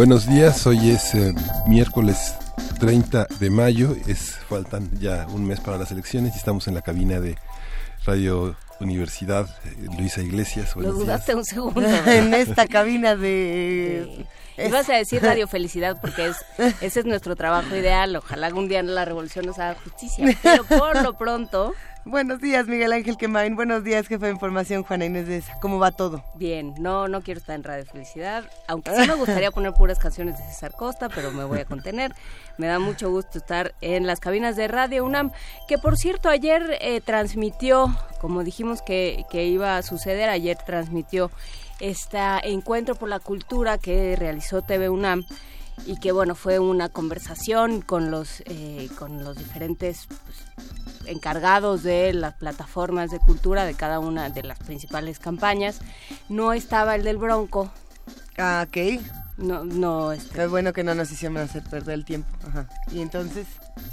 Buenos días, hoy es eh, miércoles 30 de mayo, es faltan ya un mes para las elecciones y estamos en la cabina de Radio Universidad eh, Luisa Iglesias. Lo dudaste un segundo. en esta cabina de... Ibas a decir Radio Felicidad porque es, ese es nuestro trabajo ideal. Ojalá algún día la revolución nos haga justicia. Pero por lo pronto... Buenos días, Miguel Ángel Quemain. Buenos días, jefe de información, Juana Inés de esa. ¿Cómo va todo? Bien, no, no quiero estar en Radio Felicidad, aunque sí me gustaría poner puras canciones de César Costa, pero me voy a contener. Me da mucho gusto estar en las cabinas de Radio UNAM, que por cierto ayer eh, transmitió, como dijimos que, que iba a suceder, ayer transmitió este encuentro por la cultura que realizó TV UNAM y que bueno fue una conversación con los eh, con los diferentes pues, encargados de las plataformas de cultura de cada una de las principales campañas. No estaba el del Bronco. Ah ok. No no este... es bueno que no nos hicieron hacer perder el tiempo. Ajá. y entonces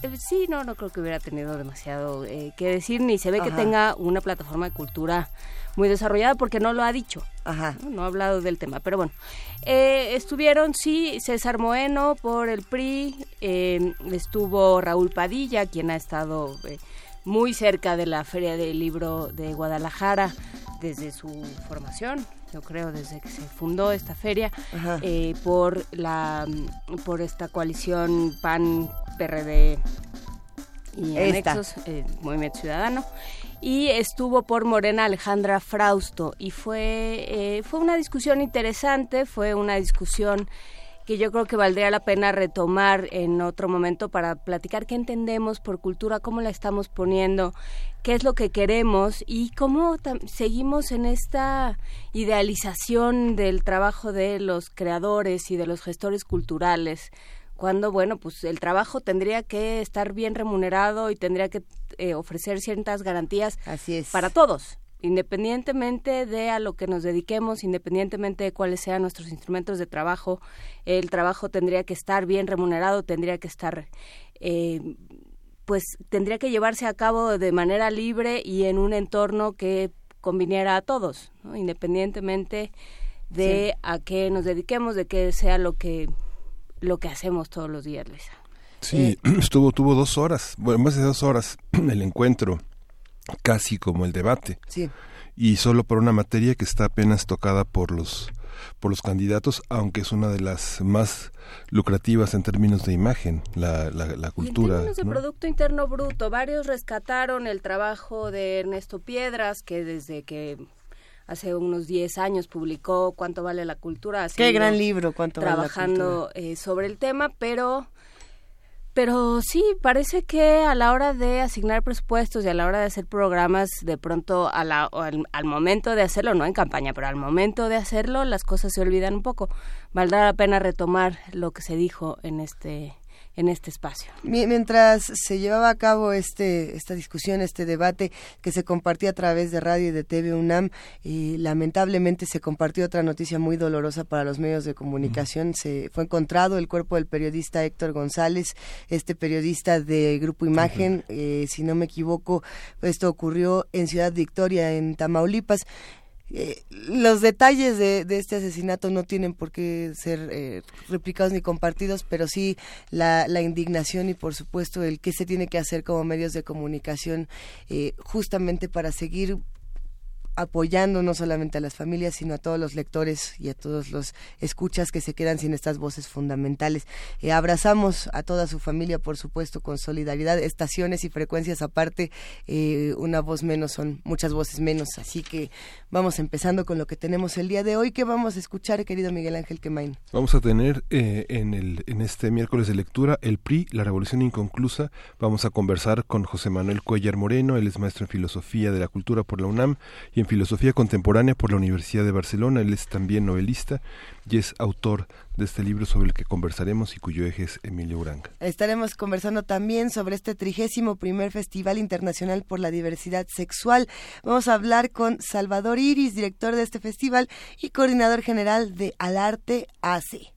eh, sí no no creo que hubiera tenido demasiado eh, que decir ni se ve Ajá. que tenga una plataforma de cultura muy desarrollada porque no lo ha dicho. Ajá. No, no ha hablado del tema. Pero bueno, eh, estuvieron, sí, César Moeno por el PRI, eh, estuvo Raúl Padilla, quien ha estado eh, muy cerca de la Feria del Libro de Guadalajara desde su formación, yo creo, desde que se fundó esta feria, por, la, por esta coalición PAN, PRD y Esta. anexos, eh, Movimiento Ciudadano y estuvo por Morena Alejandra Frausto. Y fue eh, fue una discusión interesante fue una discusión que yo creo que valdría la pena retomar en otro momento para platicar qué entendemos por cultura cómo la estamos poniendo qué es lo que queremos y cómo seguimos en esta idealización del trabajo de los creadores y de los gestores culturales cuando, bueno, pues el trabajo tendría que estar bien remunerado y tendría que eh, ofrecer ciertas garantías Así es. para todos, independientemente de a lo que nos dediquemos, independientemente de cuáles sean nuestros instrumentos de trabajo, el trabajo tendría que estar bien remunerado, tendría que estar, eh, pues tendría que llevarse a cabo de manera libre y en un entorno que conviniera a todos, ¿no? independientemente de Sí. a qué nos dediquemos, de qué sea lo que lo que hacemos todos los días, Luisa. Sí, estuvo, tuvo dos horas, bueno, más de dos horas el encuentro, casi como el debate. Sí. Y solo por una materia que está apenas tocada por los por los candidatos, aunque es una de las más lucrativas en términos de imagen, la, la, la cultura. En términos de. Producto Interno Bruto, varios rescataron el trabajo de Ernesto Piedras, que desde que hace unos 10 años publicó Cuánto vale la cultura. Qué gran libro, Cuánto vale la Trabajando eh, sobre el tema, pero... Pero sí, parece que a la hora de asignar presupuestos y a la hora de hacer programas, de pronto a la, o al, al momento de hacerlo, no en campaña, pero al momento de hacerlo, las cosas se olvidan un poco. Valdrá la pena retomar lo que se dijo en este en este espacio. Mi- Mientras se llevaba a cabo este, esta discusión, este debate que se compartía a través de radio y de TV UNAM, y lamentablemente se compartió otra noticia muy dolorosa para los medios de comunicación. Se fue encontrado el cuerpo del periodista Héctor González, este periodista de Grupo Imagen, eh, si no me equivoco, esto ocurrió en Ciudad Victoria, en Tamaulipas. Eh, los detalles de, este asesinato no tienen por qué ser eh, replicados ni compartidos, pero sí la, la indignación y por supuesto el qué se tiene que hacer como medios de comunicación eh, justamente para seguir apoyando no solamente a las familias, sino a todos los lectores y a todos los escuchas que se quedan sin estas voces fundamentales. Eh, abrazamos a toda su familia, por supuesto, con solidaridad, estaciones y frecuencias aparte, eh, una voz menos son muchas voces menos, así que vamos empezando con lo que tenemos el día de hoy. ¿Qué vamos a escuchar, querido Miguel Ángel Quemain? Vamos a tener eh, en, el, en este miércoles de lectura el PRI, la Revolución Inconclusa. Vamos a conversar con José Manuel Cuellar Moreno, él es maestro en Filosofía de la Cultura por la UNAM y Filosofía Contemporánea por la Universidad de Barcelona. Él es también novelista y es autor de este libro sobre el que conversaremos y cuyo eje es Emilio Uranga. Estaremos conversando también sobre este trigésimo primer Festival Internacional por la Diversidad Sexual. Vamos a hablar con Salvador Iris, director de este festival y coordinador general de Alarte AC.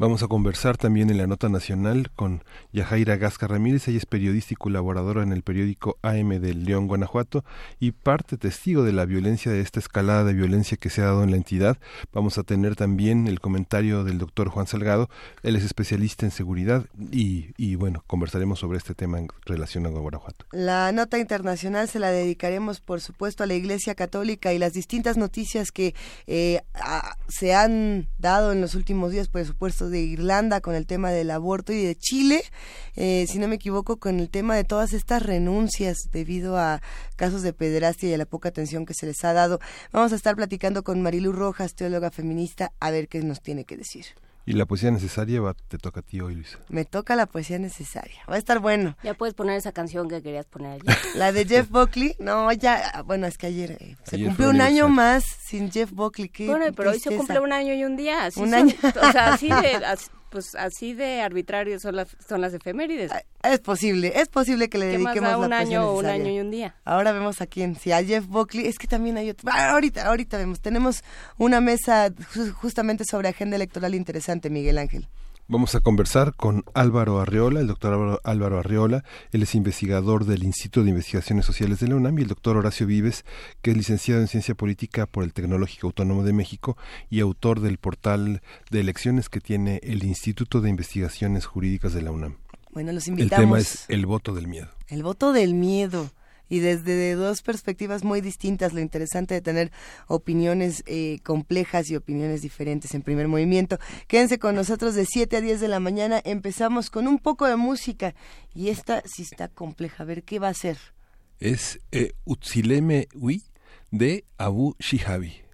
Vamos a conversar también en la nota nacional con Yajaira Gasca Ramírez, ella es periodista y colaboradora en el periódico AM del León, Guanajuato, y parte testigo de la violencia, de esta escalada de violencia que se ha dado en la entidad. Vamos a tener también el comentario del doctor Juan Salgado, él es especialista en seguridad y, y bueno, conversaremos sobre este tema en relación a Guanajuato. La nota internacional se la dedicaremos, por supuesto, a la Iglesia Católica y las distintas noticias que eh, se han dado en los últimos días, por supuesto, de Irlanda con el tema del aborto y de Chile, eh, si no me equivoco, con el tema de todas estas renuncias debido a casos de pederastia y a la poca atención que se les ha dado. Vamos a estar platicando con Marilu Rojas, teóloga feminista, a ver qué nos tiene que decir. Y la poesía necesaria va, te toca a ti hoy, Luisa. Me toca la poesía necesaria. Va a estar bueno. Ya puedes poner esa canción que querías poner ayer. la de Jeff Buckley. No, ya, bueno, es que ayer eh, se cumplió un año más sin Jeff Buckley. bueno, pero hoy se cumple un año y un día. un año. O sea, así de, pues así de arbitrario son las, son las efemérides. Es posible, es posible que le dediquemos un año, un año y un día. Ahora vemos a quién, si a Jeff Buckley, es que también hay otro. Ah, ahorita, ahorita vemos. Tenemos una mesa justamente sobre agenda electoral interesante, Miguel Ángel. Vamos a conversar con Álvaro Arreola, el doctor Álvaro Arreola, él es investigador del Instituto de Investigaciones Sociales de la UNAM y el doctor Horacio Vives, que es licenciado en Ciencia Política por el Tecnológico Autónomo de México y autor del portal de elecciones que tiene el Instituto de Investigaciones Jurídicas de la UNAM. Bueno, los invitamos. El tema es el voto del miedo. El voto del miedo y desde dos perspectivas muy distintas. Lo interesante de tener opiniones eh, complejas y opiniones diferentes en primer movimiento. Quédense con nosotros de 7 a 10 de la mañana. Empezamos con un poco de música y esta sí está compleja. A ver, ¿qué va a ser? Es eh, Utsileme Ui de Abu Shihabi.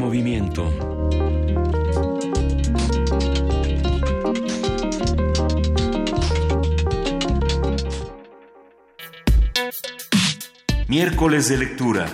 Movimiento. Miércoles de lectura.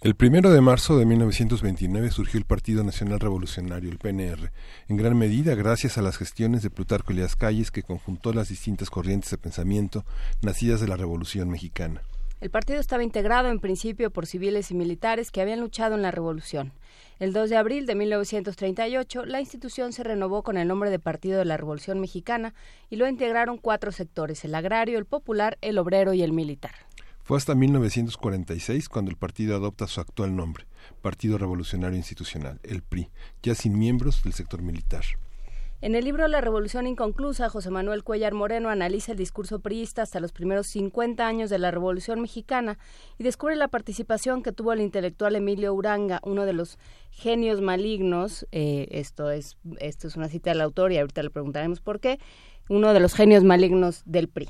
El primero de marzo de 1929 surgió el Partido Nacional Revolucionario, el PNR, en gran medida gracias a las gestiones de Plutarco Elias Calles que conjuntó las distintas corrientes de pensamiento nacidas de la Revolución Mexicana. El partido estaba integrado en principio por civiles y militares que habían luchado en la revolución. El 2 de abril de 1938, la institución se renovó con el nombre de Partido de la Revolución Mexicana y lo integraron cuatro sectores, el agrario, el popular, el obrero y el militar. Fue hasta 1946 cuando el partido adopta su actual nombre, Partido Revolucionario Institucional, el PRI, ya sin miembros del sector militar. En el libro La Revolución Inconclusa, José Manuel Cuellar Moreno analiza el discurso priista hasta los primeros 50 años de la Revolución Mexicana y descubre la participación que tuvo el intelectual Emilio Uranga, uno de los genios malignos, eh, esto, es, esto es una cita del autor y ahorita le preguntaremos por qué, uno de los genios malignos del PRI.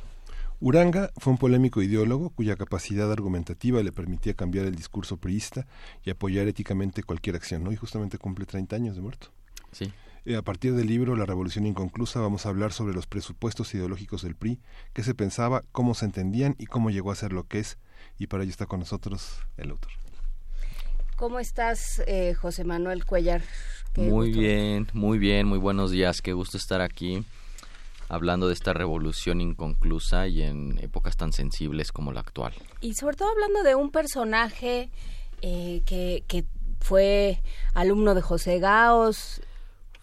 Uranga fue un polémico ideólogo cuya capacidad argumentativa le permitía cambiar el discurso priista y apoyar éticamente cualquier acción. Hoy justamente cumple 30 años de muerto. Sí. Eh, a partir del libro La Revolución Inconclusa vamos a hablar sobre los presupuestos ideológicos del PRI, qué se pensaba, cómo se entendían y cómo llegó a ser lo que es. Y para ello está con nosotros el autor. ¿Cómo estás, eh, José Manuel Cuellar? muy bien, muy bien, muy buenos días. Qué gusto estar aquí hablando de esta revolución inconclusa y en épocas tan sensibles como la actual. Y sobre todo hablando de un personaje eh, que, que fue alumno de José Gaos,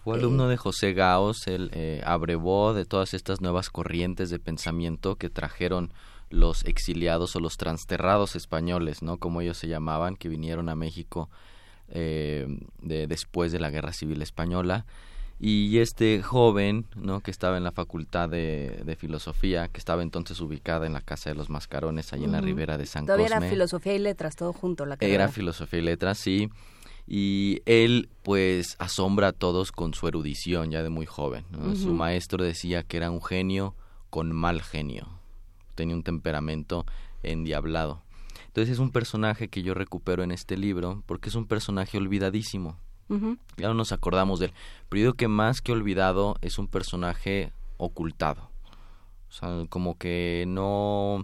fue alumno de José Gaos, él eh, abrevó de todas estas nuevas corrientes de pensamiento que trajeron los exiliados o los transterrados españoles, ¿no? Como ellos se llamaban, que vinieron a México eh, de, después de la Guerra Civil Española. Y este joven, ¿no? Que estaba en la Facultad de, Filosofía, que estaba entonces ubicada en la Casa de los Mascarones, ahí en la ribera de San Todavía era Filosofía y Letras, todo junto. La era Filosofía y Letras, sí y él pues asombra a todos con su erudición ya de muy joven. Su maestro decía que era un genio con mal genio, tenía un temperamento endiablado. Entonces es un personaje que yo recupero en este libro porque es un personaje olvidadísimo. Ya no nos acordamos de él. Pero yo digo que más que olvidado es un personaje ocultado. O sea, como que no,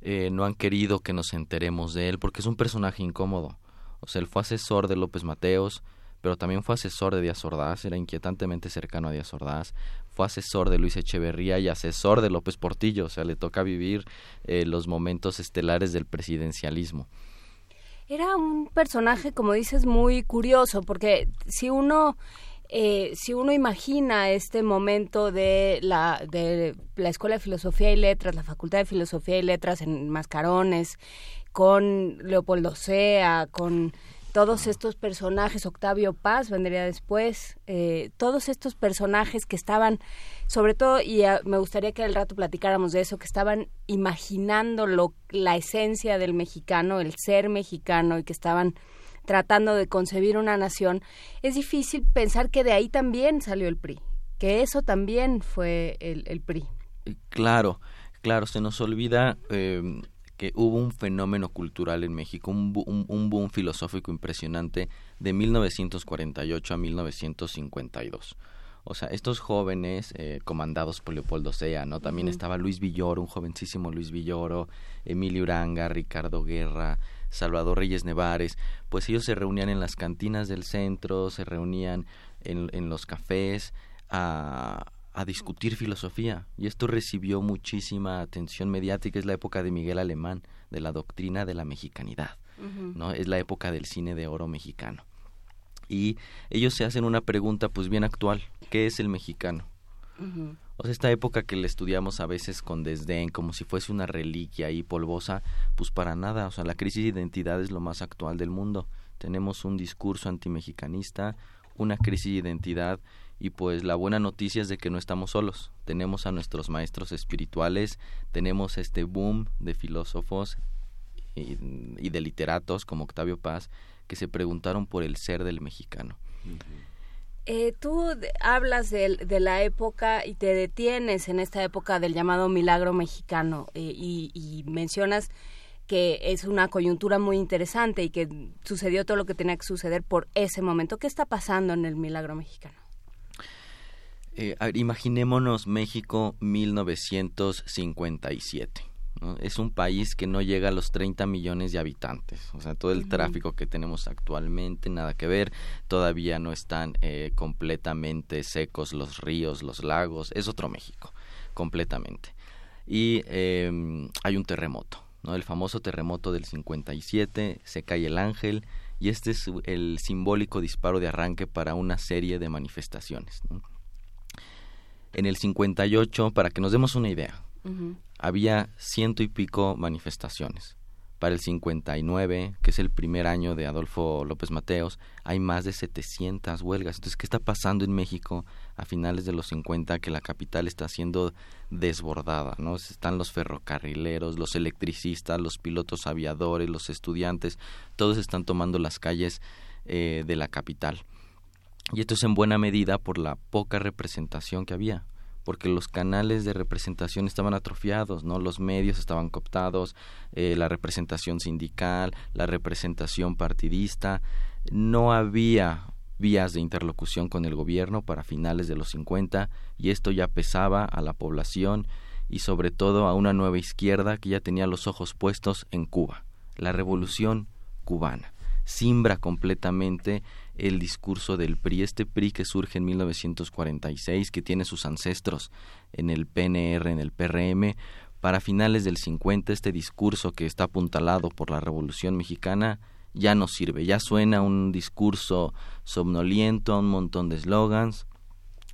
eh, no han querido que nos enteremos de él porque es un personaje incómodo. O sea, él fue asesor de López Mateos, pero también fue asesor de Díaz Ordaz, era inquietantemente cercano a Díaz Ordaz, fue asesor de Luis Echeverría y asesor de López Portillo, o sea, le toca vivir eh, los momentos estelares del presidencialismo. Era un personaje, como dices, muy curioso, porque si uno eh, si uno imagina este momento de la, de la Escuela de Filosofía y Letras, la Facultad de Filosofía y Letras en Mascarones, con Leopoldo Sea, con todos estos personajes, Octavio Paz vendría después, eh, todos estos personajes que estaban, sobre todo, y ah, me gustaría que al rato platicáramos de eso, que estaban imaginando lo, la esencia del mexicano, el ser mexicano, y que estaban tratando de concebir una nación, es difícil pensar que de ahí también salió el PRI, que eso también fue el, PRI. Claro, claro, se nos olvida em, que hubo un fenómeno cultural en México, un, un, boom filosófico impresionante de 1948 a 1952. O sea, estos jóvenes eh, comandados por Leopoldo Sea, ¿no? También estaba Luis Villoro, un jovencísimo Luis Villoro, Emilio Uranga, Ricardo Guerra, Salvador Reyes Nevares, pues ellos se reunían en las cantinas del centro, se reunían en, en los cafés a, a discutir filosofía. Y esto recibió muchísima atención mediática. Es la época de Miguel Alemán de la doctrina de la mexicanidad no es la época del cine de oro mexicano. Y ellos se hacen una pregunta pues bien actual. Qué es el mexicano o sea esta época que le estudiamos a veces con desdén como si fuese una reliquia y polvosa pues para nada. O sea la crisis de identidad es lo más actual del mundo. Tenemos un discurso antimexicanista una crisis de identidad y pues la buena noticia es de que no estamos solos. Tenemos a nuestros maestros espirituales, tenemos este boom de filósofos y, de literatos como Octavio Paz que se preguntaron por el ser del mexicano. Eh, tú hablas de, la época y te detienes en esta época del llamado milagro mexicano eh, y, y, mencionas que es una coyuntura muy interesante y que sucedió todo lo que tenía que suceder por ese momento. ¿Qué está pasando en el milagro mexicano? Eh, imaginémonos México 1957. Es un país que no llega a los 30 millones de habitantes. O sea, todo el tráfico que tenemos actualmente, nada que ver. Todavía no están eh, completamente secos los ríos, los lagos. Es otro México, completamente. Y em, hay un terremoto, ¿no? El famoso terremoto del 57, se cae el ángel y este es el simbólico disparo de arranque para una serie de manifestaciones. ¿no? En el 58, para que nos demos una idea, había ciento y pico manifestaciones. Para el 59, que es el primer año de Adolfo López Mateos, hay más de 700 huelgas. Entonces, ¿qué está pasando en México a finales de los 50 que la capital está siendo desbordada? ¿no? Están los ferrocarrileros, los electricistas, los pilotos aviadores, los estudiantes, todos están tomando las calles eh, de la capital. Y esto es en buena medida por la poca representación que había porque los canales de representación estaban atrofiados, ¿no? Los medios estaban cooptados, eh, la representación sindical, la representación partidista, no había vías de interlocución con el gobierno para finales de los 50 y esto ya pesaba a la población y sobre todo a una nueva izquierda que ya tenía los ojos puestos en Cuba, la revolución cubana. Simbra completamente el discurso del PRI, este PRI que surge en 1946, que tiene sus ancestros en el PNR, en el PRM, para finales del 50 este discurso que está apuntalado por la Revolución Mexicana ya no sirve, ya suena un discurso somnoliento, un montón de eslogans,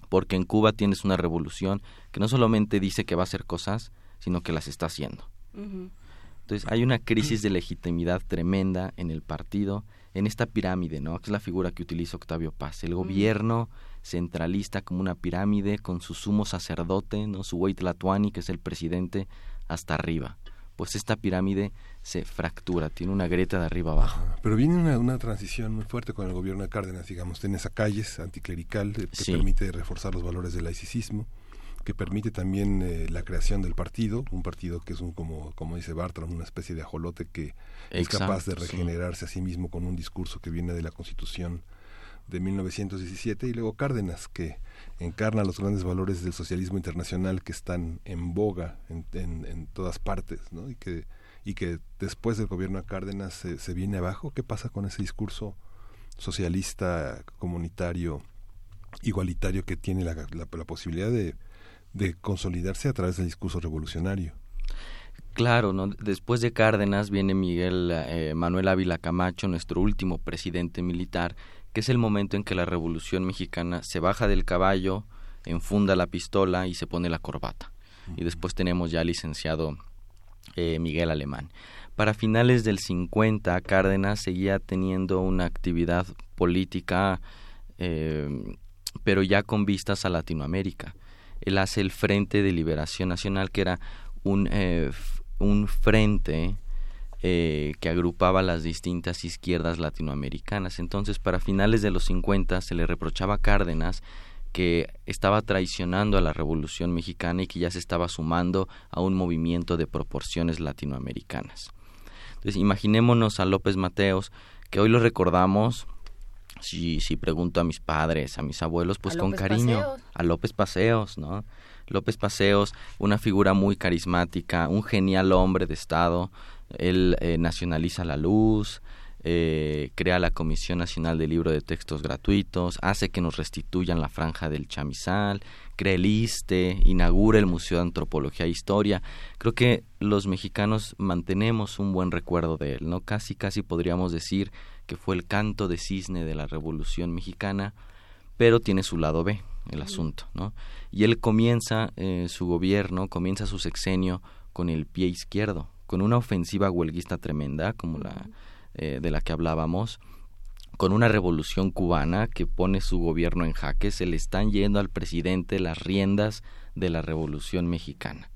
porque en Cuba tienes una revolución que no solamente dice que va a hacer cosas, sino que las está haciendo. Entonces hay una crisis de legitimidad tremenda en el partido en esta pirámide, ¿no? Que es la figura que utiliza Octavio Paz. El gobierno centralista como una pirámide con su sumo sacerdote, ¿no? Su Huaytlatuani, que es el presidente, hasta arriba. Pues esta pirámide se fractura, tiene una grieta de arriba abajo. Pero viene una, una transición muy fuerte con el gobierno de Cárdenas, digamos, tiene esa calles anticlerical que permite reforzar los valores del laicismo que permite también eh, la creación del partido, un partido que es un como como dice Bartram, una especie de ajolote que es capaz de regenerarse a sí mismo con un discurso que viene de la Constitución de 1917 y luego Cárdenas que encarna los grandes valores del socialismo internacional que están en boga en, en, todas partes, ¿no? Y que y que después del gobierno de Cárdenas se, se viene abajo. ¿Qué pasa con ese discurso socialista, comunitario, igualitario que tiene la, posibilidad de, consolidarse a través del discurso revolucionario. Claro, ¿no? después de Cárdenas viene Miguel eh, Manuel Ávila Camacho, nuestro último presidente militar, que es el momento en que la Revolución Mexicana se baja del caballo, enfunda la pistola y se pone la corbata. Y después tenemos ya al licenciado eh, Miguel Alemán. Para finales del 50, Cárdenas seguía teniendo una actividad política, eh, pero ya con vistas a Latinoamérica. Él hace el Frente de Liberación Nacional, que era un, eh, un frente eh, que agrupaba las distintas izquierdas latinoamericanas. Entonces, para finales de los 50 se le reprochaba a Cárdenas que estaba traicionando a la Revolución Mexicana y que ya se estaba sumando a un movimiento de proporciones latinoamericanas. Entonces, imaginémonos a López Mateos, que hoy lo recordamos, si, si pregunto a mis padres, a mis abuelos, pues con cariño, a López Paseos, ¿no? López Paseos, una figura muy carismática, un genial hombre de Estado, él eh, nacionaliza la luz, eh, crea la Comisión Nacional del Libro de Textos Gratuitos, hace que nos restituyan la franja del chamizal, crea el ISTE, inaugura el Museo de Antropología e Historia. Creo que los mexicanos mantenemos un buen recuerdo de él, ¿no? Casi, casi podríamos decir que fue el canto de cisne de la Revolución Mexicana, pero tiene su lado B, el asunto, ¿no? Y él comienza eh, su gobierno, comienza su sexenio con el pie izquierdo, con una ofensiva huelguista tremenda como la eh, de la que hablábamos, con una revolución cubana que pone su gobierno en jaque, se le están yendo al presidente las riendas de la revolución mexicana.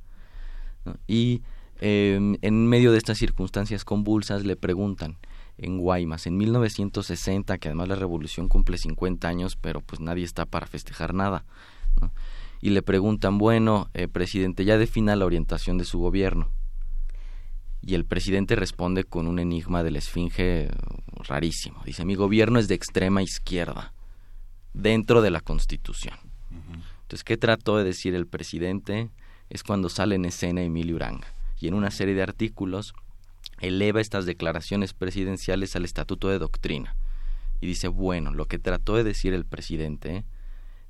Y em, en medio de estas circunstancias convulsas le preguntan en Guaymas en 1960, que además la revolución cumple 50 años, pero pues nadie está para festejar nada. Y le preguntan, bueno, eh, presidente, ya defina la orientación de su gobierno y el presidente responde con un enigma de la esfinge rarísimo. Dice, mi gobierno es de extrema izquierda, dentro de la Constitución. Entonces, ¿qué trató de decir el presidente? Es cuando sale en escena Emilio Uranga. Y en una serie de artículos eleva estas declaraciones presidenciales al estatuto de doctrina. Y dice, bueno, lo que trató de decir el presidente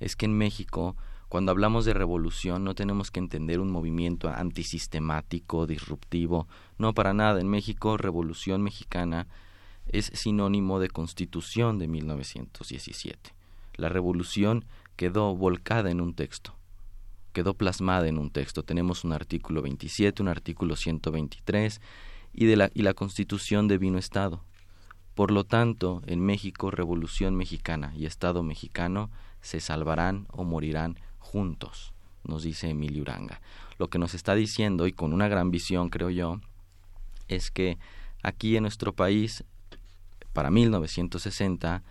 es que en México cuando hablamos de revolución no tenemos que entender un movimiento antisistemático, disruptivo. No, para nada. En México, revolución mexicana es sinónimo de constitución de 1917. La revolución quedó volcada en un texto, quedó plasmada en un texto. Tenemos un artículo 27, un artículo 123 y, de la, y la constitución de vino Estado. Por lo tanto, en México, revolución mexicana y Estado mexicano se salvarán o morirán juntos, nos dice Emilio Uranga. Lo que nos está diciendo, y con una gran visión creo yo, es que aquí en nuestro país, para 1960,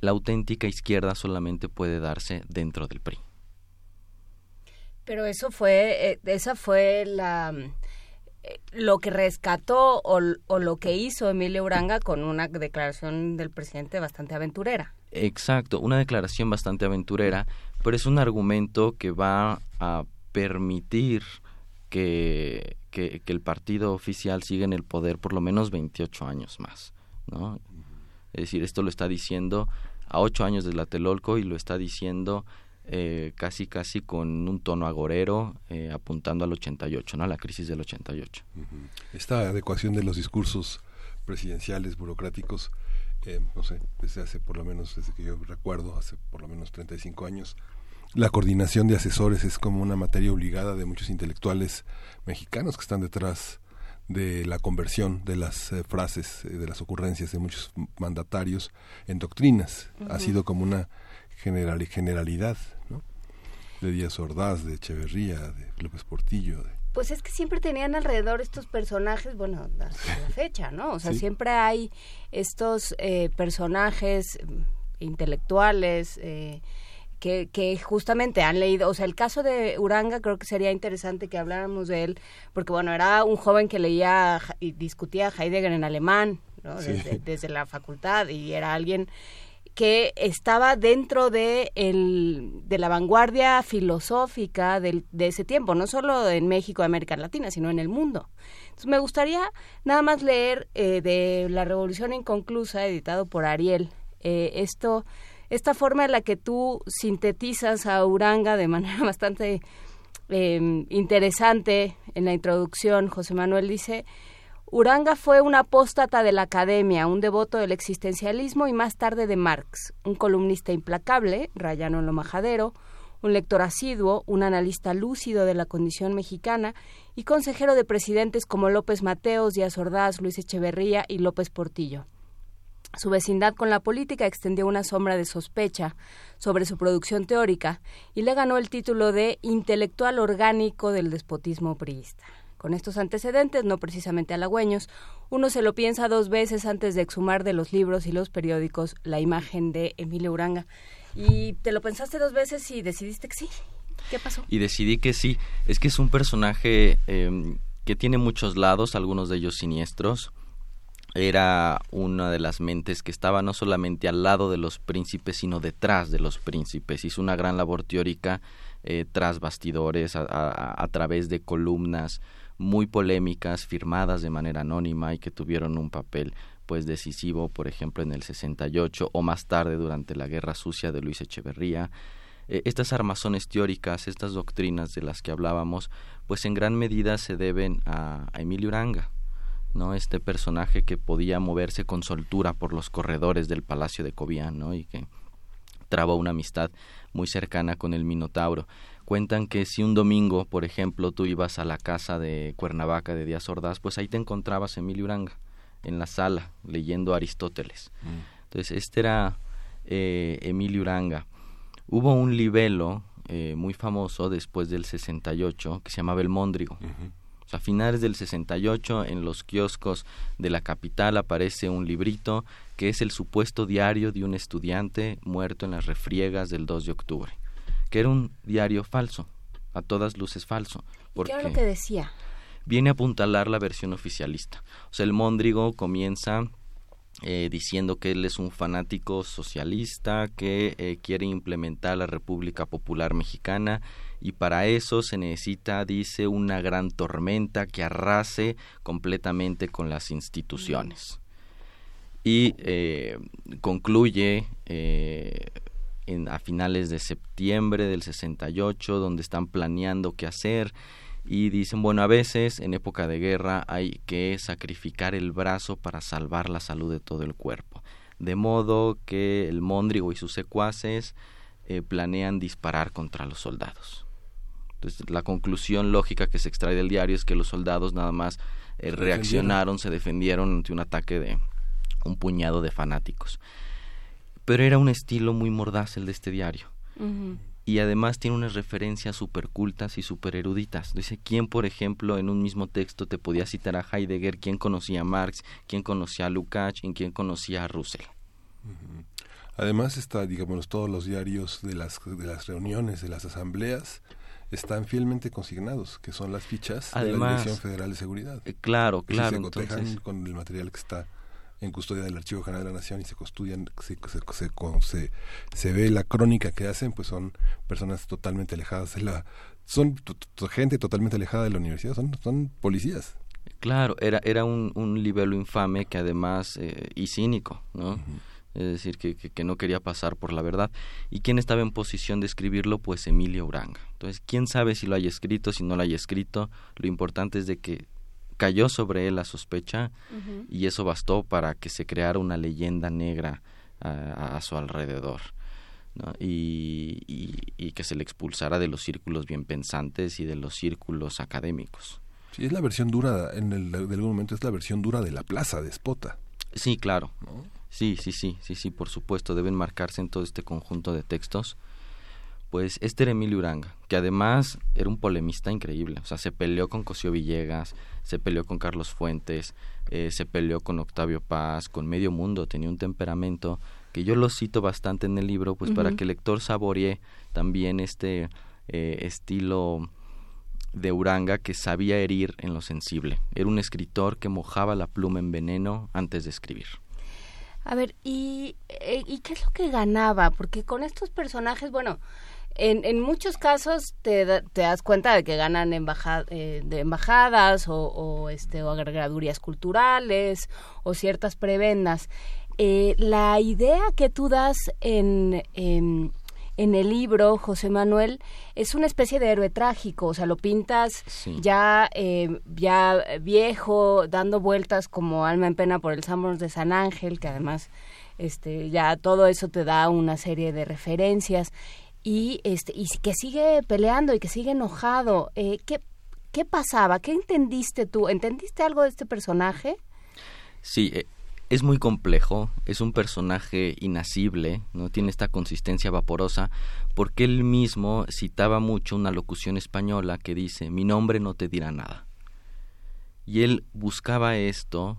la auténtica izquierda solamente puede darse dentro del PRI. Pero eso fue, eh, esa fue la lo que rescató o, lo que hizo Emilio Uranga con una declaración del presidente bastante aventurera. Exacto, una declaración bastante aventurera, pero es un argumento que va a permitir que, que, el partido oficial siga en el poder por lo menos 28 años más, ¿no? Es decir, esto lo está diciendo a ocho años de Tlatelolco y lo está diciendo eh, casi casi con un tono agorero eh, apuntando al 88, ¿no? A la crisis del 88. Esta adecuación de los discursos presidenciales burocráticos eh, no sé, desde hace por lo menos, desde que yo recuerdo, hace por lo menos 35 años, la coordinación de asesores es como una materia obligada de muchos intelectuales mexicanos que están detrás de la conversión de las eh, frases, eh, de las ocurrencias de muchos mandatarios en doctrinas. Ha sido como una general, generalidad. De Díaz Ordaz, de Echeverría, de López Portillo, de pues es que siempre tenían alrededor estos personajes, bueno, hasta la fecha, ¿no? O sea, siempre hay estos eh, personajes mm, intelectuales eh, que, que justamente han leído, o sea, el caso de Uranga creo que sería interesante que habláramos de él, porque bueno, era un joven que leía y discutía Heidegger en alemán, ¿no? desde la facultad y era alguien que estaba dentro de, el, de la vanguardia filosófica de ese tiempo, no solo en México, América Latina, sino en el mundo. Entonces me gustaría nada más leer eh, de La Revolución Inconclusa, editado por Ariel, Eh, esto, esta forma en la que tú sintetizas a Uranga de manera bastante em, interesante en la introducción, José Manuel dice, Uranga fue un apóstata de la academia, un devoto del existencialismo y más tarde de Marx, un columnista implacable, rayano en lo majadero, un lector asiduo, un analista lúcido de la condición mexicana y consejero de presidentes como López Mateos, Díaz Ordaz, Luis Echeverría y López Portillo. Su vecindad con la política extendió una sombra de sospecha sobre su producción teórica y le ganó el título de intelectual orgánico del despotismo priista. Con estos antecedentes, no precisamente halagüeños, uno se lo piensa dos veces antes de exhumar de los libros y los periódicos la imagen de Emilio Uranga. Y te lo pensaste dos veces y decidiste que sí. ¿Qué pasó? Y decidí que sí. Es que es un personaje em, que tiene muchos lados, algunos de ellos siniestros. Era una de las mentes que estaba no solamente al lado de los príncipes, sino detrás de los príncipes. Hizo una gran labor teórica eh, tras bastidores, a, través de columnas muy polémicas, firmadas de manera anónima y que tuvieron un papel pues decisivo, por ejemplo, en el 68 o más tarde durante la Guerra Sucia de Luis Echeverría. Eh, estas armazones teóricas, estas doctrinas de las que hablábamos, pues en gran medida se deben a, Emilio Uranga, ¿no? Este personaje que podía moverse con soltura por los corredores del Palacio de Cobián, ¿no? Y que trabó una amistad muy cercana con el Minotauro. Cuentan que si un domingo, por ejemplo, tú ibas a la casa de Cuernavaca de Díaz Ordaz, pues ahí te encontrabas Emilio Uranga en la sala leyendo Aristóteles. Mm. Entonces, este era eh, Emilio Uranga. Hubo un libelo eh, muy famoso después del 68 que se llamaba El Móndrigo. a finales del 68 en los kioscos de la capital aparece un librito que es el supuesto diario de un estudiante muerto en las refriegas del 2 de octubre, que era un diario falso, a todas luces falso. ¿Qué era lo que decía? viene a apuntalar la versión oficialista. O sea, el Móndrigo comienza eh, diciendo que él es un fanático socialista que eh, quiere implementar la República Popular Mexicana y para eso se necesita, dice, una gran tormenta que arrase completamente con las instituciones. Y eh, concluye en, a finales de septiembre del 68, donde están planeando qué hacer y dicen, bueno, a veces en época de guerra hay que sacrificar el brazo para salvar la salud de todo el cuerpo. De modo que el Móndrigo y sus secuaces eh, planean disparar contra los soldados. Entonces, la conclusión lógica que se extrae del diario es que los soldados nada más eh, reaccionaron, se defendieron ante un ataque de un puñado de fanáticos. Pero era un estilo muy mordaz el de este diario y además tiene unas referencias súper cultas y súper eruditas. Dice, ¿quién, por ejemplo, en un mismo texto te podía citar a Heidegger? ¿Quién conocía a Marx? ¿Quién conocía a Lukács? ¿Y quién conocía a Russell? Además está, digamos, todos los diarios de las, de las reuniones, de las asambleas, están fielmente consignados, que son las fichas de la Dirección Federal de Seguridad. Eh, claro, claro. se cotejan con el material que está en custodia del Archivo General de la Nación y se custodian, se, se, se, ve la crónica que hacen, pues son personas totalmente alejadas de la... Son gente totalmente alejada de la universidad, son, son policías. Claro, era, era un, un libelo infame que además, eh, y cínico, ¿no? Es decir, que, que, no quería pasar por la verdad. ¿Y quién estaba en posición de escribirlo? Pues Emilio Uranga. Entonces, ¿quién sabe si lo haya escrito, si no lo haya escrito? Lo importante es de que cayó sobre él la sospecha y eso bastó para que se creara una leyenda negra a, su alrededor. Y, y, que se le expulsara de los círculos bien pensantes y de los círculos académicos. Sí, es la versión dura, en el, de algún momento es la versión dura de la plaza de Espota. Sí, claro. Sí, sí, sí, sí, sí, por supuesto, deben marcarse en todo este conjunto de textos pues este era Emilio Uranga, que además era un polemista increíble, o sea, se peleó con Cosío Villegas, se peleó con Carlos Fuentes, eh, se peleó con Octavio Paz, con medio mundo, tenía un temperamento que yo lo cito bastante en el libro, pues para que el lector saboree también este eh, estilo de Uranga que sabía herir en lo sensible. Era un escritor que mojaba la pluma en veneno antes de escribir. A ver, ¿y, eh, ¿y qué es lo que ganaba? Porque con estos personajes, bueno, en, en muchos casos te, te das cuenta de que ganan eh, de embajadas o, o, este, o agregadurías culturales o ciertas prebendas. eh, la idea que tú das en, en, el libro, José Manuel, es una especie de héroe trágico, o sea, lo pintas ya, eh, ya viejo, dando vueltas como alma en pena por el Sambors de San Ángel, que además este, ya todo eso te da una serie de referencias y este y que sigue peleando y que sigue enojado. Eh, ¿qué, ¿Qué pasaba? ¿Qué entendiste tú? ¿Entendiste algo de este personaje? Sí, eh, es muy complejo, es un personaje inasible, no tiene esta consistencia vaporosa, porque él mismo citaba mucho una locución española que dice, mi nombre no te dirá nada. Y él buscaba esto,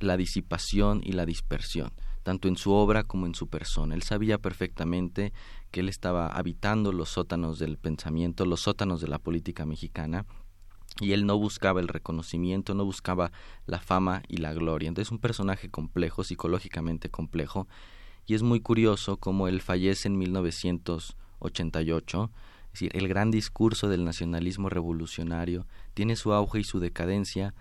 la disipación y la dispersión, tanto en su obra como en su persona. Él sabía perfectamente que él estaba habitando los sótanos del pensamiento, los sótanos de la política mexicana, y él no buscaba el reconocimiento, no buscaba la fama y la gloria. Entonces es un personaje complejo, psicológicamente complejo, y es muy curioso cómo él fallece en 1988, es decir, el gran discurso del nacionalismo revolucionario tiene su auge y su decadencia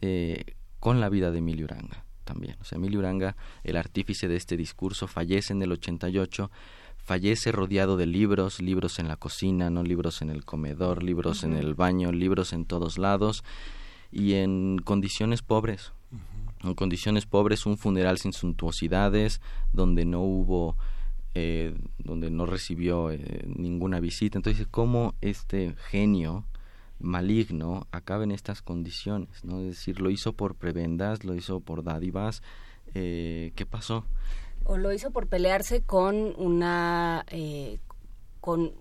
eh, con la vida de Emilio Uranga también. O sea, Emilio Uranga, el artífice de este discurso, fallece en el 88 fallece rodeado de libros, libros en la cocina, no libros en el comedor, libros en el baño, libros en todos lados y en condiciones pobres. En condiciones pobres, un funeral sin suntuosidades, donde no hubo, eh, donde no recibió eh, ninguna visita. Entonces, ¿cómo este genio maligno acaba en estas condiciones? ¿no? Es decir, lo hizo por prebendas, lo hizo por dádivas. Eh, ¿Qué pasó? O lo hizo por pelearse con una eh, con,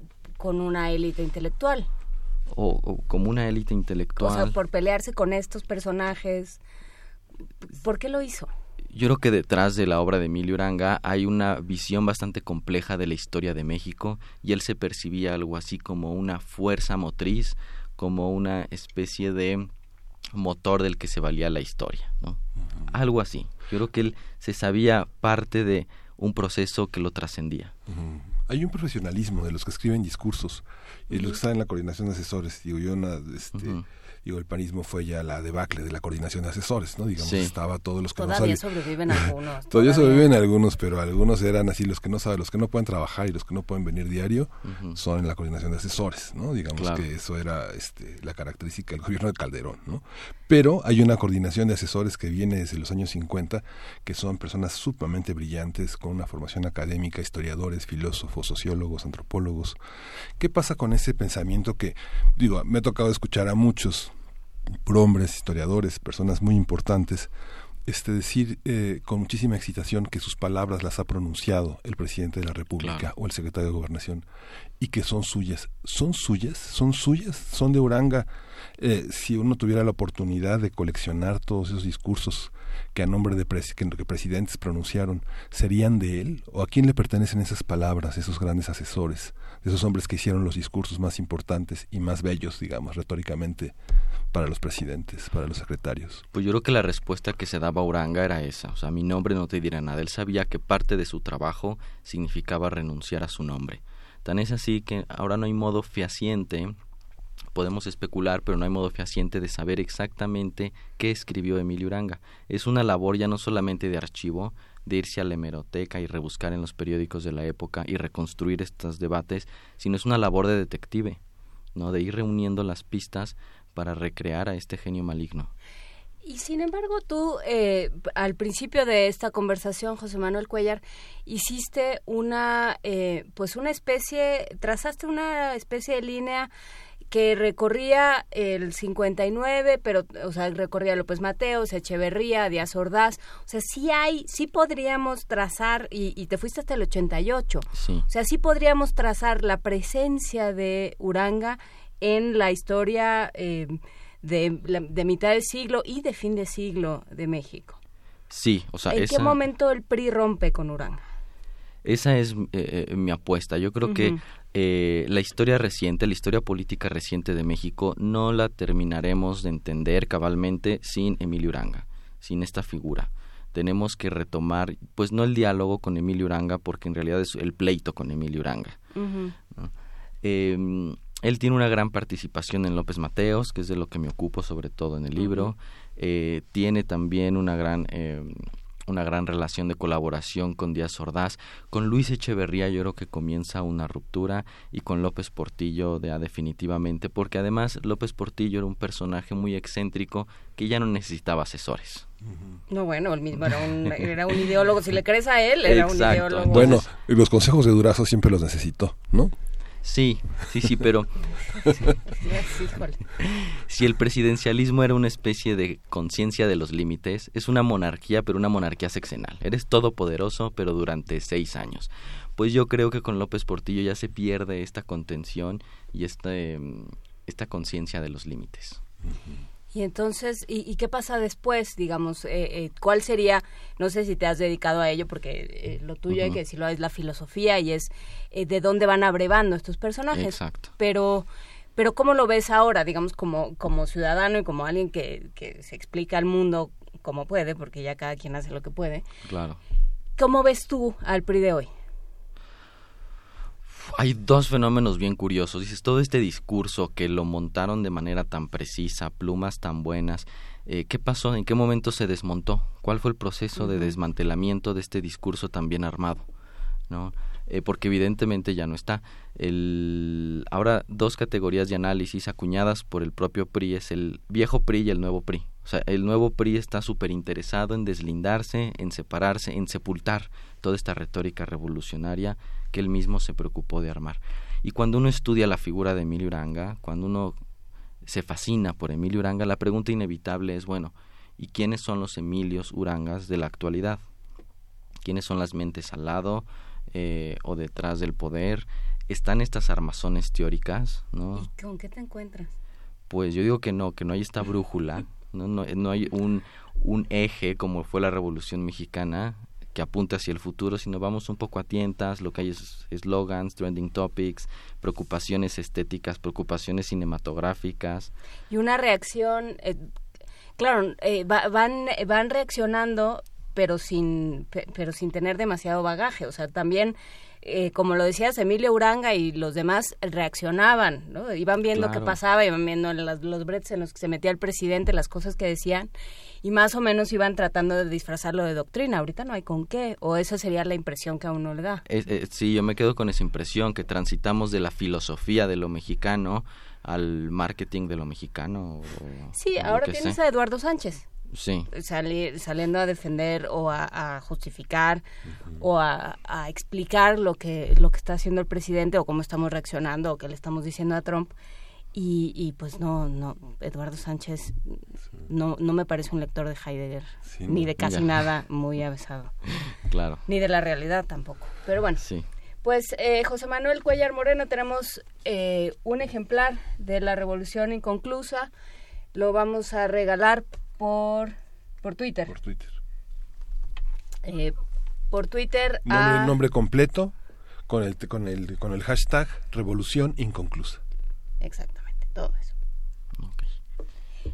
una élite intelectual o, como una élite intelectual o sea por pelearse con estos personajes ¿por qué lo hizo? Yo creo que detrás de la obra de Emilio Uranga hay una visión bastante compleja de la historia de México y él se percibía algo así como una fuerza motriz, como una especie de motor del que se valía la historia, ¿no? Algo así. Yo creo que él se sabía parte de un proceso que lo trascendía. Hay un profesionalismo de los que escriben discursos y los que están en la coordinación de asesores. Digo, yo, una, este, digo, el panismo fue ya la debacle de la coordinación de asesores, ¿no? Digamos, estaba todos los que todavía sobreviven algunos. todavía, sobreviven algunos, pero algunos eran así los que no saben, los que no pueden trabajar y los que no pueden venir diario son en la coordinación de asesores, ¿no? Digamos que eso era este, la característica del gobierno de Calderón, ¿no? Pero hay una coordinación de asesores que viene desde los años 50, que son personas sumamente brillantes, con una formación académica, historiadores, filósofos, sociólogos, antropólogos. ¿Qué pasa con ese pensamiento que, digo, me ha tocado escuchar a muchos prohombres, historiadores, personas muy importantes, este decir eh, con muchísima excitación que sus palabras las ha pronunciado el presidente de la República o el secretario de Gobernación y que son suyas. ¿Son suyas? ¿Son suyas? ¿Son de Uranga? Eh, si uno tuviera la oportunidad de coleccionar todos esos discursos que a nombre de que presidentes pronunciaron, ¿serían de él? ¿O a quién le pertenecen esas palabras, esos grandes asesores, esos hombres que hicieron los discursos más importantes y más bellos, digamos, retóricamente para los presidentes, para los secretarios? Pues yo creo que la respuesta que se daba Uranga era esa, o sea, mi nombre no te dirá nada. Él sabía que parte de su trabajo significaba renunciar a su nombre. Tan es así que ahora no hay modo fehaciente, podemos especular, pero no hay modo fehaciente de saber exactamente qué escribió Emilio Uranga. Es una labor ya no solamente de archivo, de irse a la hemeroteca y rebuscar en los periódicos de la época y reconstruir estos debates, sino es una labor de detective, ¿no? de ir reuniendo las pistas para recrear a este genio maligno. Y sin embargo, tú, eh, al principio de esta conversación, José Manuel Cuellar, hiciste una, eh, pues una especie, trazaste una especie de línea que recorría el 59, pero, o sea, recorría López Mateos, Echeverría, Díaz Ordaz, o sea, sí hay, sí podríamos trazar, y, y te fuiste hasta el 88, sí. o sea, sí podríamos trazar la presencia de Uranga en la historia eh, de, de, mitad del siglo y de fin de siglo de México. Sí, o sea, ¿en qué momento el PRI rompe con Uranga? Esa es eh, eh, mi apuesta. Yo creo que la historia reciente, la historia política reciente de México, no la terminaremos de entender cabalmente sin Emilio Uranga, sin esta figura. Tenemos que retomar, pues no el diálogo con Emilio Uranga, porque en realidad es el pleito con Emilio Uranga. Él tiene una gran participación en López Mateos, que es de lo que me ocupo sobre todo en el libro. Eh, tiene también una gran eh, una gran relación de colaboración con Díaz Ordaz. Con Luis Echeverría yo creo que comienza una ruptura y con López Portillo ya definitivamente, porque además López Portillo era un personaje muy excéntrico que ya no necesitaba asesores. No, bueno, el mismo era un, era un ideólogo. Si le crees a él, era un ideólogo. Bueno, los consejos de Durazo siempre los necesitó, ¿no? Sí, sí, sí, pero si el presidencialismo era una especie de conciencia de los límites, es una monarquía, pero una monarquía sexenal. Eres todopoderoso, pero durante seis años. Pues yo creo que con López Portillo ya se pierde esta contención y esta, em, esta conciencia de los límites. Y entonces, ¿y, qué pasa después? Digamos, eh, eh, ¿cuál sería, no sé si te has dedicado a ello, porque eh, lo tuyo hay que decirlo, es la filosofía y es de dónde van abrevando estos personajes. Exacto. Pero, pero ¿cómo lo ves ahora, digamos, como, como ciudadano y como alguien que, que se explica al mundo como puede, porque ya cada quien hace lo que puede? Claro. ¿Cómo ves tú al PRI de hoy? Hay dos fenómenos bien curiosos. Dices, todo este discurso que lo montaron de manera tan precisa, plumas tan buenas, eh, ¿qué pasó? ¿En qué momento se desmontó? ¿Cuál fue el proceso de desmantelamiento de este discurso tan bien armado? ¿No? Eh, porque evidentemente ya no está. El, ahora dos categorías de análisis acuñadas por el propio PRI es el viejo PRI y el nuevo PRI. O sea, el nuevo PRI está súper interesado en deslindarse, en separarse, en sepultar toda esta retórica revolucionaria que él mismo se preocupó de armar. Y cuando uno estudia la figura de Emilio Uranga, cuando uno se fascina por Emilio Uranga, la pregunta inevitable es, bueno, ¿y quiénes son los Emilios Urangas de la actualidad? ¿Quiénes son las mentes al lado eh, o detrás del poder? ¿Están estas armazones teóricas? ¿no? ¿Y con qué te encuentras? Pues yo digo que no, que no hay esta brújula, no, no, no hay un, un eje como fue la Revolución Mexicana que apunta hacia el futuro, sino vamos un poco a tientas, lo que hay es slogans, trending topics, preocupaciones estéticas, preocupaciones cinematográficas. Y una reacción, eh, claro, eh, van, van reaccionando, pero sin, pero sin tener demasiado bagaje, o sea, también eh, como lo decías, Emilio Uranga y los demás reaccionaban, ¿no? Iban viendo qué pasaba, iban viendo los bretes en los que se metía el presidente, las cosas que decían, y más o menos iban tratando de disfrazarlo de doctrina. Ahorita no hay con qué, o esa sería la impresión que a uno le da. sí, yo me quedo con esa impresión, que transitamos de la filosofía de lo mexicano al marketing de lo mexicano. sí, ahora tienes a Eduardo Sánchez sí. saliendo a defender o a, justificar o a, explicar lo que lo que está haciendo el presidente o cómo estamos reaccionando o qué le estamos diciendo a Trump. Y, y pues no no Eduardo Sánchez no no me parece un lector de Heidegger ni de casi nada muy avesado. Claro. Ni de la realidad tampoco. Pero bueno sí. pues eh, José Manuel Cuellar Moreno tenemos eh, un ejemplar de la Revolución Inconclusa. Lo vamos a regalar por, por Twitter. Por Twitter. Eh, por Twitter. Nombre, nombre completo con el, con, el, con el hashtag Revolución Inconclusa. Exactamente, todo eso.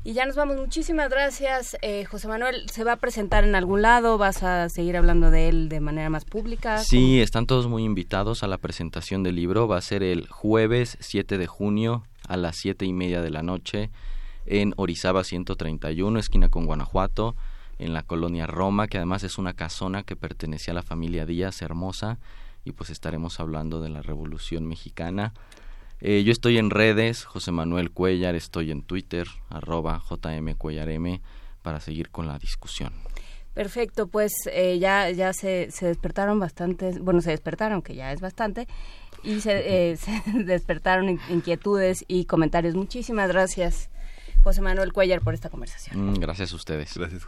Y ya nos vamos. Muchísimas gracias, eh, José Manuel. ¿Se va a presentar en algún lado? ¿Vas a seguir hablando de él de manera más pública? Sí, están todos muy invitados a la presentación del libro. Va a ser el jueves 7 de junio a las siete y media de la noche en Orizaba 131, esquina con Guanajuato, en la colonia Roma, que además es una casona que pertenecía a la familia Díaz, hermosa, y pues estaremos hablando de la Revolución Mexicana. Eh, yo estoy en redes, José Manuel Cuellar, estoy en Twitter, arroba jmcuellarm, para seguir con la discusión. Perfecto, pues eh, ya, ya se, se despertaron bastantes, bueno, se despertaron, que ya es bastante, y se, eh, se despertaron inquietudes y comentarios. Muchísimas gracias. José Manuel Cuellar por esta conversación. Mm, gracias a ustedes. Gracias.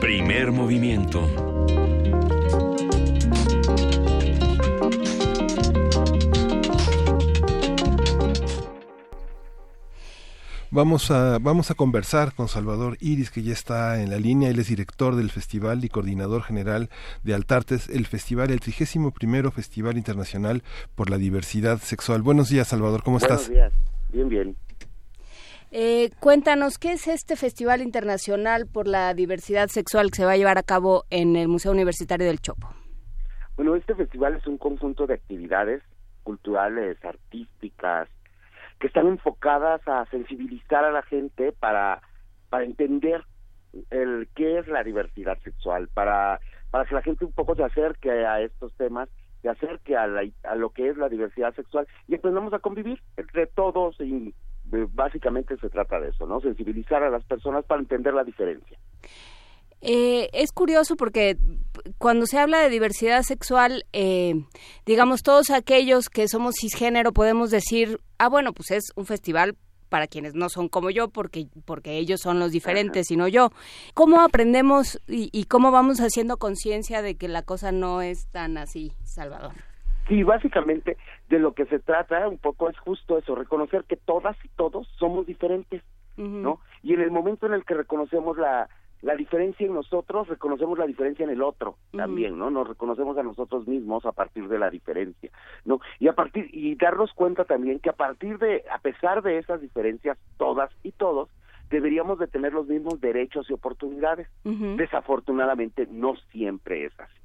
Primer movimiento. Vamos a, vamos a conversar con Salvador Iris, que ya está en la línea. Él es director del festival y coordinador general de Altartes, el festival, el 31 Festival Internacional por la Diversidad Sexual. Buenos días, Salvador, ¿cómo estás? Buenos días. Bien, bien. Eh, cuéntanos, ¿qué es este Festival Internacional por la Diversidad Sexual que se va a llevar a cabo en el Museo Universitario del Chopo? Bueno, este festival es un conjunto de actividades culturales, artísticas, que están enfocadas a sensibilizar a la gente para, para entender el qué es la diversidad sexual, para, para que la gente un poco se acerque a estos temas, se acerque a, a lo que es la diversidad sexual y aprendamos a convivir entre todos y eh, básicamente se trata de eso, ¿no? Sensibilizar a las personas para entender la diferencia. Eh, es curioso porque cuando se habla de diversidad sexual, eh, digamos, todos aquellos que somos cisgénero podemos decir, ah, bueno, pues es un festival para quienes no son como yo, porque, porque ellos son los diferentes y no yo. ¿Cómo aprendemos y, y cómo vamos haciendo conciencia de que la cosa no es tan así, Salvador? Sí, básicamente de lo que se trata un poco es justo eso, reconocer que todas y todos somos diferentes, ¿no? Y en el momento en el que reconocemos la, la diferencia en nosotros, reconocemos la diferencia en el otro también, ¿no? Nos reconocemos a nosotros mismos a partir de la diferencia, ¿no? Y a partir y darnos cuenta también que a partir de a pesar de esas diferencias todas y todos deberíamos de tener los mismos derechos y oportunidades. Desafortunadamente no siempre es así,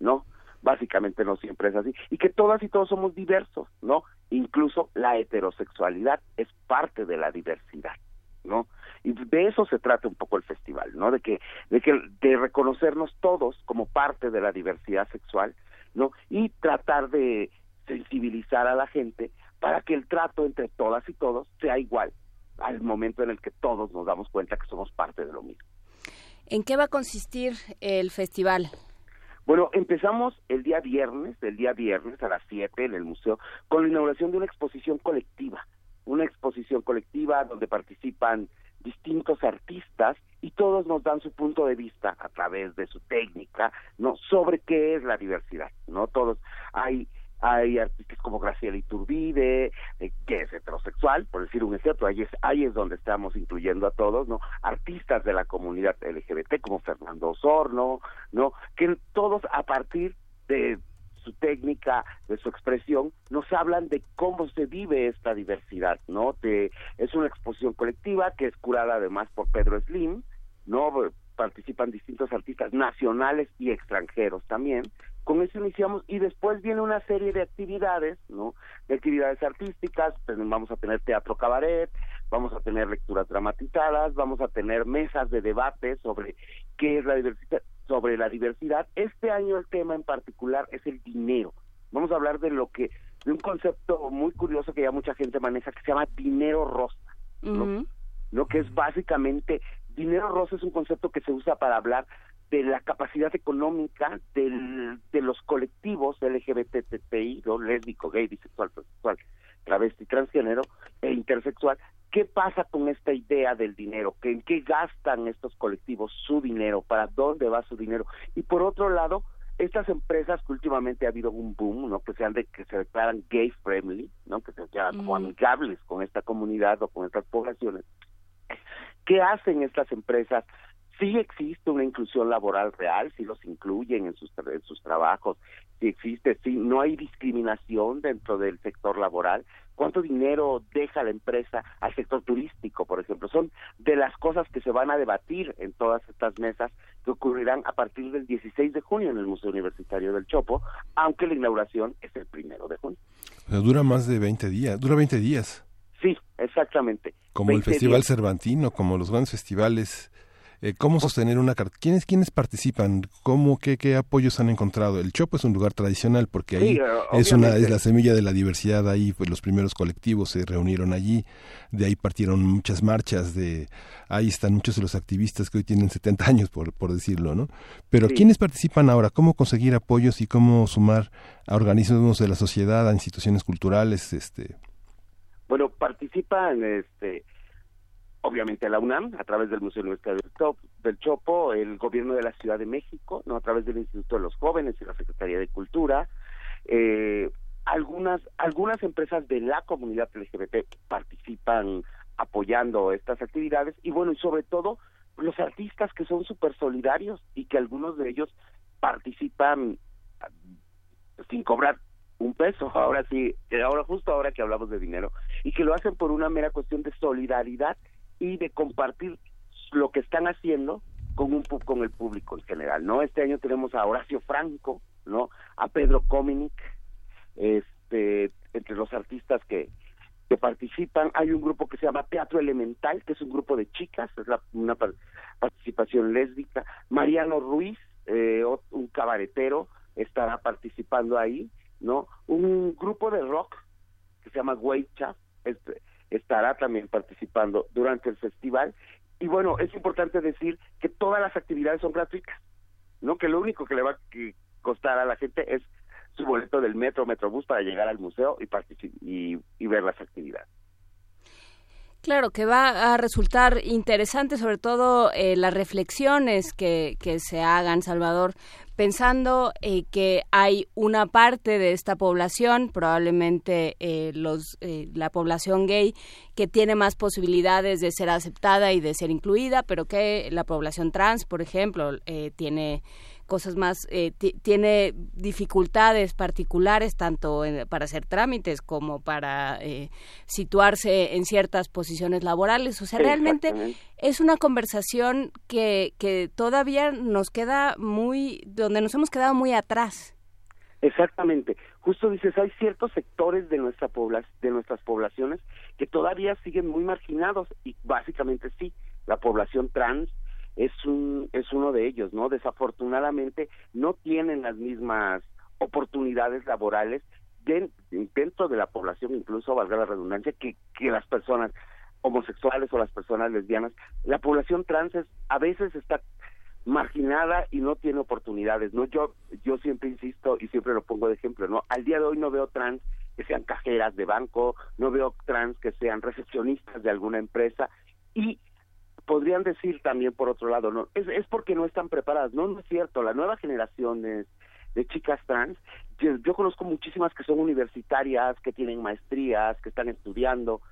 ¿no? Básicamente no siempre es así y que todas y todos somos diversos, ¿no? Incluso la heterosexualidad es parte de la diversidad, ¿no? Y de eso se trata un poco el festival no de que de que de reconocernos todos como parte de la diversidad sexual no y tratar de sensibilizar a la gente para que el trato entre todas y todos sea igual al momento en el que todos nos damos cuenta que somos parte de lo mismo. ¿En qué va a consistir el festival? Bueno, empezamos el día viernes, el día viernes a las 7 en el museo, con la inauguración de una exposición colectiva, una exposición colectiva donde participan distintos artistas y todos nos dan su punto de vista a través de su técnica, ¿no? Sobre qué es la diversidad, ¿no? Todos hay hay artistas como Graciela Iturbide, eh, que es heterosexual, por decir un ejemplo, ahí es, ahí es donde estamos incluyendo a todos, ¿no? Artistas de la comunidad LGBT como Fernando Osorno, ¿no? Que todos a partir de su técnica, de su expresión, nos hablan de cómo se vive esta diversidad, ¿no? De, es una exposición colectiva que es curada además por Pedro Slim, ¿no? Participan distintos artistas nacionales y extranjeros también. Con eso iniciamos y después viene una serie de actividades, ¿no? De actividades artísticas, pues, vamos a tener teatro cabaret, vamos a tener lecturas dramatizadas, vamos a tener mesas de debate sobre qué es la diversidad, sobre la diversidad. Este año el tema en particular es el dinero. Vamos a hablar de lo que de un concepto muy curioso que ya mucha gente maneja que se llama dinero rosa, ¿no? Lo que es básicamente dinero rosa es un concepto que se usa para hablar de la capacidad económica del, de los colectivos LGBTI, ¿no? lésbico, gay, bisexual, sexual, travesti, transgénero e intersexual ¿Qué pasa con esta idea del dinero? ¿En qué gastan estos colectivos su dinero? ¿Para dónde va su dinero? Y por otro lado, estas empresas que últimamente ha habido un boom, ¿no? Que se, de, que se declaran gay friendly, ¿no? Que se declaran como amigables con esta comunidad o con estas poblaciones. ¿Qué hacen estas empresas? Sí existe una inclusión laboral real, sí los incluyen en sus, en sus trabajos, sí existe, sí, no hay discriminación dentro del sector laboral, cuánto dinero deja la empresa al sector turístico, por ejemplo. Son de las cosas que se van a debatir en todas estas mesas que ocurrirán a partir del 16 de junio en el Museo Universitario del Chopo, aunque la inauguración es el primero de junio. dura más de 20 días, dura 20 días. Sí, exactamente. Como el Festival Cervantino, como los grandes festivales eh, ¿Cómo sostener una carta? ¿Quiénes, ¿Quiénes participan? ¿Cómo, qué, qué apoyos han encontrado? El Chopo es un lugar tradicional porque ahí eh, es, una, es la semilla de la diversidad, ahí pues, los primeros colectivos se reunieron allí, de ahí partieron muchas marchas, de ahí están muchos de los activistas que hoy tienen 70 años, por, por decirlo, ¿no? Pero ¿quiénes participan ahora? ¿Cómo conseguir apoyos y cómo sumar a organismos de la sociedad, a instituciones culturales? este Bueno, participan este obviamente la UNAM, a través del Museo Universitario del Chopo, el gobierno de la Ciudad de México, no a través del Instituto de los Jóvenes y la Secretaría de Cultura, eh, algunas algunas empresas de la comunidad LGBT participan apoyando estas actividades y bueno y sobre todo los artistas que son súper solidarios y que algunos de ellos participan sin cobrar un peso, ahora sí, ahora justo ahora que hablamos de dinero, y que lo hacen por una mera cuestión de solidaridad y de compartir lo que están haciendo con un con el público en general, ¿no? Este año tenemos a Horacio Franco, ¿no? A Pedro Cominic, este entre los artistas que que participan. Hay un grupo que se llama Teatro Elemental, que es un grupo de chicas, es una participación lésbica. Mariano Ruiz, eh, un cabaretero, estará participando ahí, ¿no? Un grupo de rock que se llama Weicha este, estará también participando durante el festival. Y bueno, es importante decir que todas las actividades son gratuitas, ¿no? Que lo único que le va a costar a la gente es su boleto del metro, metrobús para llegar al museo y, y ver las actividades. Claro, que va a resultar interesante sobre todo eh, las reflexiones que, que, se hagan, Salvador, pensando eh, que hay una parte de esta población, probablemente eh, los, la población gay, que tiene más posibilidades de ser aceptada y de ser incluida, pero que la población trans, por ejemplo, tiene cosas más, eh, tiene dificultades particulares tanto para hacer trámites como para eh, situarse en ciertas posiciones laborales. O sea, realmente es una conversación que, que todavía nos queda muy, donde nos hemos quedado muy atrás. Exactamente. Justo dices, hay ciertos sectores de nuestra de nuestras poblaciones que todavía siguen muy marginados y básicamente sí, la población trans, es un es uno de ellos, ¿no? Desafortunadamente no tienen las mismas oportunidades laborales dentro de la población, incluso valga la redundancia, que, que las personas homosexuales o las personas lesbianas. La población trans a veces está marginada y no tiene oportunidades, ¿no? Yo yo siempre insisto y siempre lo pongo de ejemplo, ¿no? Al día de hoy no veo trans que sean cajeras de banco, no veo trans que sean recepcionistas de alguna empresa y podrían decir también por otro lado, no es, es porque no están preparadas, no, no es cierto, la nueva generación de, chicas trans, yo, conozco muchísimas que son universitarias, que tienen maestrías, que están estudiando,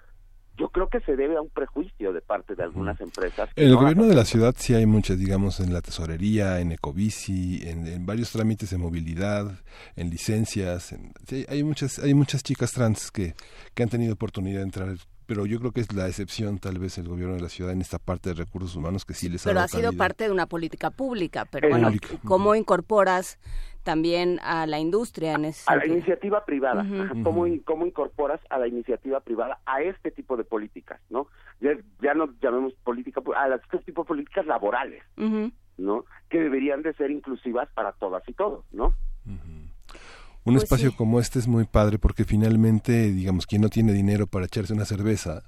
yo creo que se debe a un prejuicio de parte de algunas empresas. En el gobierno de la ciudad sí hay muchas, digamos, en la tesorería, en Ecobici, en, varios trámites de movilidad, en licencias. sí, hay muchas, hay muchas chicas trans que, que han tenido oportunidad de entrar pero yo creo que es la excepción tal vez el gobierno de la ciudad en esta parte de recursos humanos que sí les ha Pero ha sido parte de una política pública, pero bueno, ¿cómo incorporas también a la industria en ese A la iniciativa privada, ¿Cómo, incorporas a la iniciativa privada a este tipo de políticas, no? Ya, no llamemos política, a este tipo de políticas laborales, ¿no? Que deberían de ser inclusivas para todas y todos, ¿no? Un pues espacio como este es muy padre porque finalmente, digamos, quien no tiene dinero para echarse una cerveza,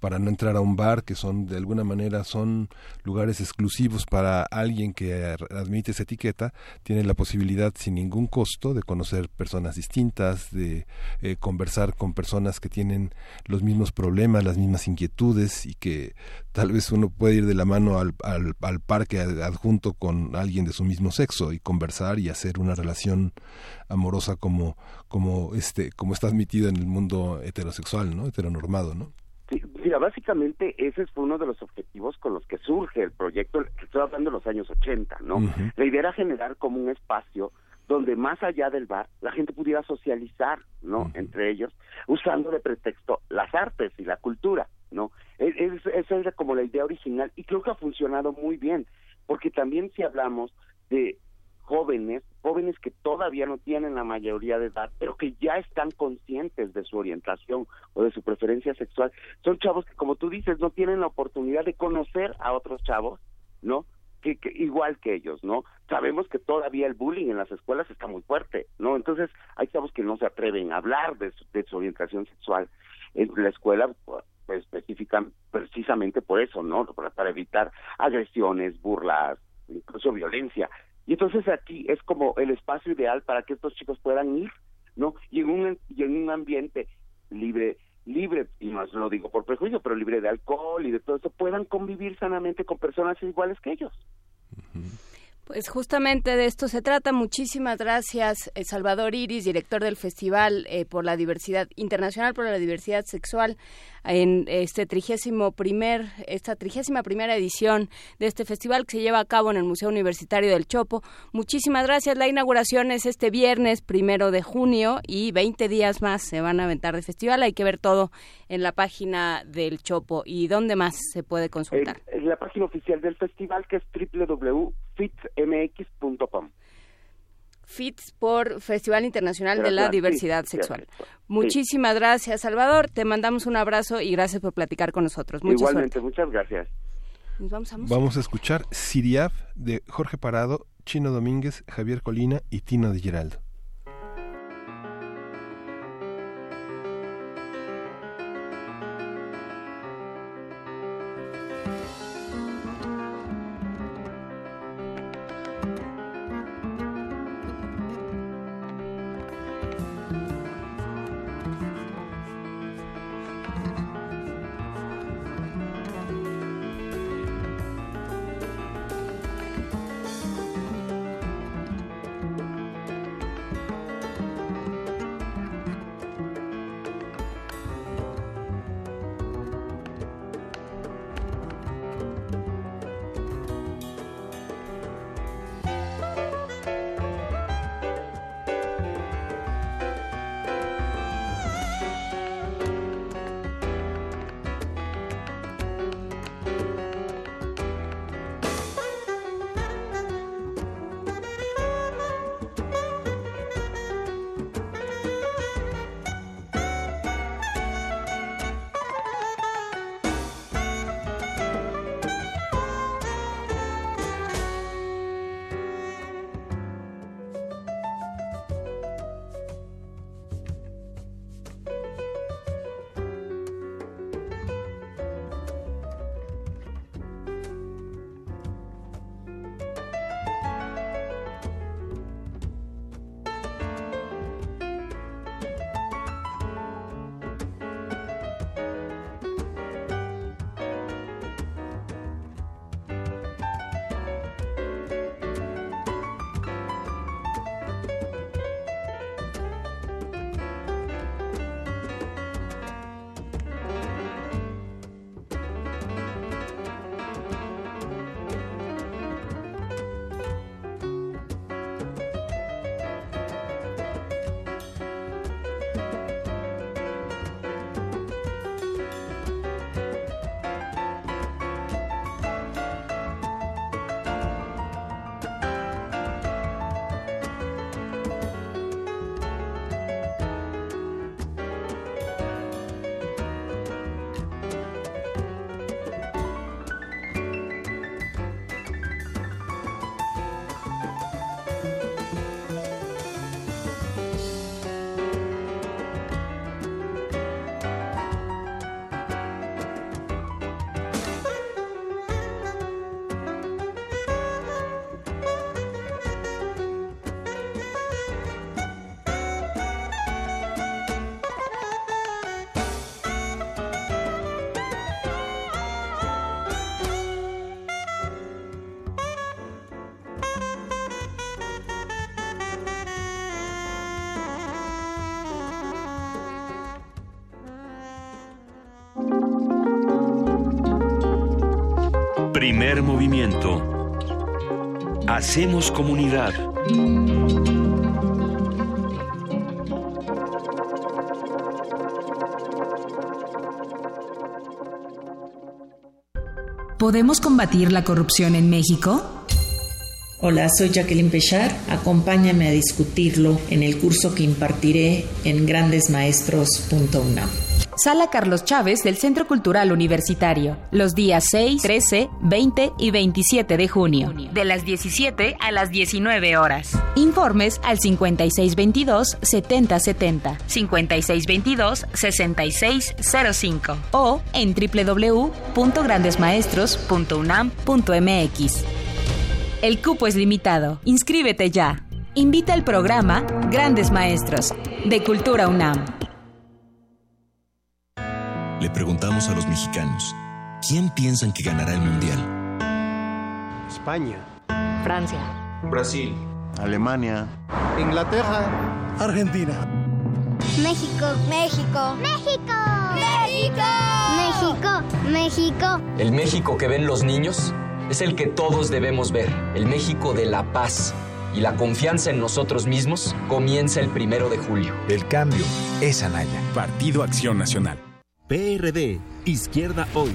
para no entrar a un bar, que son de alguna manera son lugares exclusivos para alguien que admite esa etiqueta, tiene la posibilidad sin ningún costo de conocer personas distintas, de eh, conversar con personas que tienen los mismos problemas, las mismas inquietudes y que tal vez uno puede ir de la mano al, al, al parque adjunto con alguien de su mismo sexo y conversar y hacer una relación amorosa como como este como está admitido en el mundo heterosexual, ¿no? Heteronormado, ¿no? Mira, básicamente ese fue uno de los objetivos con los que surge el proyecto, estoy hablando de los años 80, ¿no? La idea era generar como un espacio donde más allá del bar la gente pudiera socializar, ¿no? Entre ellos, usando de pretexto las artes y la cultura, ¿no? E, es, esa era como la idea original y creo que ha funcionado muy bien, porque también si hablamos de jóvenes, jóvenes que todavía no tienen la mayoría de edad, pero que ya están conscientes de su orientación o de su preferencia sexual. Son chavos que, como tú dices, no tienen la oportunidad de conocer a otros chavos, ¿no? Que, igual que ellos, ¿no? Sabemos que todavía el bullying en las escuelas está muy fuerte, ¿no? Entonces hay chavos que no se atreven a hablar de su, orientación sexual en la escuela, pues especifican precisamente por eso, ¿no? para evitar agresiones, burlas, incluso violencia. Y entonces aquí es como el espacio ideal para que estos chicos puedan ir, ¿no? Y en un, y en un ambiente libre, libre, y no lo digo por prejuicio, pero libre de alcohol y de todo eso, puedan convivir sanamente con personas iguales que ellos. Pues justamente de esto se trata. Muchísimas gracias, eh, Salvador Iris, director del Festival eh, por la Diversidad Internacional por la Diversidad Sexual, en este trigésimo primer, esta trigésima primera edición de este festival que se lleva a cabo en el Museo Universitario del Chopo. Muchísimas gracias. La inauguración es este viernes primero de junio y 20 días más se van a aventar de festival. Hay que ver todo en la página del Chopo. ¿Y dónde más se puede consultar? En, la página oficial del festival que es www.fitmx.com FITS por Festival Internacional de la Diversidad Sexual. Muchísimas gracias, Salvador. Te mandamos un abrazo y gracias por platicar con nosotros. Igualmente, muchas gracias. vamos, a vamos a escuchar Siriaf de Jorge Parado, Chino Domínguez, Javier Colina y Tino de Giraldo. Hacemos comunidad. ¿Podemos combatir la corrupción en México? Hola, soy Jacqueline Pechar. Acompáñame a discutirlo en el curso que impartiré en grandesmaestros.unam. Sala Carlos Chávez del Centro Cultural Universitario, los días 6, 13, 20 y 27 de junio, de las 17 a las 19 horas. Informes al 5622-7070, 5622-6605 o en www.grandesmaestros.unam.mx. El cupo es limitado. Inscríbete ya. Invita al programa Grandes Maestros de Cultura UNAM. Le preguntamos a los mexicanos, ¿quién piensan que ganará el Mundial? España. Francia. Brasil. Alemania. Inglaterra. Argentina. México. México. México. México. México. México. El México que ven los niños es el que todos debemos ver. El México de la paz y la confianza en nosotros mismos comienza el primero de julio. El cambio es Anaya. Partido Acción Nacional. PRD, Izquierda Hoy.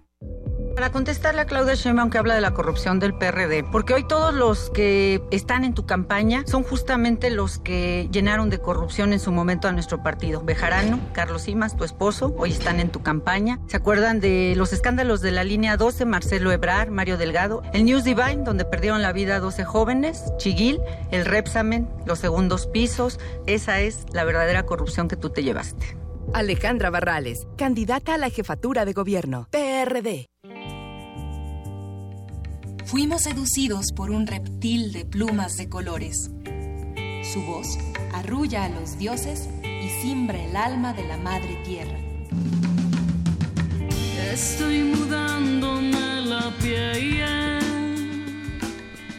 Para contestarle a Claudia Sheinbaum que habla de la corrupción del PRD, porque hoy todos los que están en tu campaña son justamente los que llenaron de corrupción en su momento a nuestro partido. Bejarano, Carlos Simas, tu esposo, hoy están en tu campaña. ¿Se acuerdan de los escándalos de la línea 12, Marcelo Ebrar, Mario Delgado? El News Divine, donde perdieron la vida 12 jóvenes, Chiguil, el Repsamen, los segundos pisos. Esa es la verdadera corrupción que tú te llevaste. Alejandra Barrales, candidata a la jefatura de gobierno, PRD. Fuimos seducidos por un reptil de plumas de colores. Su voz arrulla a los dioses y simbra el alma de la madre tierra. Estoy mudándome la piel.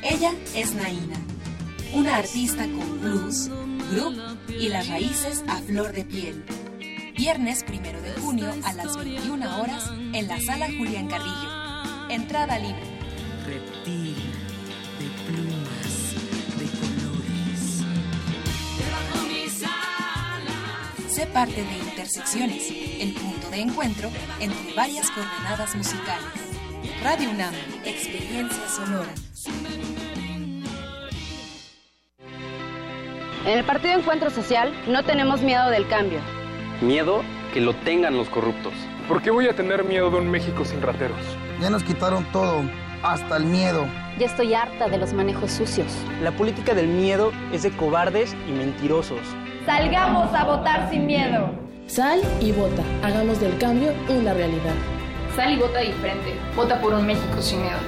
Ella es Naina, una artista con blues, group y las raíces a flor de piel. Viernes primero de junio a las 21 horas en la sala Julián Carrillo. Entrada libre Sé parte de Intersecciones, el punto de encuentro entre varias coordenadas musicales. Radio UNAM, experiencia sonora. En el Partido Encuentro Social no tenemos miedo del cambio. Miedo que lo tengan los corruptos. ¿Por qué voy a tener miedo de un México sin rateros? Ya nos quitaron todo hasta el miedo. Ya estoy harta de los manejos sucios. La política del miedo es de cobardes y mentirosos. Salgamos a votar sin miedo. Sal y vota. Hagamos del cambio una realidad. Sal y vota diferente. Vota por un México sin miedo.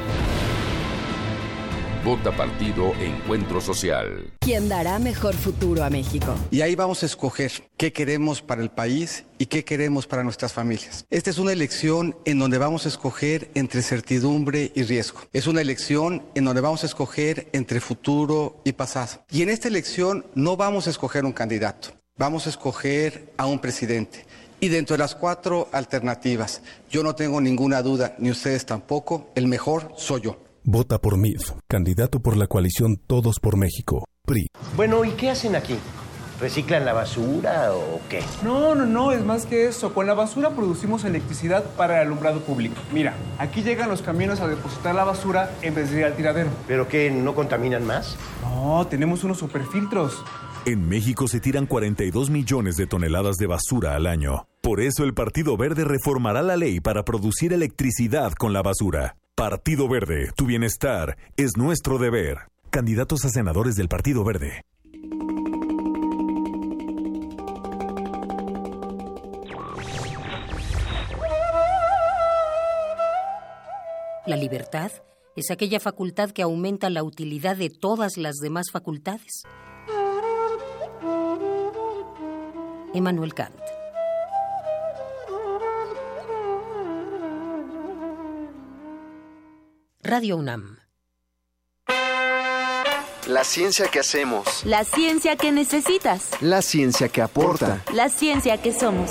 Vota Partido Encuentro Social. ¿Quién dará mejor futuro a México? Y ahí vamos a escoger qué queremos para el país y qué queremos para nuestras familias. Esta es una elección en donde vamos a escoger entre certidumbre y riesgo. Es una elección en donde vamos a escoger entre futuro y pasado. Y en esta elección no vamos a escoger un candidato, vamos a escoger a un presidente. Y dentro de las cuatro alternativas, yo no tengo ninguna duda, ni ustedes tampoco, el mejor soy yo. Vota por MIF, candidato por la coalición Todos por México, PRI. Bueno, ¿y qué hacen aquí? ¿Reciclan la basura o qué? No, no, no, es más que eso. Con la basura producimos electricidad para el alumbrado público. Mira, aquí llegan los camiones a depositar la basura en vez de ir al tiradero. ¿Pero qué? ¿No contaminan más? No, tenemos unos superfiltros. En México se tiran 42 millones de toneladas de basura al año. Por eso el Partido Verde reformará la ley para producir electricidad con la basura. Partido Verde, tu bienestar es nuestro deber. Candidatos a senadores del Partido Verde. La libertad es aquella facultad que aumenta la utilidad de todas las demás facultades. Emmanuel Kant. Radio UNAM. La ciencia que hacemos. La ciencia que necesitas. La ciencia que aporta. La ciencia que somos.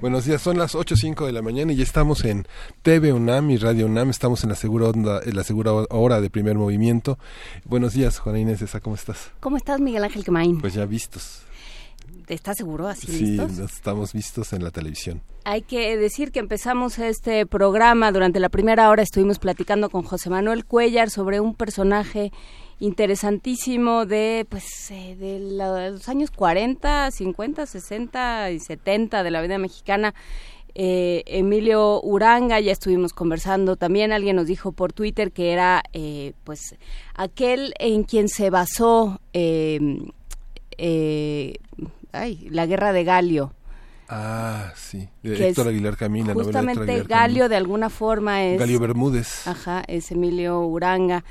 Buenos días, son las 8.05 de la mañana y ya estamos en TV UNAM y Radio UNAM, estamos en la segura onda, en la segura hora de primer movimiento. Buenos días, Juana Inés, ¿cómo estás? ¿Cómo estás, Miguel Ángel Quemain? Pues ya vistos. ¿Estás seguro? ¿Así sí, listos? estamos vistos en la televisión. Hay que decir que empezamos este programa. Durante la primera hora estuvimos platicando con José Manuel Cuellar sobre un personaje interesantísimo de pues eh, de los años 40, 50, 60 y 70 de la vida mexicana. Eh, Emilio Uranga, ya estuvimos conversando también, alguien nos dijo por Twitter que era eh, pues aquel en quien se basó ay, la guerra de Galio. Ah, sí, de Héctor Aguilar Camín, la Justamente novela de Héctor Galio de alguna forma es... Galio Bermúdez. Ajá, es Emilio Uranga.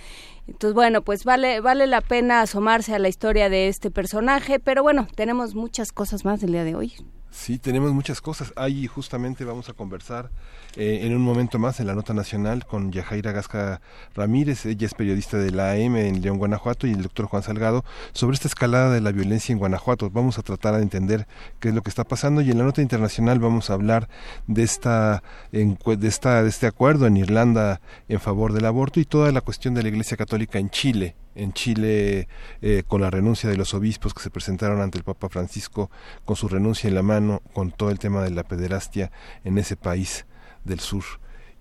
Entonces, bueno, pues vale, vale la pena asomarse a la historia de este personaje, pero bueno, tenemos muchas cosas más del día de hoy. Sí, tenemos muchas cosas. Ahí justamente vamos a conversar eh, en un momento más en la nota nacional con Yajaira Gasca Ramírez, ella es periodista de la AM en León, Guanajuato, y el doctor Juan Salgado, sobre esta escalada de la violencia en Guanajuato. Vamos a tratar de entender qué es lo que está pasando y en la nota internacional vamos a hablar de esta, de esta de este acuerdo en Irlanda en favor del aborto y toda la cuestión de la Iglesia Católica en Chile en Chile eh, con la renuncia de los obispos que se presentaron ante el Papa Francisco con su renuncia en la mano con todo el tema de la pederastia en ese país del sur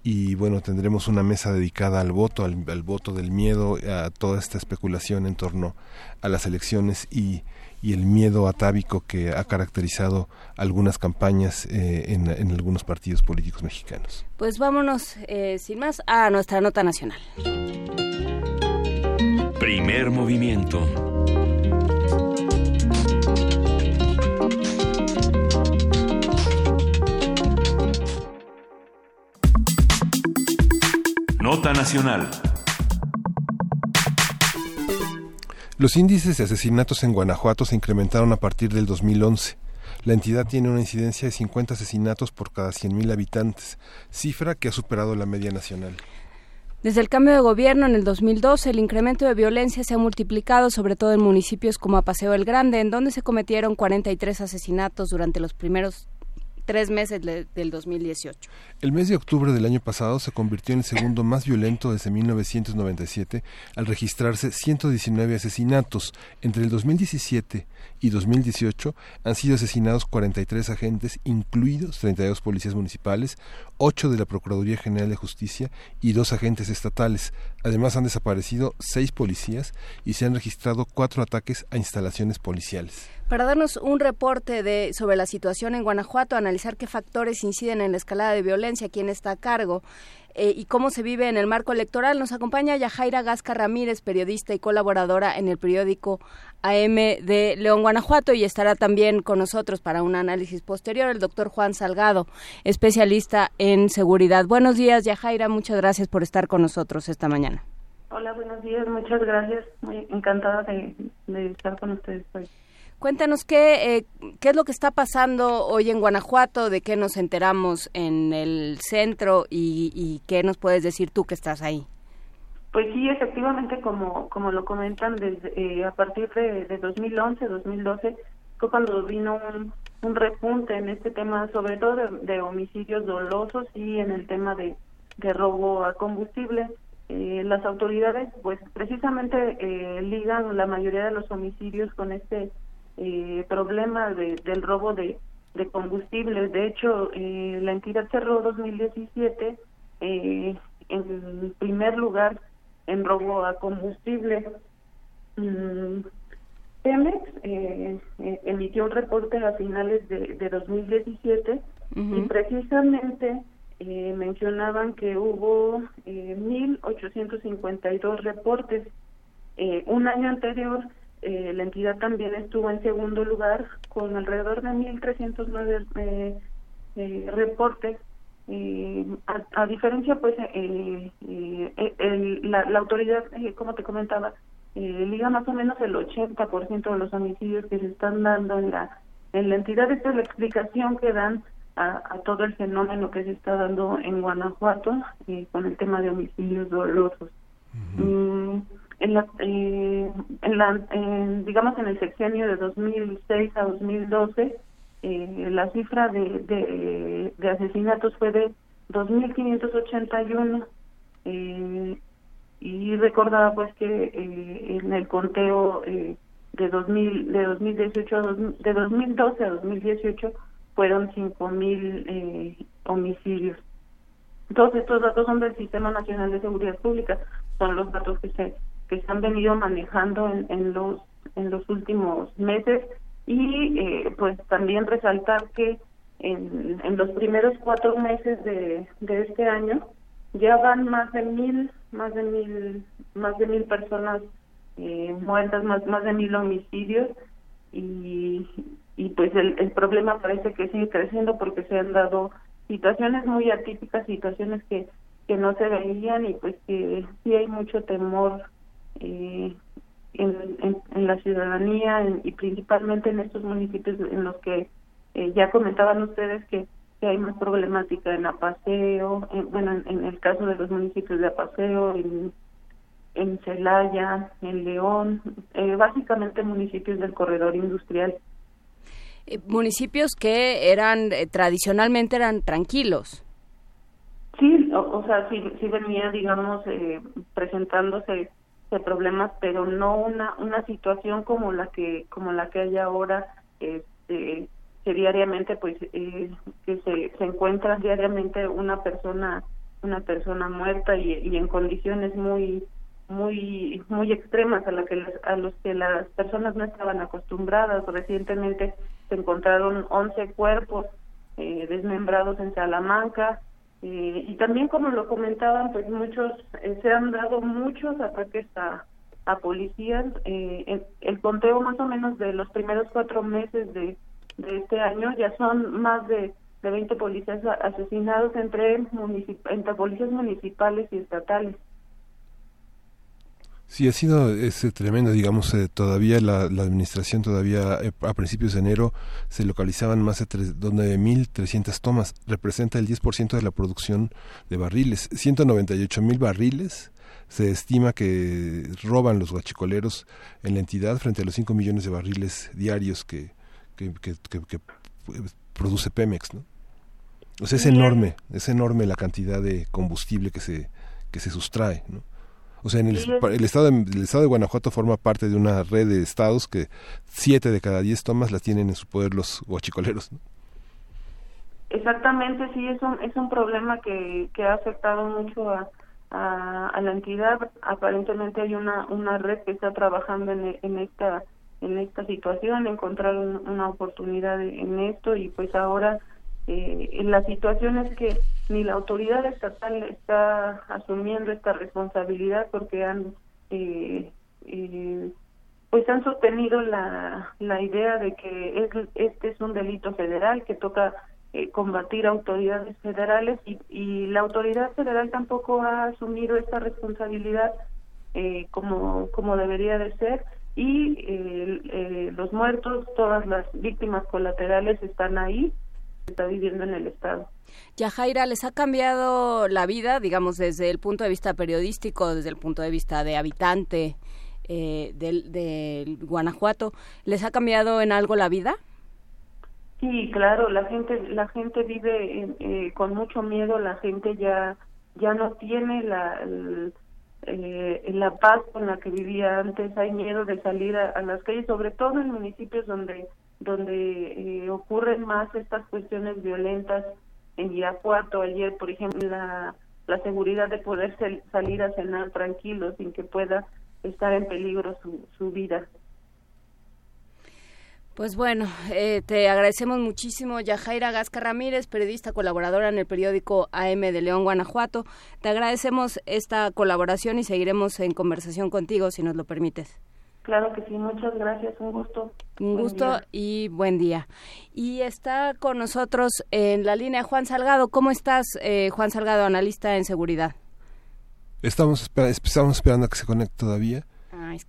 y bueno tendremos una mesa dedicada al voto al, voto del miedo a toda esta especulación en torno a las elecciones y, y el miedo atávico que ha caracterizado algunas campañas eh, en, en, algunos partidos políticos mexicanos. Pues vámonos, eh, sin más, a nuestra nota nacional. Primer movimiento. Nota nacional. Los índices de asesinatos en Guanajuato se incrementaron a partir del 2011. La entidad tiene una incidencia de 50 asesinatos por cada 100.000 habitantes, cifra que ha superado la media nacional. Desde el cambio de gobierno en el 2012, el incremento de violencia se ha multiplicado, sobre todo en municipios como Apaseo el Grande, en donde se cometieron 43 asesinatos durante los primeros tres meses del 2018. El mes de octubre del año pasado se convirtió en el segundo más violento desde 1997 al registrarse 119 asesinatos. Entre el 2017 y 2018 han sido asesinados 43 agentes, incluidos 32 policías municipales, 8 de la Procuraduría General de Justicia y dos agentes estatales. Además han desaparecido 6 policías y se han registrado 4 ataques a instalaciones policiales. Para darnos un reporte de, sobre la situación en Guanajuato, analizar qué factores inciden en la escalada de violencia, quién está a cargo eh, y cómo se vive en el marco electoral, nos acompaña Yajaira Gasca Ramírez, periodista y colaboradora en el periódico AM de León, Guanajuato, y estará también con nosotros para un análisis posterior el doctor Juan Salgado, especialista en seguridad. Buenos días, Yajaira, muchas gracias por estar con nosotros esta mañana. Hola, buenos días, muchas gracias. Muy encantada de, de estar con ustedes hoy. Cuéntanos qué, eh, qué es lo que está pasando hoy en Guanajuato, de qué nos enteramos en el centro y, y qué nos puedes decir tú que estás ahí. Pues sí, efectivamente, como, como lo comentan, desde, eh, a partir de, de 2011, 2012, fue cuando vino un, un repunte en este tema, sobre todo de, homicidios dolosos y en el tema de, de robo a combustible. Eh, las autoridades, pues precisamente eh, ligan la mayoría de los homicidios con este eh, problema de, del robo de, de combustibles. De hecho, eh, la entidad cerró 2017 eh, en primer lugar en robo a combustible. Mm, Pemex eh, eh, emitió un reporte a finales de, de 2017 uh -huh. y precisamente eh, mencionaban que hubo eh, 1.852 reportes. Eh, un año anterior eh, la entidad también estuvo en segundo lugar con alrededor de 1.309 eh, eh, reportes. Eh, a, a, diferencia, pues, eh, eh, el, la, la, autoridad, como te comentaba, liga más o menos el 80% de los homicidios que se están dando en la, en la entidad. Esta es la explicación que dan a, a todo el fenómeno que se está dando en Guanajuato con el tema de homicidios dolosos. Uh -huh. mm, en la, eh, en la en, digamos en el sexenio de 2006 a 2012 eh, la cifra de, de, de, asesinatos fue de 2.581 eh, y recordaba pues que eh, en el conteo eh, de 2000 de 2018 a de 2012 a 2018 fueron 5000 eh, homicidios. Todos estos datos son del Sistema Nacional de Seguridad Pública, son los datos que se que se han venido manejando en, los en los últimos meses. Y eh, pues también resaltar que en, en los primeros cuatro meses de, de este año ya van más de mil más de mil más de mil personas eh, muertas más más de mil homicidios. Y y pues el, el problema parece que sigue creciendo porque se han dado situaciones muy atípicas situaciones que que no se veían y pues que sí hay mucho temor eh, en, en, la ciudadanía y principalmente en estos municipios en los que eh, ya comentaban ustedes que, hay más problemática en Apaseo, bueno, en, el caso de los municipios de Apaseo, en, en Celaya, en León, eh, básicamente municipios del corredor industrial. Eh, municipios que eran tradicionalmente eran tranquilos. Sí, o, sea, sí, sí venía, digamos, presentándose de problemas, pero no una una situación como la que como la que hay ahora, este, que diariamente pues eh, que se, se encuentra diariamente una persona una persona muerta y, y en condiciones muy muy muy extremas a la que a los que las personas no estaban acostumbradas. Recientemente se encontraron 11 cuerpos eh, desmembrados en Salamanca eh, y también como lo comentaban, pues muchos, eh, se han dado muchos ataques a, a policías. Eh, el, conteo más o menos de los primeros cuatro meses de, de este año ya son más de, de 20 policías asesinados entre, entre policías municipales y estatales. Sí, ha sido ese tremendo, digamos, eh, todavía la, administración todavía eh, a principios de enero se localizaban más de 9.300 tomas, representa el 10% de la producción de barriles, 198.000 barriles se estima que roban los guachicoleros en la entidad frente a los 5 millones de barriles diarios que, que, que, que produce Pemex, ¿no? O sea, es enorme, es enorme la cantidad de combustible que se, que se sustrae, ¿no? O sea, en el, estado de, el estado de Guanajuato forma parte de una red de estados que siete de cada diez tomas las tienen en su poder los guachicoleros. Exactamente, sí, es un, es un problema que, que ha afectado mucho a, a, la entidad. Aparentemente hay una, una red que está trabajando en, en esta en esta situación, encontrar una oportunidad en esto y pues ahora eh, la situación es que ni la autoridad estatal está asumiendo esta responsabilidad porque han eh, eh, pues han sostenido la, la idea de que es, este es un delito federal que toca eh, combatir autoridades federales y, y, la autoridad federal tampoco ha asumido esta responsabilidad eh, como como debería de ser. Y los muertos todas las víctimas colaterales están ahí está viviendo en el Estado. Yajaira, ¿les ha cambiado la vida, digamos, desde el punto de vista periodístico, desde el punto de vista de habitante eh, del, Guanajuato? ¿Les ha cambiado en algo la vida? Sí, claro, la gente, la gente vive eh, con mucho miedo, la gente ya, ya no tiene la, eh, la paz con la que vivía antes, hay miedo de salir a las calles, sobre todo en municipios donde donde eh, ocurren más estas cuestiones violentas en Irapuato ayer por ejemplo la, la seguridad de poder salir a cenar tranquilo sin que pueda estar en peligro su, su vida pues bueno, eh, te agradecemos muchísimo, Yajaira Gasca Ramírez, periodista colaboradora en el periódico AM de León, Guanajuato. Te agradecemos esta colaboración y seguiremos en conversación contigo, si nos lo permites. Claro que sí, muchas gracias, un gusto. Un gusto y buen día. Y está con nosotros en la línea Juan Salgado. ¿Cómo estás, eh, Juan Salgado, analista en seguridad? Estamos, estamos esperando a que se conecte todavía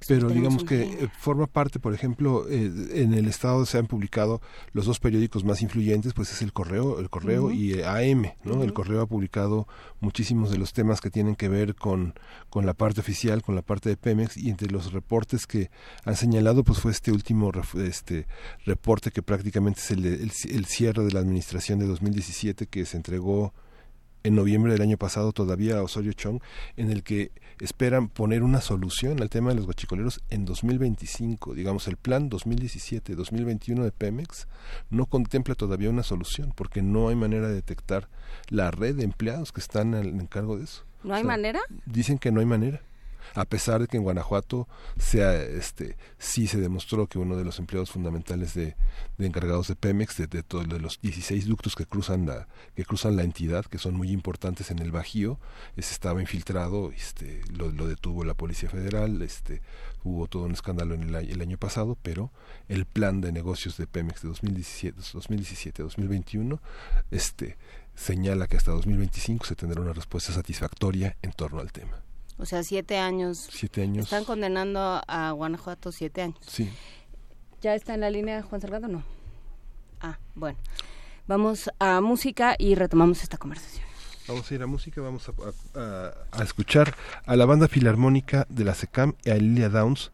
pero digamos que eh, forma parte, por ejemplo, eh, en el estado se han publicado los dos periódicos más influyentes, pues es el Correo, el Correo y eh, AM, ¿no? El Correo ha publicado muchísimos de los temas que tienen que ver con, con la parte oficial, con la parte de Pemex y entre los reportes que han señalado, pues fue este último este reporte que prácticamente es el, el, el cierre de la administración de 2017 que se entregó en noviembre del año pasado todavía a Osorio Chong, en el que esperan poner una solución al tema de los guachicoleros en 2025. Digamos, el plan 2017-2021 de Pemex no contempla todavía una solución porque no hay manera de detectar la red de empleados que están en cargo de eso. ¿No hay manera? Dicen que no hay manera a pesar de que en Guanajuato sea este sí se demostró que uno de los empleados fundamentales de, encargados de Pemex de, de todos los 16 ductos que cruzan la que cruzan la entidad que son muy importantes en el Bajío ese estaba infiltrado este lo, detuvo la Policía Federal este hubo todo un escándalo en el, el, año pasado pero el plan de negocios de Pemex de 2017 2017 2021 este señala que hasta 2025 se tendrá una respuesta satisfactoria en torno al tema. O sea, siete años. Siete años. Están condenando a Guanajuato siete años. Sí. ¿Ya está en la línea Juan Salgado no? Ah, bueno. Vamos a música y retomamos esta conversación. Vamos a ir a música, vamos a, a, escuchar a la banda filarmónica de la SECAM y a Lilia Downs,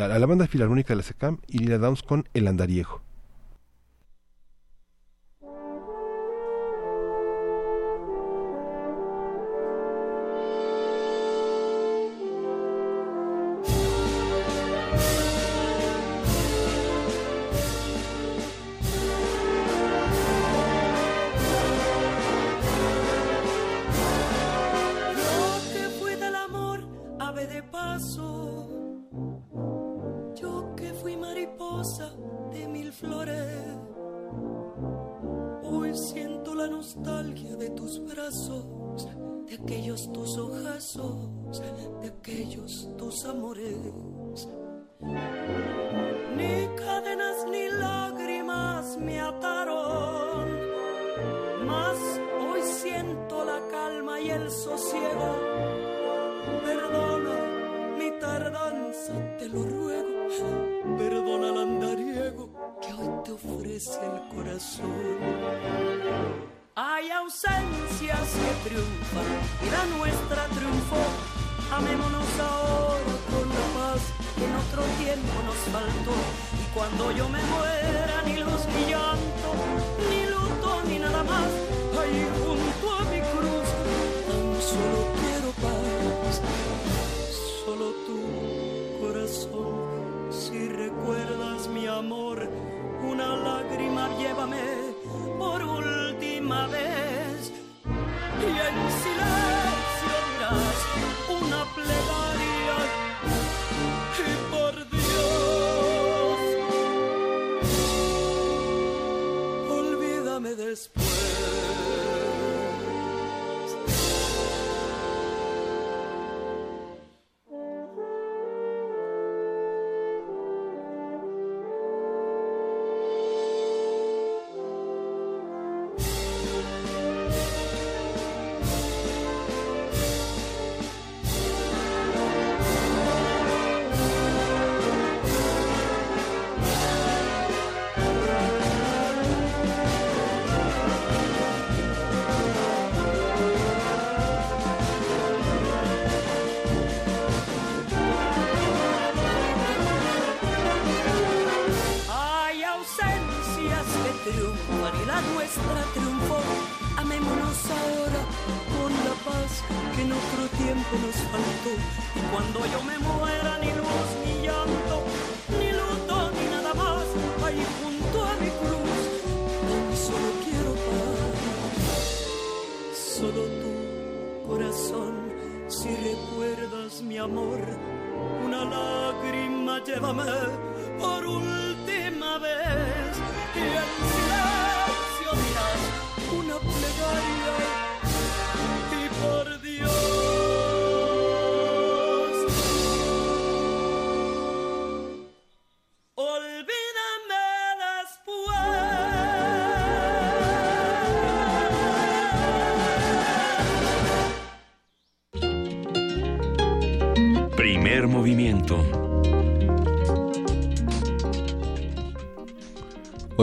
a la banda filarmónica de la SECAM y Lilia Downs con El Andariego.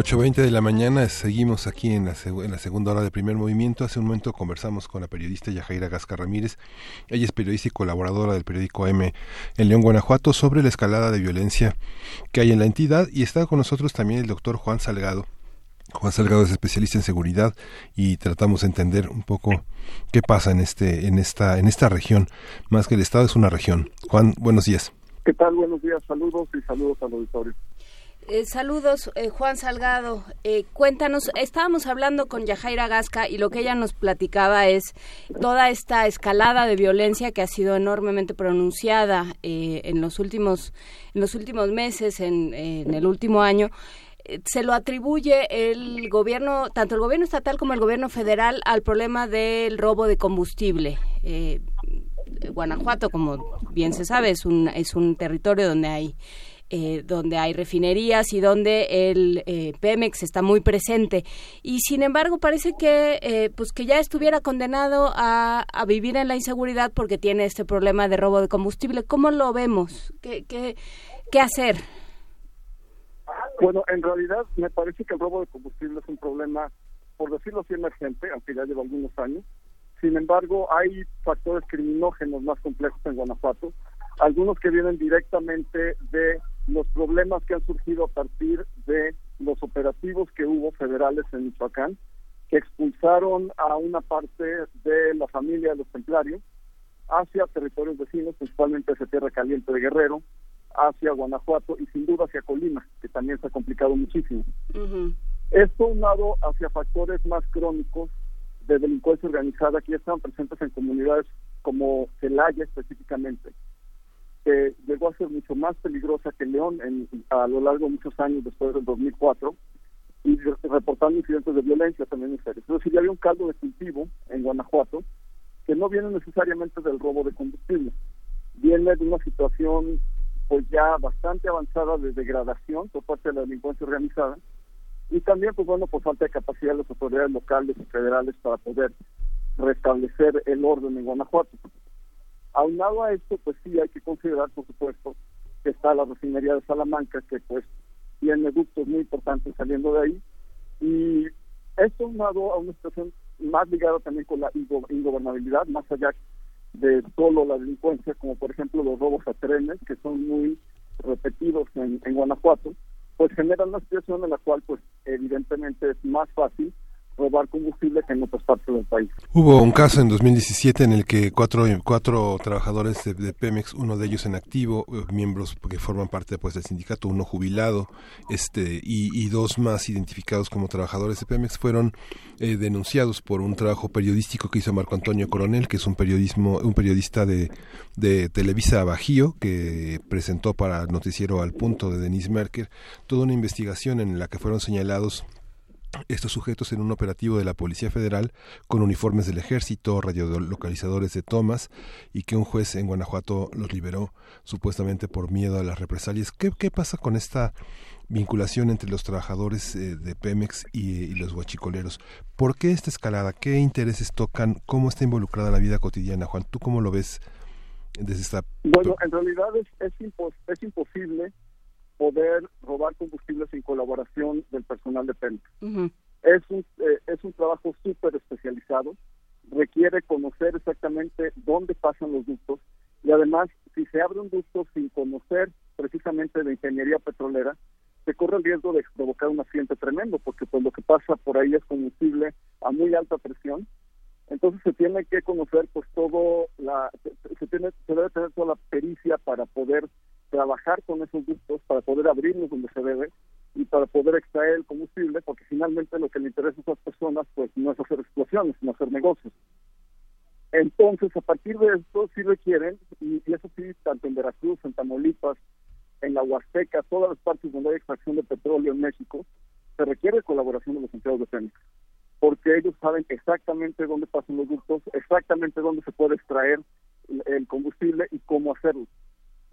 8.20 de la mañana, seguimos aquí en la, segunda hora de primer movimiento. Hace un momento conversamos con la periodista Yajaira Gasca Ramírez. Ella es periodista y colaboradora del periódico M en León, Guanajuato, sobre la escalada de violencia que hay en la entidad. Y está con nosotros también el doctor Juan Salgado, Juan Salgado es especialista en seguridad y tratamos de entender un poco qué pasa en este en esta en esta región, más que el estado es una región. Juan, buenos días. ¿Qué tal? Buenos días, saludos y saludos al auditorio. Eh, saludos, eh, Juan Salgado. Eh, cuéntanos, estábamos hablando con Yajaira Gasca y lo que ella nos platicaba es toda esta escalada de violencia que ha sido enormemente pronunciada en los últimos en los últimos meses, en, en el último año se lo atribuye el gobierno, tanto el gobierno estatal como el gobierno federal, al problema del robo de combustible. Guanajuato, como bien se sabe, es un, es un territorio donde hay eh, donde hay refinerías y donde el eh, Pemex está muy presente. Y sin embargo parece que eh, pues que ya estuviera condenado a, vivir en la inseguridad porque tiene este problema de robo de combustible. Cómo lo vemos qué qué, qué hacer bueno en realidad me parece que el robo de combustible es un problema por decirlo así emergente aunque ya lleva algunos años. Sin embargo, hay factores criminógenos más complejos en Guanajuato, algunos que vienen directamente de los problemas que han surgido a partir de los operativos que hubo federales en Michoacán, que expulsaron a una parte de la familia de los templarios hacia territorios vecinos, principalmente hacia Tierra Caliente de Guerrero, hacia Guanajuato y sin duda hacia Colima, que también se ha complicado muchísimo. Esto unado hacia factores más crónicos de delincuencia organizada que ya estaban presentes en comunidades como Celaya específicamente, que llegó a ser mucho más peligrosa que León en, a lo largo de muchos años después del 2004 y reportando incidentes de violencia también en serio. Es decir, ya había un caldo de cultivo en Guanajuato que no viene necesariamente del robo de combustible, viene de una situación pues ya bastante avanzada de degradación por parte de la delincuencia organizada y también pues bueno por falta de capacidad de las autoridades locales y federales para poder restablecer el orden en Guanajuato. Aunado a esto, pues sí hay que considerar, por supuesto, que está la refinería de Salamanca, que pues tiene ductos muy importantes saliendo de ahí, y esto aunado a una situación más ligada también con la ingobernabilidad, más allá de solo la delincuencia, como por ejemplo los robos a trenes, que son muy repetidos en, Guanajuato, pues generan una situación en la cual pues evidentemente es más fácil robar combustible en otras partes del país. Hubo un caso en 2017 en el que cuatro, cuatro trabajadores de, Pemex, uno de ellos en activo, eh, miembros que forman parte pues, del sindicato, uno jubilado este y, dos más identificados como trabajadores de Pemex, fueron eh, denunciados por un trabajo periodístico que hizo Marco Antonio Coronel, que es un periodismo un periodista de, de Televisa Bajío, que presentó para Noticiero al Punto de Denise Merker toda una investigación en la que fueron señalados estos sujetos en un operativo de la Policía Federal con uniformes del ejército, radiolocalizadores de tomas y que un juez en Guanajuato los liberó supuestamente por miedo a las represalias. ¿Qué, qué pasa con esta vinculación entre los trabajadores eh, de Pemex y, los guachicoleros? ¿Por qué esta escalada? ¿Qué intereses tocan? ¿Cómo está involucrada la vida cotidiana? Juan, ¿tú cómo lo ves desde esta... Bueno, en realidad es, es, es imposible poder robar combustible sin colaboración del personal de Pemex. es, un, eh, es un trabajo súper especializado, requiere conocer exactamente dónde pasan los ductos y además si se abre un ducto sin conocer precisamente de ingeniería petrolera, se corre el riesgo de provocar un accidente tremendo, porque pues lo que pasa por ahí es combustible a muy alta presión. Entonces se tiene que conocer pues todo la se, tiene se debe tener toda la pericia para poder trabajar con esos ductos para poder abrirlos donde se debe y para poder extraer el combustible, porque finalmente lo que le interesa a esas personas pues no es hacer explosiones, sino hacer negocios. Entonces, a partir de esto sí requieren, y, eso sí, tanto en Veracruz, en Tamaulipas, en la Huasteca, todas las partes donde hay extracción de petróleo en México, se requiere colaboración de los empleados de Pemex, porque ellos saben exactamente dónde pasan los ductos, exactamente dónde se puede extraer el combustible y cómo hacerlo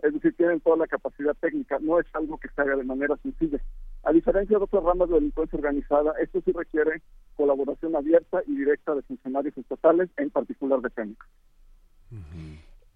es decir, tienen toda la capacidad técnica, no es algo que se haga de manera sencilla. A diferencia de otras ramas de delincuencia organizada, esto sí requiere colaboración abierta y directa de funcionarios estatales, en particular de Fénix.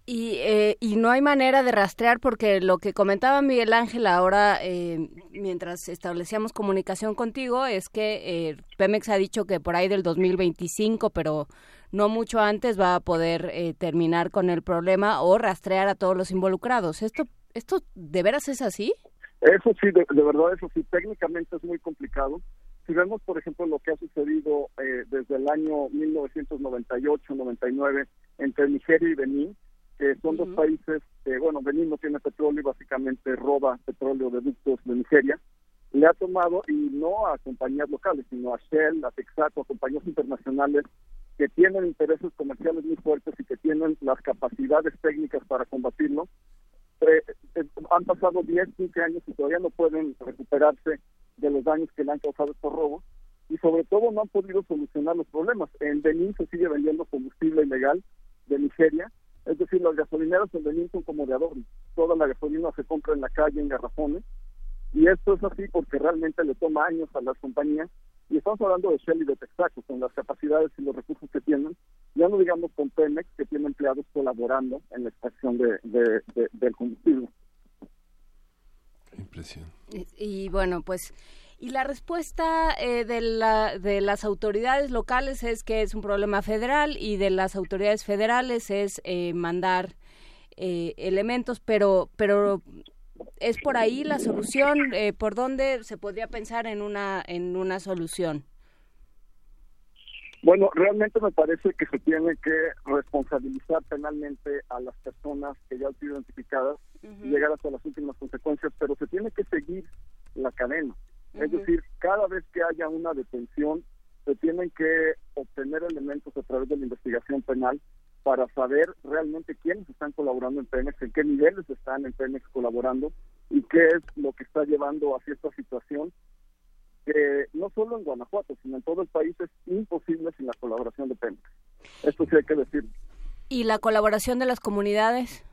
Y, eh, y no hay manera de rastrear porque lo que comentaba Miguel Ángel ahora, eh, mientras establecíamos comunicación contigo, es que eh, Pemex ha dicho que por ahí del 2025, pero no mucho antes va a poder eh, terminar con el problema o rastrear a todos los involucrados. ¿Esto, esto de veras es así? Eso sí, de, verdad, eso sí, técnicamente es muy complicado. Si vemos, por ejemplo, lo que ha sucedido eh, desde el año 1998-99 entre Nigeria y Benín, que son dos países, que, bueno, Benín no tiene petróleo y básicamente roba petróleo de ductos de Nigeria, le ha tomado, y no a compañías locales, sino a Shell, a Texaco, a compañías internacionales que tienen intereses comerciales muy fuertes y que tienen las capacidades técnicas para combatirlo. Eh, eh, han pasado 10, 15 años y todavía no pueden recuperarse de los daños que le han causado estos robos y sobre todo no han podido solucionar los problemas. En Benín se sigue vendiendo combustible ilegal de Nigeria, es decir, las gasolineras en Benín son como de adorno. Toda la gasolina se compra en la calle en garrafones y esto es así porque realmente le toma años a las compañías y estamos hablando de Shell y de Texaco, con las capacidades y los recursos que tienen, ya no digamos con Pemex, que tiene empleados colaborando en la extracción de, del combustible. Impresión. Y, bueno, pues y la respuesta eh, de, la, de las autoridades locales es que es un problema federal y de las autoridades federales es eh, mandar eh, elementos, pero, pero es por ahí la solución. ¿Por dónde se podría pensar en una en una solución? Bueno, realmente me parece que se tiene que responsabilizar penalmente a las personas que ya han sido identificadas y llegar hasta las últimas consecuencias, pero se tiene que seguir la cadena. Es decir, cada vez que haya una detención, se tienen que obtener elementos a través de la investigación penal para saber realmente quiénes están colaborando en Pemex, en qué niveles están en Pemex colaborando y qué es lo que está llevando hacia esta situación que no solo en Guanajuato, sino en todo el país es imposible sin la colaboración de Pemex. Esto sí hay que decir. ¿Y la colaboración de las comunidades?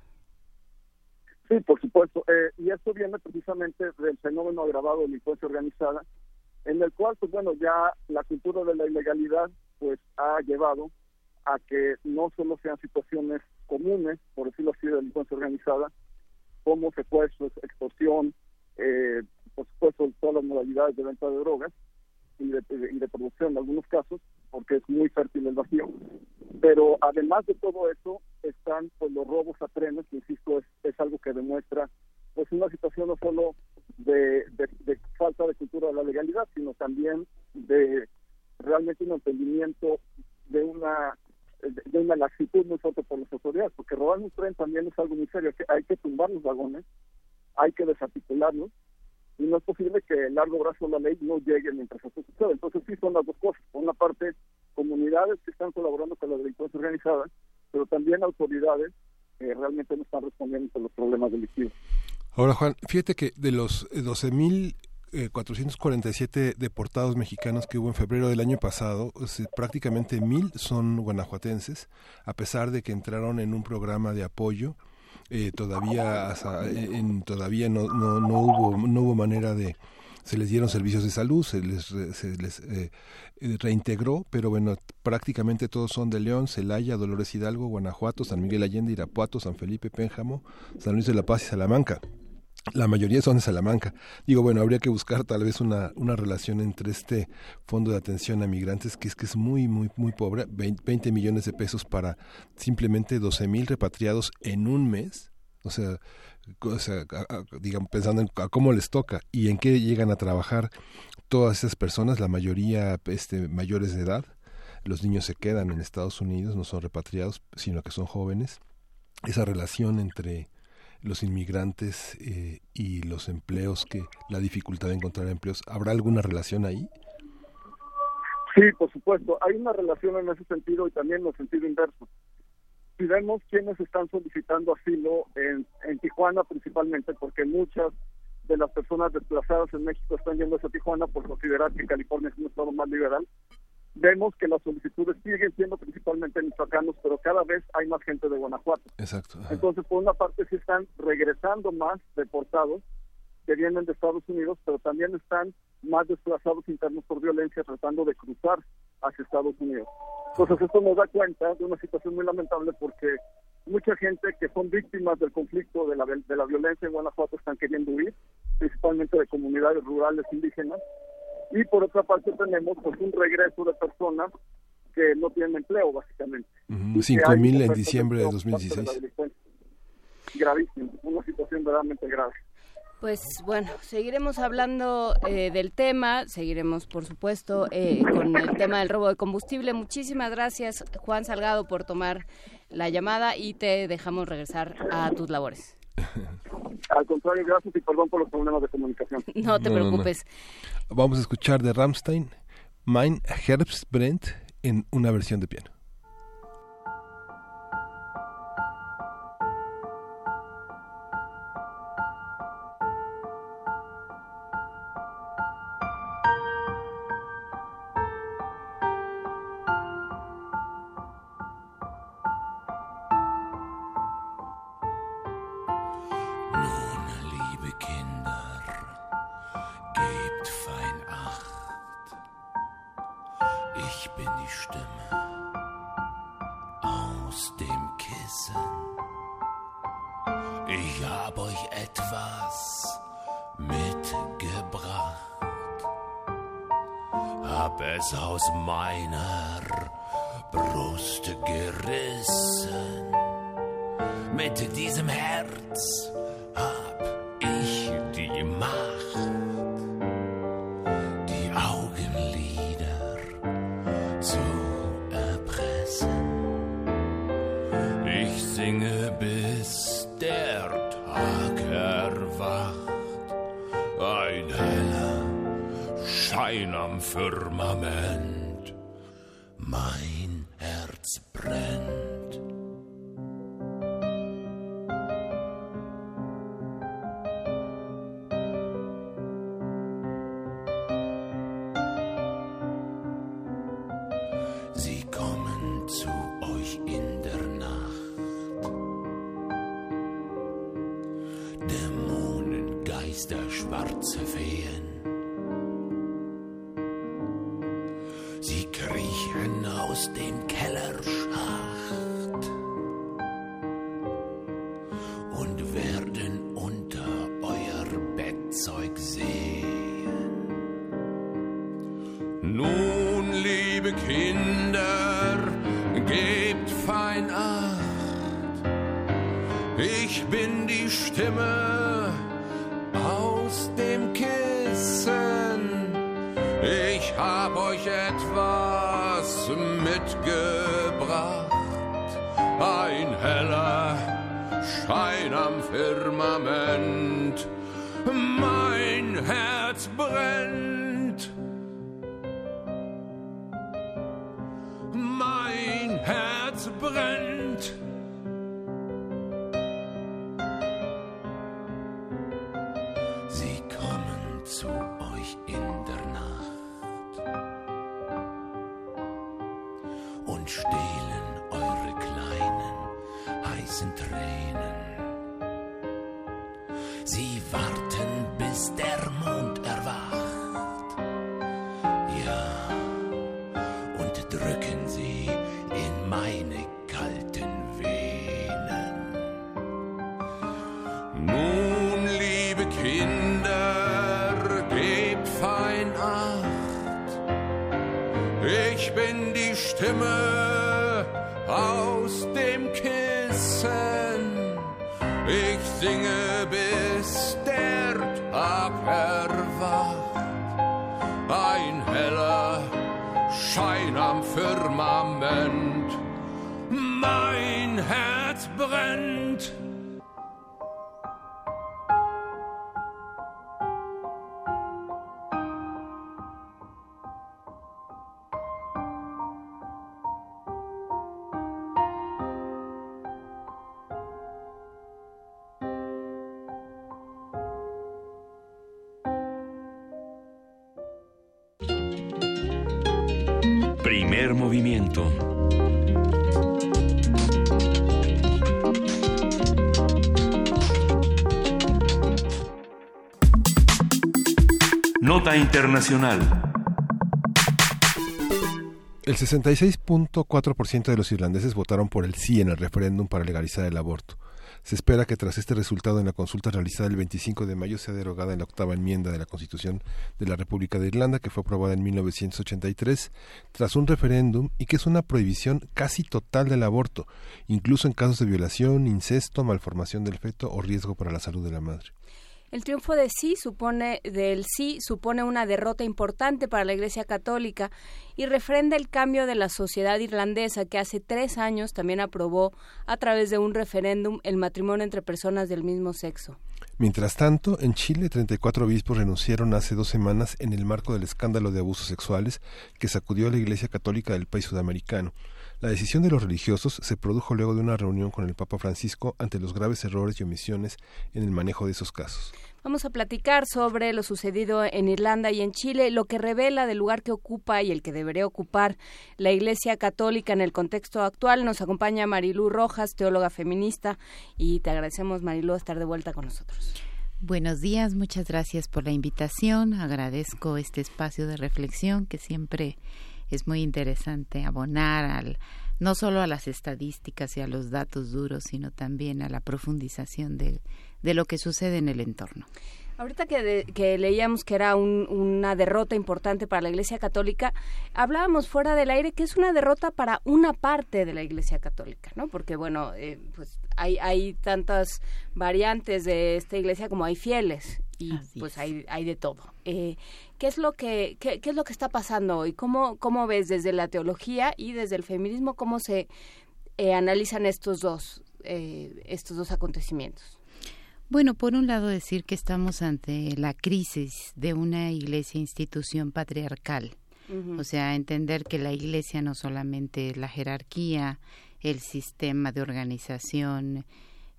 Sí, por supuesto. Eh, y esto viene precisamente del fenómeno agravado de la organizada, en el cual, pues bueno, ya la cultura de la ilegalidad pues ha llevado a que no solo sean situaciones comunes, por decirlo así, de delincuencia organizada, como secuestros, extorsión, eh, por supuesto, todas las modalidades de venta de drogas y de, y de producción en algunos casos, porque es muy fértil el vacío. Pero además de todo eso, están pues los robos a trenes, que insisto, es, es algo que demuestra pues una situación no solo de, de, falta de cultura de la legalidad, sino también de realmente un entendimiento de una de una laxitud muy por las autoridades, porque robar un tren también es algo muy serio, que hay que tumbar los vagones, hay que desarticularlos, y no es posible que el largo brazo de la ley no llegue mientras eso sucede. Entonces sí son las dos cosas. Por una parte, comunidades que están colaborando con la delincuencia organizada, pero también autoridades que realmente no están respondiendo a los problemas delictivos. Ahora, Juan, fíjate que de los 12.447 eh, deportados mexicanos que hubo en febrero del año pasado, prácticamente mil son guanajuatenses, a pesar de que entraron en un programa de apoyo eh, todavía en, todavía no, no, no hubo no hubo manera de se les dieron servicios de salud, se les, se les eh, eh, reintegró, pero bueno, prácticamente todos son de León, Celaya, Dolores Hidalgo, Guanajuato, San Miguel Allende, Irapuato, San Felipe, Pénjamo, San Luis de la Paz y Salamanca. La mayoría son de Salamanca. Digo, bueno, habría que buscar tal vez una, una relación entre este fondo de atención a migrantes, que es que es muy, muy, muy pobre, 20 millones de pesos para simplemente 12 mil repatriados en un mes. O sea, digamos, pensando en cómo les toca y en qué llegan a trabajar todas esas personas, la mayoría este, mayores de edad. Los niños se quedan en Estados Unidos, no son repatriados, sino que son jóvenes. Esa relación entre los inmigrantes eh, y los empleos, que la dificultad de encontrar empleos, ¿habrá alguna relación ahí? Sí, por supuesto. Hay una relación en ese sentido y también en el sentido inverso. Si vemos quiénes están solicitando asilo en, en Tijuana principalmente, porque muchas de las personas desplazadas en México están yendo a Tijuana por considerar que California es un estado más liberal, vemos que las solicitudes siguen siendo principalmente michoacanos, pero cada vez hay más gente de Guanajuato. Exacto. Entonces, por una parte, sí están regresando más deportados que vienen de Estados Unidos, pero también están más desplazados internos por violencia tratando de cruzar hacia Estados Unidos. Entonces, esto nos da cuenta de una situación muy lamentable porque mucha gente que son víctimas del conflicto de la, de la violencia en Guanajuato están queriendo huir, principalmente de comunidades rurales indígenas, y por otra parte tenemos pues un regreso de personas que no tienen empleo básicamente. Cinco mil en diciembre de 2016. Gravísimo, una situación verdaderamente grave. Pues bueno, seguiremos hablando eh, del tema, seguiremos por supuesto eh, con el tema del robo de combustible. Muchísimas gracias Juan Salgado por tomar la llamada y te dejamos regresar a tus labores. Al contrario, gracias y perdón por los problemas de comunicación. No te preocupes. Vamos a escuchar de Rammstein, Mein Herbstbrennt en una versión de piano. Mitgebracht. Ein heller Schein am Firmament. Mein Herz brennt. Internacional. El 66.4% de los irlandeses votaron por el sí en el referéndum para legalizar el aborto. Se espera que tras este resultado en la consulta realizada el 25 de mayo sea derogada en la octava enmienda de la Constitución de la República de Irlanda, que fue aprobada en 1983 tras un referéndum y que es una prohibición casi total del aborto, incluso en casos de violación, incesto, malformación del feto o riesgo para la salud de la madre. El triunfo de sí supone del sí supone una derrota importante para la Iglesia Católica y refrenda el cambio de la sociedad irlandesa que hace tres años también aprobó a través de un referéndum el matrimonio entre personas del mismo sexo. Mientras tanto, en Chile, 34 obispos renunciaron hace dos semanas en el marco del escándalo de abusos sexuales que sacudió a la Iglesia Católica del país sudamericano. La decisión de los religiosos se produjo luego de una reunión con el Papa Francisco ante los graves errores y omisiones en el manejo de esos casos. Vamos a platicar sobre lo sucedido en Irlanda y en Chile, lo que revela del lugar que ocupa y el que debería ocupar la Iglesia Católica en el contexto actual. Nos acompaña Marilú Rojas, teóloga feminista, y te agradecemos, Marilú, estar de vuelta con nosotros. Buenos días, muchas gracias por la invitación. Agradezco este espacio de reflexión que siempre es muy interesante abonar al no solo a las estadísticas y a los datos duros, sino también a la profundización de, lo que sucede en el entorno. Ahorita que, leíamos que era una derrota importante para la Iglesia Católica, hablábamos fuera del aire que es una derrota para una parte de la Iglesia Católica, ¿no? Porque, bueno, eh, pues hay tantas variantes de esta Iglesia como hay fieles y pues hay, hay de todo. Eh, ¿qué, es lo que, qué, es lo que está pasando hoy? ¿Cómo, ¿Cómo ves desde la teología y desde el feminismo cómo se eh, analizan estos dos, estos dos acontecimientos? Bueno, por un lado decir que estamos ante la crisis de una iglesia institución patriarcal. O sea, entender que la iglesia no solamente es la jerarquía, el sistema de organización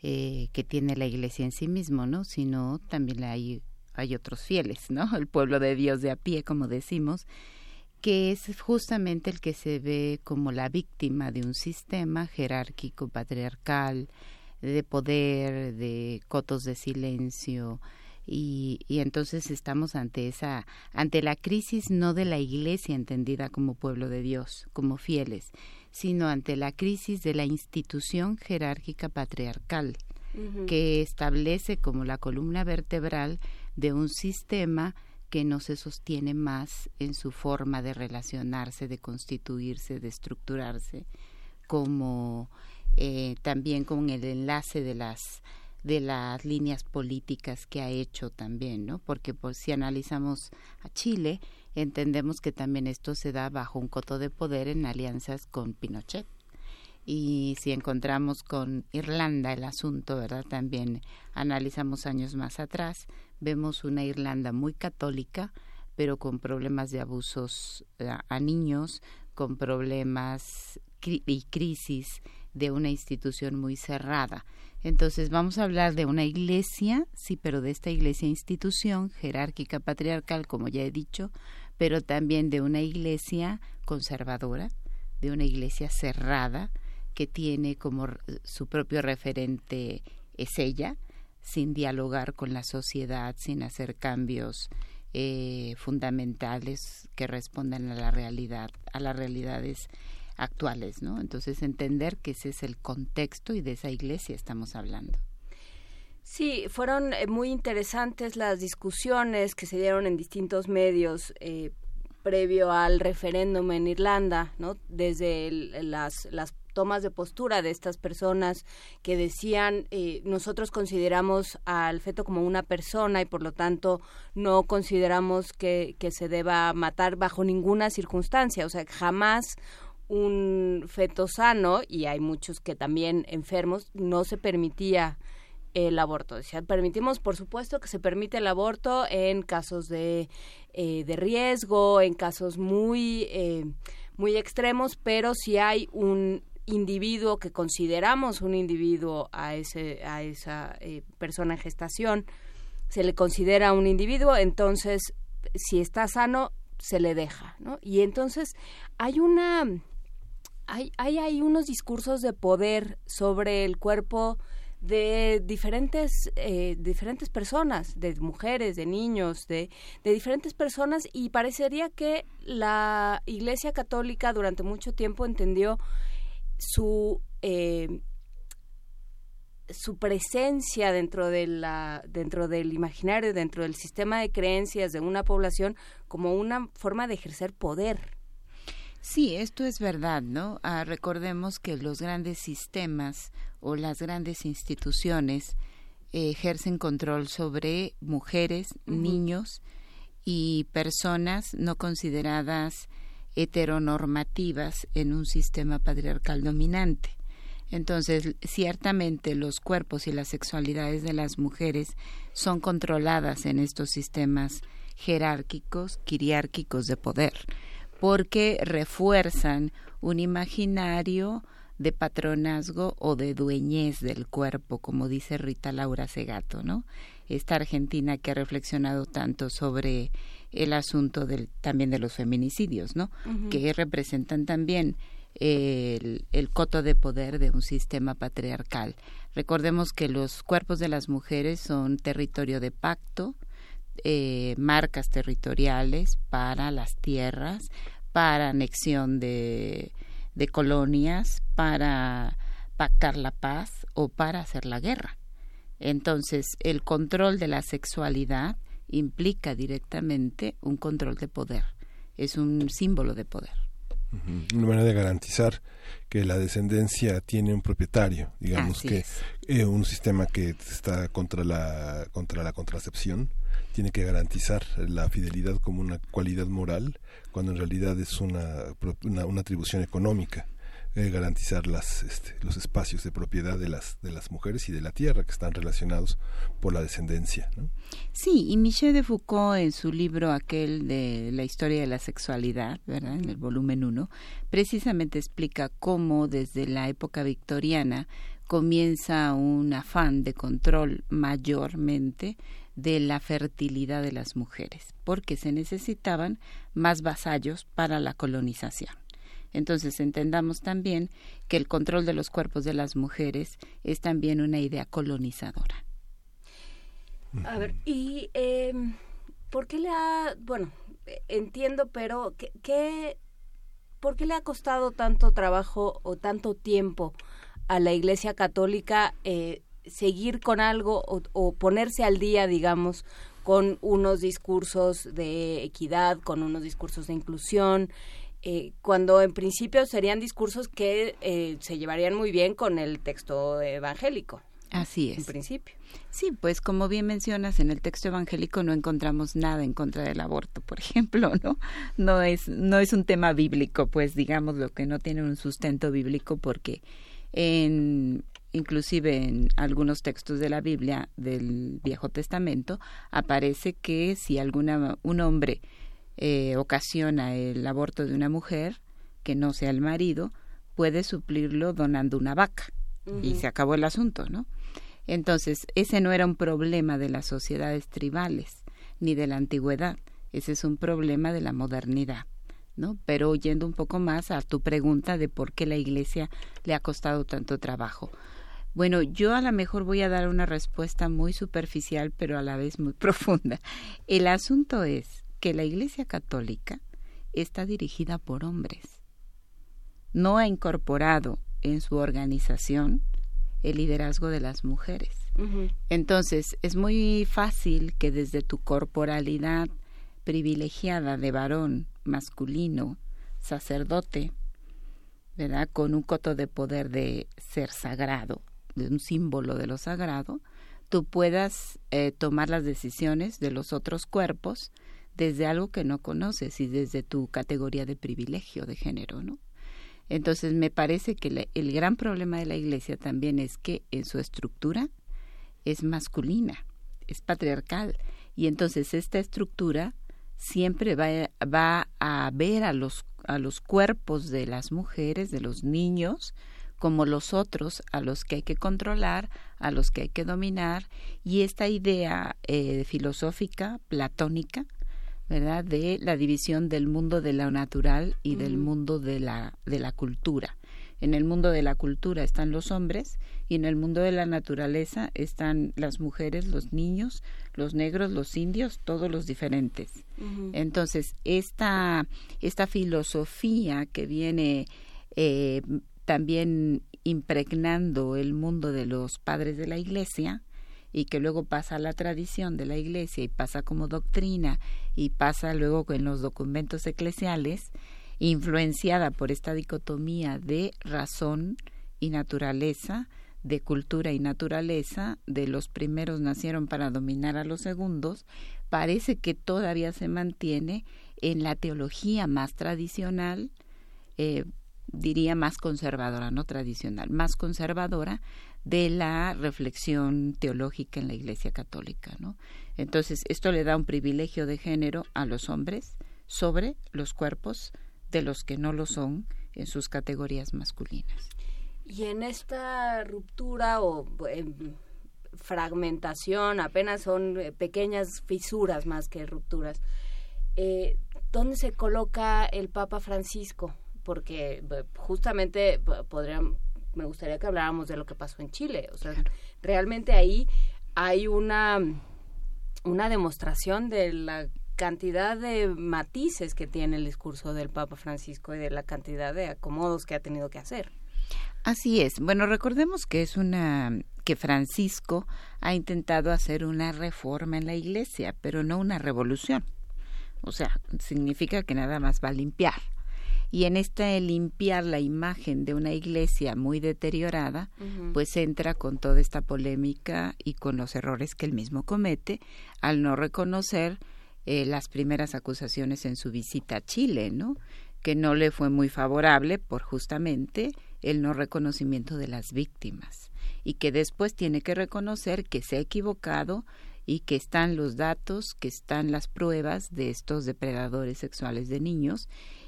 eh, que tiene la iglesia en sí mismo, ¿no? Sino también hay, hay otros fieles, ¿no? El pueblo de Dios de a pie, como decimos, que es justamente el que se ve como la víctima de un sistema jerárquico, patriarcal, de poder, de cotos de silencio, y, y, entonces estamos ante esa ante la crisis no de la iglesia entendida como pueblo de Dios como fieles sino ante la crisis de la institución jerárquica patriarcal que establece como la columna vertebral de un sistema que no se sostiene más en su forma de relacionarse de constituirse de estructurarse como eh, también con el enlace de las de las líneas políticas que ha hecho también, ¿no? Porque pues, si analizamos a Chile, entendemos que también esto se da bajo un coto de poder en alianzas con Pinochet. Y si encontramos con Irlanda el asunto, ¿verdad? También analizamos años más atrás, vemos una Irlanda muy católica, pero con problemas de abusos a, niños, con problemas y crisis de una institución muy cerrada. Entonces vamos a hablar de una iglesia, sí, pero de esta iglesia institución jerárquica patriarcal, como ya he dicho, pero también de una iglesia conservadora, de una iglesia cerrada, que tiene como su propio referente es ella, sin dialogar con la sociedad, sin hacer cambios eh, fundamentales que respondan a la realidad, a las realidades actuales, ¿no? Entonces entender que ese es el contexto y de esa iglesia estamos hablando. Sí, fueron eh, muy interesantes las discusiones que se dieron en distintos medios eh, previo al referéndum en Irlanda, ¿no? Desde las, las tomas de postura de estas personas que decían eh, nosotros consideramos al feto como una persona y por lo tanto no consideramos que, que se deba matar bajo ninguna circunstancia, o sea, jamás un feto sano, y hay muchos que también enfermos, no se permitía el aborto. O sea, permitimos, por supuesto, que se permite el aborto en casos de, eh, de riesgo, en casos muy, eh, muy extremos, pero si hay un individuo que consideramos un individuo a, ese, a esa eh, persona en gestación, se le considera un individuo, entonces, si está sano, se le deja, ¿no? Y entonces hay una hay, hay, unos discursos de poder sobre el cuerpo de diferentes eh, diferentes personas de mujeres de niños de, de diferentes personas y parecería que la Iglesia Católica durante mucho tiempo entendió su eh, su presencia dentro de la dentro del imaginario dentro del sistema de creencias de una población como una forma de ejercer poder Sí, esto es verdad, ¿no? Ah, recordemos que los grandes sistemas o las grandes instituciones ejercen control sobre mujeres, niños y personas no consideradas heteronormativas en un sistema patriarcal dominante. Entonces, ciertamente los cuerpos y las sexualidades de las mujeres son controladas en estos sistemas jerárquicos, quiriárquicos de poder, porque refuerzan un imaginario de patronazgo o de dueñez del cuerpo, como dice Rita Laura Segato, ¿no? Esta argentina que ha reflexionado tanto sobre el asunto del, también de los feminicidios, ¿no? Que representan también el, el, coto de poder de un sistema patriarcal. Recordemos que los cuerpos de las mujeres son territorio de pacto, eh, marcas territoriales para las tierras, para anexión de, de colonias, para pactar la paz o para hacer la guerra. Entonces, el control de la sexualidad implica directamente un control de poder, es un símbolo de poder. Una manera de garantizar que la descendencia tiene un propietario, digamos que eh, un sistema que está contra la contra la contracepción tiene que garantizar la fidelidad como una cualidad moral cuando en realidad es una, una atribución económica eh, garantizar las, este, los espacios de propiedad de las, de las mujeres y de la tierra que están relacionados por la descendencia. Sí, y Michel de Foucault en su libro aquel de la historia de la sexualidad, ¿verdad? en el volumen 1, precisamente explica cómo desde la época victoriana comienza un afán de control mayormente de la fertilidad de las mujeres, porque se necesitaban más vasallos para la colonización. Entonces entendamos también que el control de los cuerpos de las mujeres es también una idea colonizadora. A ver, ¿y eh, por qué le ha, bueno, entiendo, pero ¿qué, por qué le ha costado tanto trabajo o tanto tiempo a la Iglesia Católica eh, seguir con algo o, o, ponerse al día, digamos, con unos discursos de equidad, con unos discursos de inclusión, eh, cuando en principio serían discursos que eh, se llevarían muy bien con el texto evangélico. Así es. En principio. Sí, pues como bien mencionas, en el texto evangélico no encontramos nada en contra del aborto, por ejemplo, ¿no? No es, no es un tema bíblico, pues digamos lo que no tiene un sustento bíblico porque en inclusive en algunos textos de la Biblia del Viejo Testamento aparece que si alguna un hombre eh, ocasiona el aborto de una mujer, que no sea el marido, puede suplirlo donando una vaca. Y se acabó el asunto, ¿no? Entonces, ese no era un problema de las sociedades tribales, ni de la antigüedad, ese es un problema de la modernidad. ¿no? Pero yendo un poco más a tu pregunta de por qué la Iglesia le ha costado tanto trabajo. Bueno, yo a lo mejor voy a dar una respuesta muy superficial, pero a la vez muy profunda. El asunto es que la Iglesia Católica está dirigida por hombres. No ha incorporado en su organización el liderazgo de las mujeres. Entonces, es muy fácil que desde tu corporalidad privilegiada de varón masculino, sacerdote, ¿verdad? Con un coto de poder de ser sagrado, de un símbolo de lo sagrado, tú puedas eh, tomar las decisiones de los otros cuerpos desde algo que no conoces y desde tu categoría de privilegio de género, ¿no? Entonces me parece que el gran problema de la Iglesia también es que en su estructura es masculina, es patriarcal y entonces esta estructura siempre va, va a ver a los a los cuerpos de las mujeres, de los niños, como los otros a los que hay que controlar, a los que hay que dominar, y esta idea eh, filosófica platónica ¿verdad? De la división del mundo de lo natural y del mundo de la, de la cultura. En el mundo de la cultura están los hombres y en el mundo de la naturaleza están las mujeres, los niños, los negros, los indios, todos los diferentes. Entonces, esta, esta filosofía que viene eh, también impregnando el mundo de los padres de la iglesia, y que luego pasa a la tradición de la iglesia y pasa como doctrina y pasa luego en los documentos eclesiales, influenciada por esta dicotomía de razón y naturaleza, de cultura y naturaleza, de los primeros nacieron para dominar a los segundos, parece que todavía se mantiene en la teología más tradicional, eh, diría más conservadora, no tradicional, más conservadora de la reflexión teológica en la Iglesia Católica, ¿no? Entonces, esto le da un privilegio de género a los hombres sobre los cuerpos de los que no lo son en sus categorías masculinas. Y en esta ruptura o em, fragmentación, apenas son eh, pequeñas fisuras más que rupturas, eh, ¿dónde se coloca el Papa Francisco? Porque justamente podrían, me gustaría que habláramos de lo que pasó en Chile. O sea, realmente ahí hay una, una demostración de la cantidad de matices que tiene el discurso del Papa Francisco y de la cantidad de acomodos que ha tenido que hacer. Así es. Bueno, recordemos que es una que Francisco ha intentado hacer una reforma en la Iglesia, pero no una revolución. O sea, significa que nada más va a limpiar. Y en este limpiar la imagen de una iglesia muy deteriorada, pues entra con toda esta polémica y con los errores que él mismo comete al no reconocer eh, las primeras acusaciones en su visita a Chile, ¿no? Que no le fue muy favorable por justamente el no reconocimiento de las víctimas y que después tiene que reconocer que se ha equivocado y que están los datos, que están las pruebas de estos depredadores sexuales de niños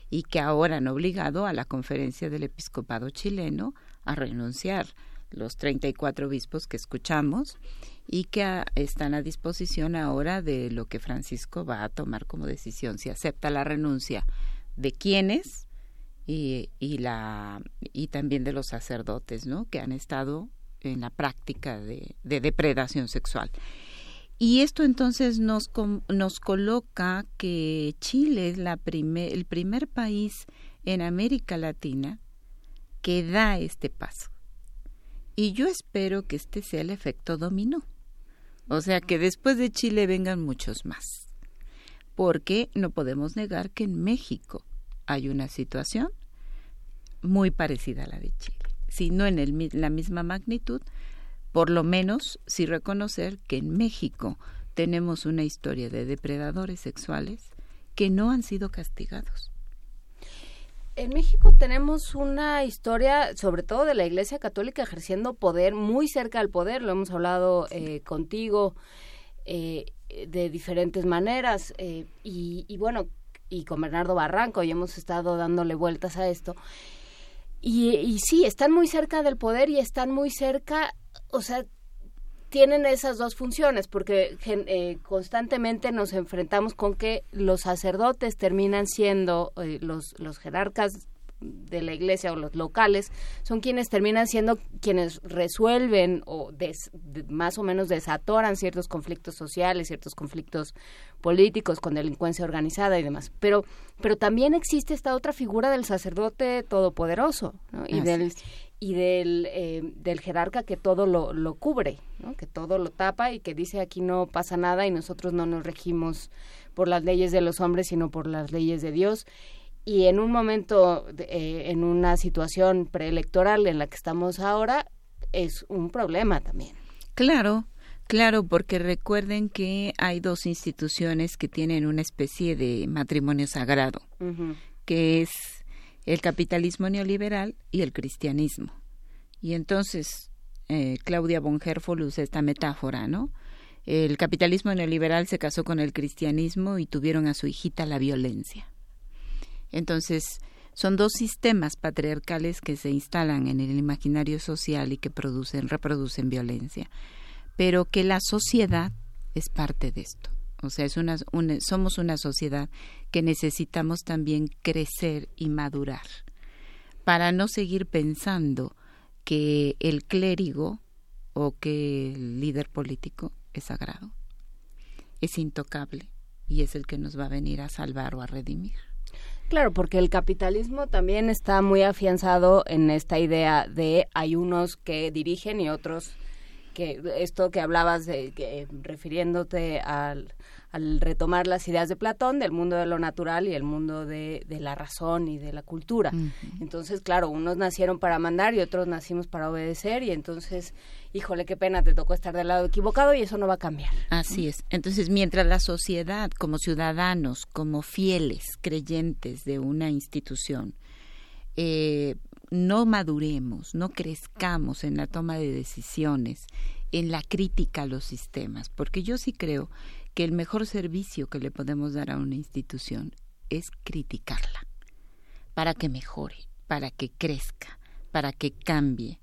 y que ahora han obligado a la conferencia del episcopado chileno a renunciar los 34 obispos que escuchamos y que están a disposición ahora de lo que Francisco va a tomar como decisión, si acepta la renuncia de quienes y, y, y también de los sacerdotes, ¿no? Que han estado en la práctica de depredación sexual. Y esto entonces nos, nos coloca que Chile es la primer, el primer país en América Latina que da este paso. Y yo espero que este sea el efecto dominó. O sea, que después de Chile vengan muchos más. Porque no podemos negar que en México hay una situación muy parecida a la de Chile. Si no en el, la misma magnitud, por lo menos sí reconocer que en México tenemos una historia de depredadores sexuales que no han sido castigados. En México tenemos una historia, sobre todo de la Iglesia Católica, ejerciendo poder muy cerca del poder. Lo hemos hablado eh, contigo eh, de diferentes maneras. Eh, y, y, bueno, y con Bernardo Barranco, y hemos estado dándole vueltas a esto. Y, y sí, están muy cerca del poder y están muy cerca, o sea, tienen esas dos funciones, porque eh, constantemente nos enfrentamos con que los sacerdotes terminan siendo eh, los, los jerarcas de la iglesia o los locales son quienes terminan siendo quienes resuelven o más o menos desatoran ciertos conflictos sociales, ciertos conflictos políticos con delincuencia organizada y demás. Pero, pero también existe esta otra figura del sacerdote todopoderoso y del y del, eh, del jerarca que todo lo, lo cubre, que todo lo tapa y que dice aquí no pasa nada y nosotros no nos regimos por las leyes de los hombres, sino por las leyes de Dios. Y en un momento, eh, en una situación preelectoral en la que estamos ahora, es un problema también. Claro, Claro, porque recuerden que hay dos instituciones que tienen una especie de matrimonio sagrado, que es el capitalismo neoliberal y el cristianismo. Y entonces eh, Claudia von Herfol usa esta metáfora, ¿no? El capitalismo neoliberal se casó con el cristianismo y tuvieron a su hijita la violencia. Entonces, son dos sistemas patriarcales que se instalan en el imaginario social y que producen, reproducen violencia, pero que la sociedad es parte de esto. O sea, es una, somos una sociedad que necesitamos también crecer y madurar para no seguir pensando que el clérigo o que el líder político es sagrado, es intocable y es el que nos va a venir a salvar o a redimir. Claro, porque el capitalismo también está muy afianzado en esta idea de hay unos que dirigen y otros que esto que hablabas de que, refiriéndote al, al retomar las ideas de Platón del mundo de lo natural y el mundo de, de la razón y de la cultura. Entonces, claro, unos nacieron para mandar y otros nacimos para obedecer y entonces, híjole, qué pena, te tocó estar del lado equivocado y eso no va a cambiar. Así es. Entonces, mientras la sociedad, como ciudadanos, como fieles, creyentes de una institución, eh, no maduremos, no crezcamos en la toma de decisiones, en la crítica a los sistemas, porque yo sí creo que el mejor servicio que le podemos dar a una institución es criticarla, para que mejore, para que crezca, para que cambie,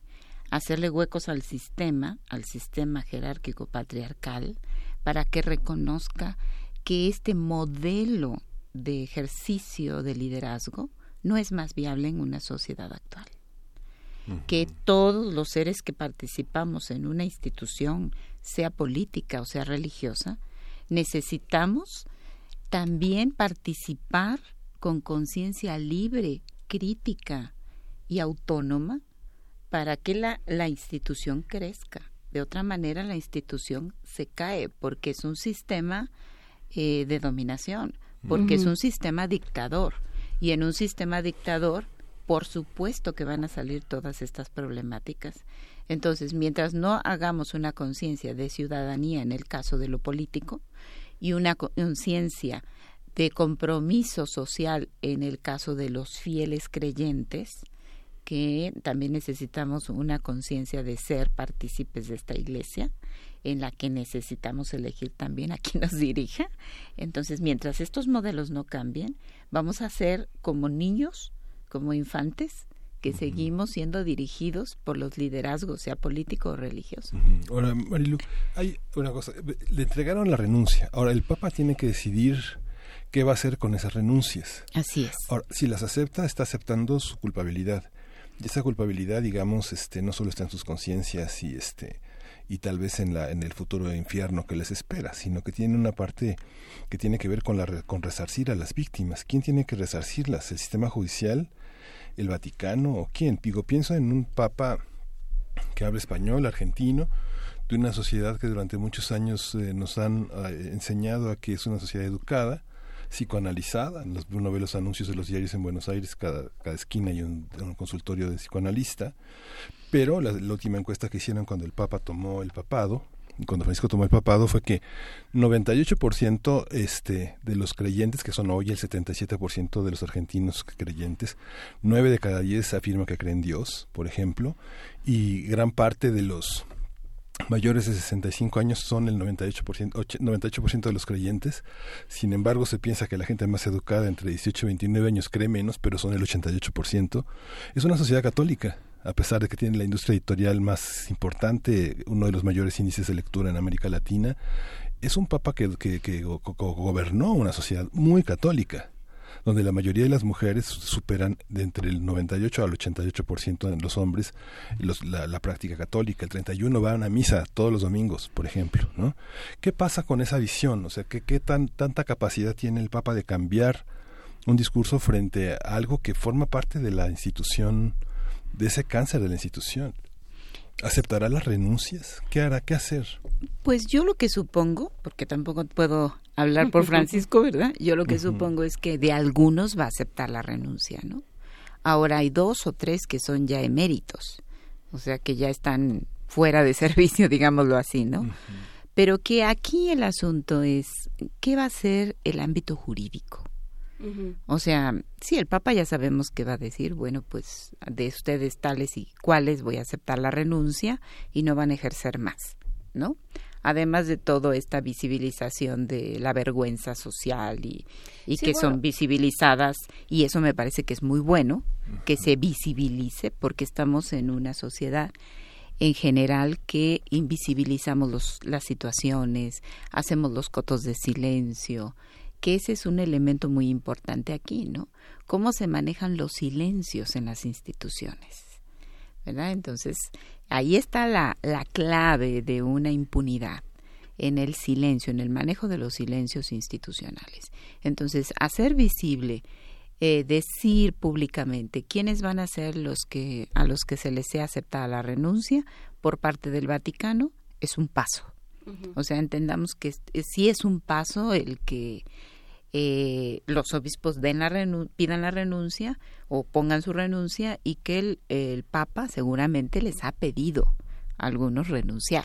hacerle huecos al sistema, al sistema jerárquico patriarcal, para que reconozca que este modelo de ejercicio de liderazgo no es más viable en una sociedad actual. Que todos los seres que participamos en una institución, sea política o sea religiosa, necesitamos también participar con conciencia libre, crítica y autónoma para que la, la institución crezca. De otra manera, la institución se cae porque es un sistema eh, de dominación, porque es un sistema dictador. Y en un sistema dictador, por supuesto que van a salir todas estas problemáticas. Entonces, mientras no hagamos una conciencia de ciudadanía en el caso de lo político y una conciencia de compromiso social en el caso de los fieles creyentes, que también necesitamos una conciencia de ser partícipes de esta iglesia, en la que necesitamos elegir también a quien nos dirija. Entonces, mientras estos modelos no cambien, vamos a ser como niños, como infantes, que seguimos siendo dirigidos por los liderazgos, sea político o religioso. Ahora, Marilu, hay una cosa, le entregaron la renuncia. Ahora, el Papa tiene que decidir qué va a hacer con esas renuncias. Así es. Ahora, si las acepta, está aceptando su culpabilidad. Y esa culpabilidad, digamos, este, no solo está en sus conciencias y este y tal vez en la en el futuro infierno que les espera, sino que tiene una parte que tiene que ver con la con resarcir a las víctimas. ¿Quién tiene que resarcirlas? ¿El sistema judicial? el Vaticano o quién. Digo, pienso en un papa que habla español, argentino, de una sociedad que durante muchos años eh, nos han eh, enseñado a que es una sociedad educada, psicoanalizada. Uno ve los anuncios de los diarios en Buenos Aires, cada, cada esquina hay un, un consultorio de psicoanalista. Pero la, última encuesta que hicieron cuando el Papa tomó el papado, cuando Francisco tomó el papado fue que 98% este, de los creyentes, que son hoy el 77% de los argentinos creyentes, 9 de cada 10 afirman que creen Dios, por ejemplo, y gran parte de los mayores de 65 años son el 98%, 98% de los creyentes. Sin embargo, se piensa que la gente más educada entre 18 y 29 años cree menos, pero son el 88%. Es una sociedad católica a pesar de que tiene la industria editorial más importante, uno de los mayores índices de lectura en América Latina, es un papa que, que, gobernó una sociedad muy católica donde la mayoría de las mujeres superan de entre el 98 al 88% de los hombres los, la, la, práctica católica. El 31 van a misa todos los domingos, por ejemplo. ¿no? ¿Qué pasa con esa visión? O sea, ¿qué, qué tan, tanta capacidad tiene el Papa de cambiar un discurso frente a algo que forma parte de la institución de ese cáncer de la institución. ¿Aceptará las renuncias? ¿Qué hará? ¿Qué hacer? Pues yo lo que supongo, porque tampoco puedo hablar por Francisco, ¿verdad? Yo lo que supongo es que de algunos va a aceptar la renuncia, ¿no? Ahora hay dos o tres que son ya eméritos, o sea que ya están fuera de servicio, digámoslo así, ¿no? Pero que aquí el asunto es, ¿qué va a ser el ámbito jurídico? O sea, sí, el Papa ya sabemos que va a decir, bueno, pues de ustedes tales y cuales voy a aceptar la renuncia y no van a ejercer más, ¿no? Además de todo esta visibilización de la vergüenza social y, y que son visibilizadas, y eso me parece que es muy bueno, que se visibilice, porque estamos en una sociedad en general que invisibilizamos los, las situaciones, hacemos los cotos de silencio, que ese es un elemento muy importante aquí, ¿no? Cómo se manejan los silencios en las instituciones, ¿verdad? Entonces, ahí está la, la clave de una impunidad en el silencio, en el manejo de los silencios institucionales. Entonces, hacer visible, eh, decir públicamente quiénes van a ser los que a los que se les sea aceptada la renuncia por parte del Vaticano es un paso. O sea, entendamos que sí es un paso el que eh, los obispos den la pidan la renuncia o pongan su renuncia y que el, el Papa seguramente les ha pedido a algunos renunciar.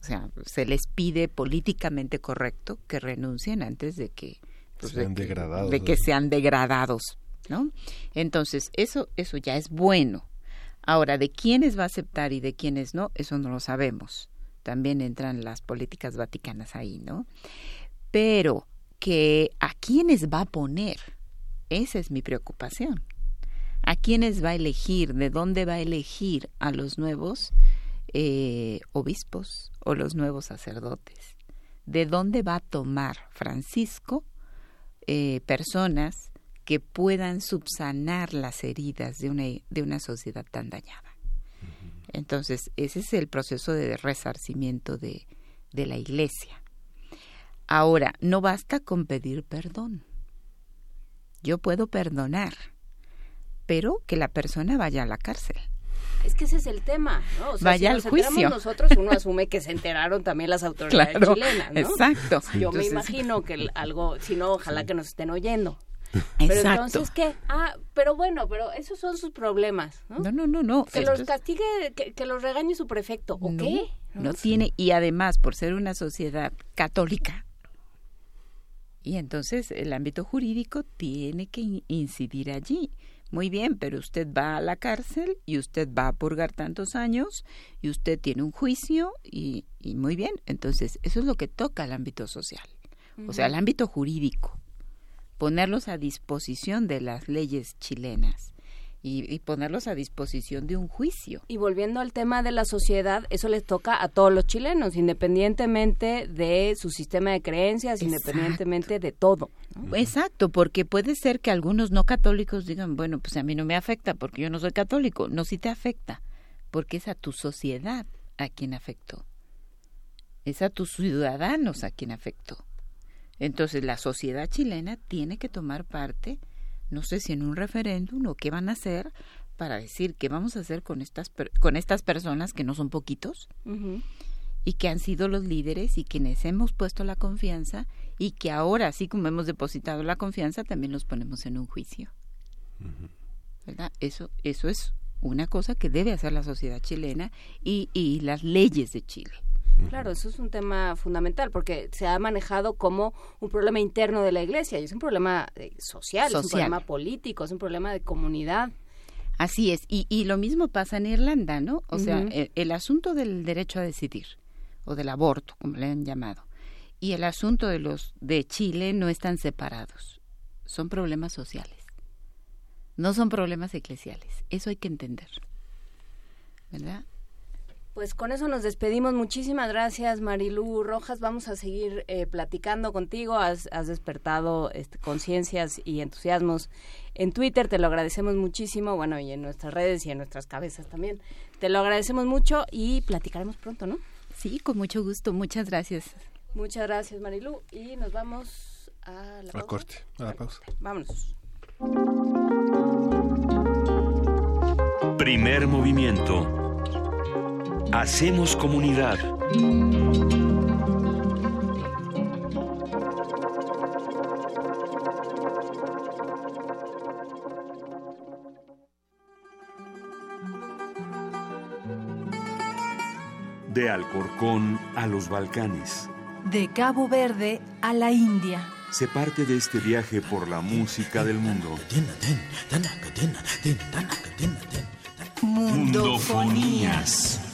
O sea, se les pide políticamente correcto que renuncien antes de que, pues, sean degradados, de que sean degradados, ¿no? Entonces, eso eso ya es bueno. Ahora, de quiénes va a aceptar y de quiénes no, eso no lo sabemos. También entran las políticas vaticanas ahí, ¿no? Pero que a quiénes va a poner, esa es mi preocupación. ¿A quiénes va a elegir? ¿De dónde va a elegir a los nuevos eh, obispos o los nuevos sacerdotes? ¿De dónde va a tomar Francisco eh, personas que puedan subsanar las heridas de una, de una sociedad tan dañada? Entonces, ese es el proceso de resarcimiento de, de la Iglesia. Ahora, no basta con pedir perdón. Yo puedo perdonar, pero que la persona vaya a la cárcel. Es que ese es el tema, ¿no? Vaya al juicio. Nosotros uno asume que se enteraron también las autoridades chilenas, ¿no? Exacto. Yo me imagino que algo, si no, ojalá que nos estén oyendo. Pero entonces, ¿qué? Ah, pero bueno, pero esos son sus problemas, ¿no? No, no, no, Que los castigue, que, los regañe su prefecto, ¿o qué? No, tiene, y además, por ser una sociedad católica, y entonces el ámbito jurídico tiene que incidir allí. Muy bien, pero usted va a la cárcel y usted va a purgar tantos años y usted tiene un juicio y, y muy bien. Entonces, eso es lo que toca al ámbito social, o sea, al ámbito jurídico ponerlos a disposición de las leyes chilenas y, ponerlos a disposición de un juicio. Y volviendo al tema de la sociedad, eso les toca a todos los chilenos, independientemente de su sistema de creencias, independientemente de todo. Exacto, porque puede ser que algunos no católicos digan, bueno, pues a mí no me afecta porque yo no soy católico. No, sí te afecta, porque es a tu sociedad a quien afectó. Es a tus ciudadanos a quien afectó. Entonces la sociedad chilena tiene que tomar parte, no sé si en un referéndum o qué van a hacer para decir qué vamos a hacer con estas con estas personas que no son poquitos y que han sido los líderes y quienes hemos puesto la confianza y que ahora así como hemos depositado la confianza también los ponemos en un juicio. ¿Verdad? Eso eso es una cosa que debe hacer la sociedad chilena y, y las leyes de Chile. Claro, eso es un tema fundamental porque se ha manejado como un problema interno de la iglesia y es un problema eh, social, es un problema político, es un problema de comunidad. Así es, y, y lo mismo pasa en Irlanda, ¿no? O sea, el, asunto del derecho a decidir o del aborto, como le han llamado, y el asunto de los de Chile no están separados, son problemas sociales, no son problemas eclesiales, eso hay que entender, ¿verdad? Pues con eso nos despedimos. Muchísimas gracias, Marilú Rojas. Vamos a seguir eh, platicando contigo. Has, despertado este, conciencias y entusiasmos en Twitter. Te lo agradecemos muchísimo. Bueno, y en nuestras redes y en nuestras cabezas también. Te lo agradecemos mucho y platicaremos pronto, ¿no? Sí, con mucho gusto. Muchas gracias. Muchas gracias, Marilú. Y nos vamos a la pausa. corte, a la pausa. Vámonos. Primer movimiento Hacemos comunidad. De Alcorcón a los Balcanes. De Cabo Verde a la India. Se parte de este viaje por la música del mundo. Mundofonías.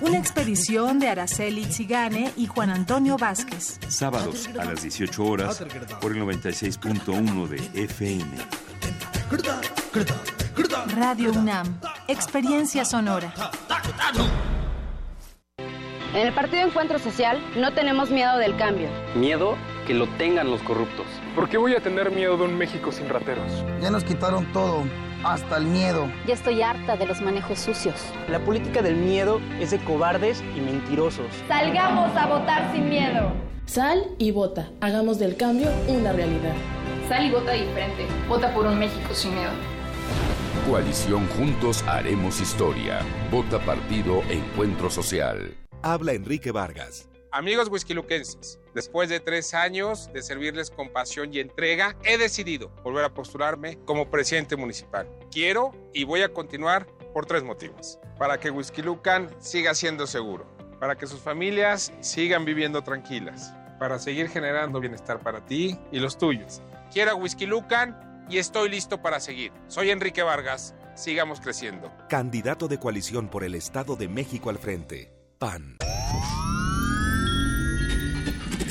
Una expedición de Araceli Zigane y Juan Antonio Vázquez. Sábados a las 18 horas por el 96.1 de FM. Radio UNAM. Experiencia sonora. En el Partido Encuentro Social no tenemos miedo del cambio. Miedo que lo tengan los corruptos. ¿Por qué voy a tener miedo de un México sin rateros? Ya nos quitaron todo hasta el miedo. Ya estoy harta de los manejos sucios. La política del miedo es de cobardes y mentirosos. Salgamos a votar sin miedo. Sal y vota. Hagamos del cambio una realidad. Sal y vota diferente. Vota por un México sin miedo. Coalición Juntos Haremos Historia. Vota Partido Encuentro Social. Habla Enrique Vargas. Amigos huisquiluquenses, después de tres años de servirles con pasión y entrega, he decidido volver a postularme como presidente municipal. Quiero y voy a continuar por tres motivos. Para que Huizquilucan siga siendo seguro, para que sus familias sigan viviendo tranquilas, para seguir generando bienestar para ti y los tuyos. Quiero a y estoy listo para seguir. Soy Enrique Vargas, sigamos creciendo. Candidato de coalición por el Estado de México al frente. PAN.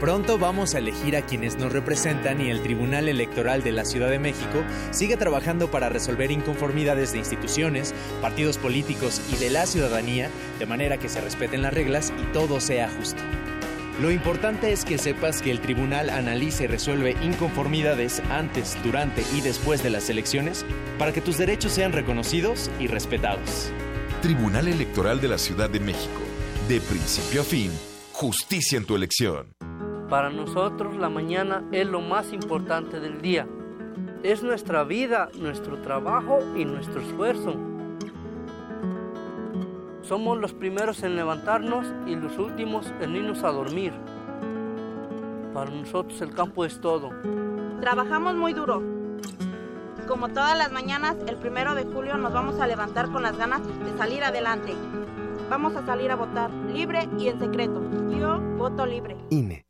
Pronto vamos a elegir a quienes nos representan y el Tribunal Electoral de la Ciudad de México sigue trabajando para resolver inconformidades de instituciones, partidos políticos y de la ciudadanía de manera que se respeten las reglas y todo sea justo. Lo importante es que sepas que el tribunal analiza y resuelve inconformidades antes, durante y después de las elecciones para que tus derechos sean reconocidos y respetados. Tribunal Electoral de la Ciudad de México. De principio a fin, justicia en tu elección. Para nosotros la mañana es lo más importante del día. Es nuestra vida, nuestro trabajo y nuestro esfuerzo. Somos los primeros en levantarnos y los últimos en irnos a dormir. Para nosotros el campo es todo. Trabajamos muy duro. Como todas las mañanas, el primero de julio nos vamos a levantar con las ganas de salir adelante. Vamos a salir a votar libre y en secreto. Yo voto libre. INE.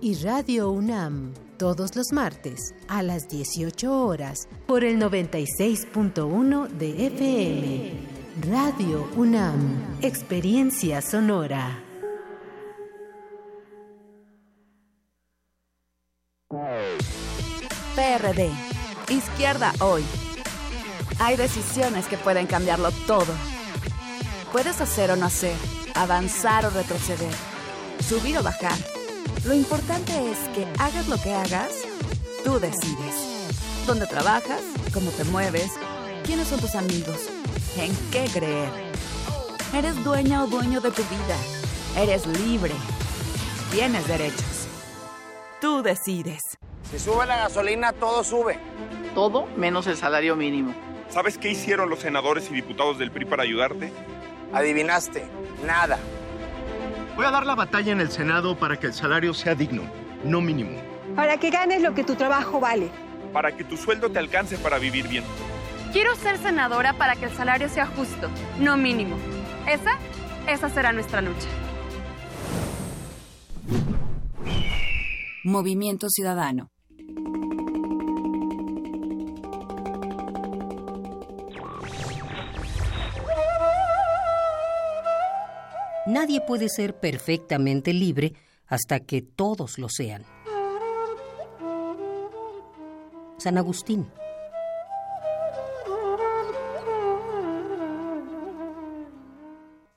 y Radio UNAM todos los martes a las 18 horas por el 96.1 de FM. Radio UNAM, Experiencia Sonora. PRD, Izquierda Hoy. Hay decisiones que pueden cambiarlo todo. Puedes hacer o no hacer, avanzar o retroceder, subir o bajar lo importante es que hagas lo que hagas, tú decides. ¿Dónde trabajas? ¿Cómo te mueves? ¿Quiénes son tus amigos? ¿En qué creer? Eres dueña o dueño de tu vida. Eres libre. Tienes derechos. Tú decides. Si sube la gasolina, todo sube. Todo menos el salario mínimo. ¿Sabes qué hicieron los senadores y diputados del PRI para ayudarte? Adivinaste, nada. Voy a dar la batalla en el Senado para que el salario sea digno, no mínimo. Para que ganes lo que tu trabajo vale. Para que tu sueldo te alcance para vivir bien. Quiero ser senadora para que el salario sea justo, no mínimo. Esa, esa será nuestra lucha. Movimiento Ciudadano. Nadie puede ser perfectamente libre hasta que todos lo sean. San Agustín.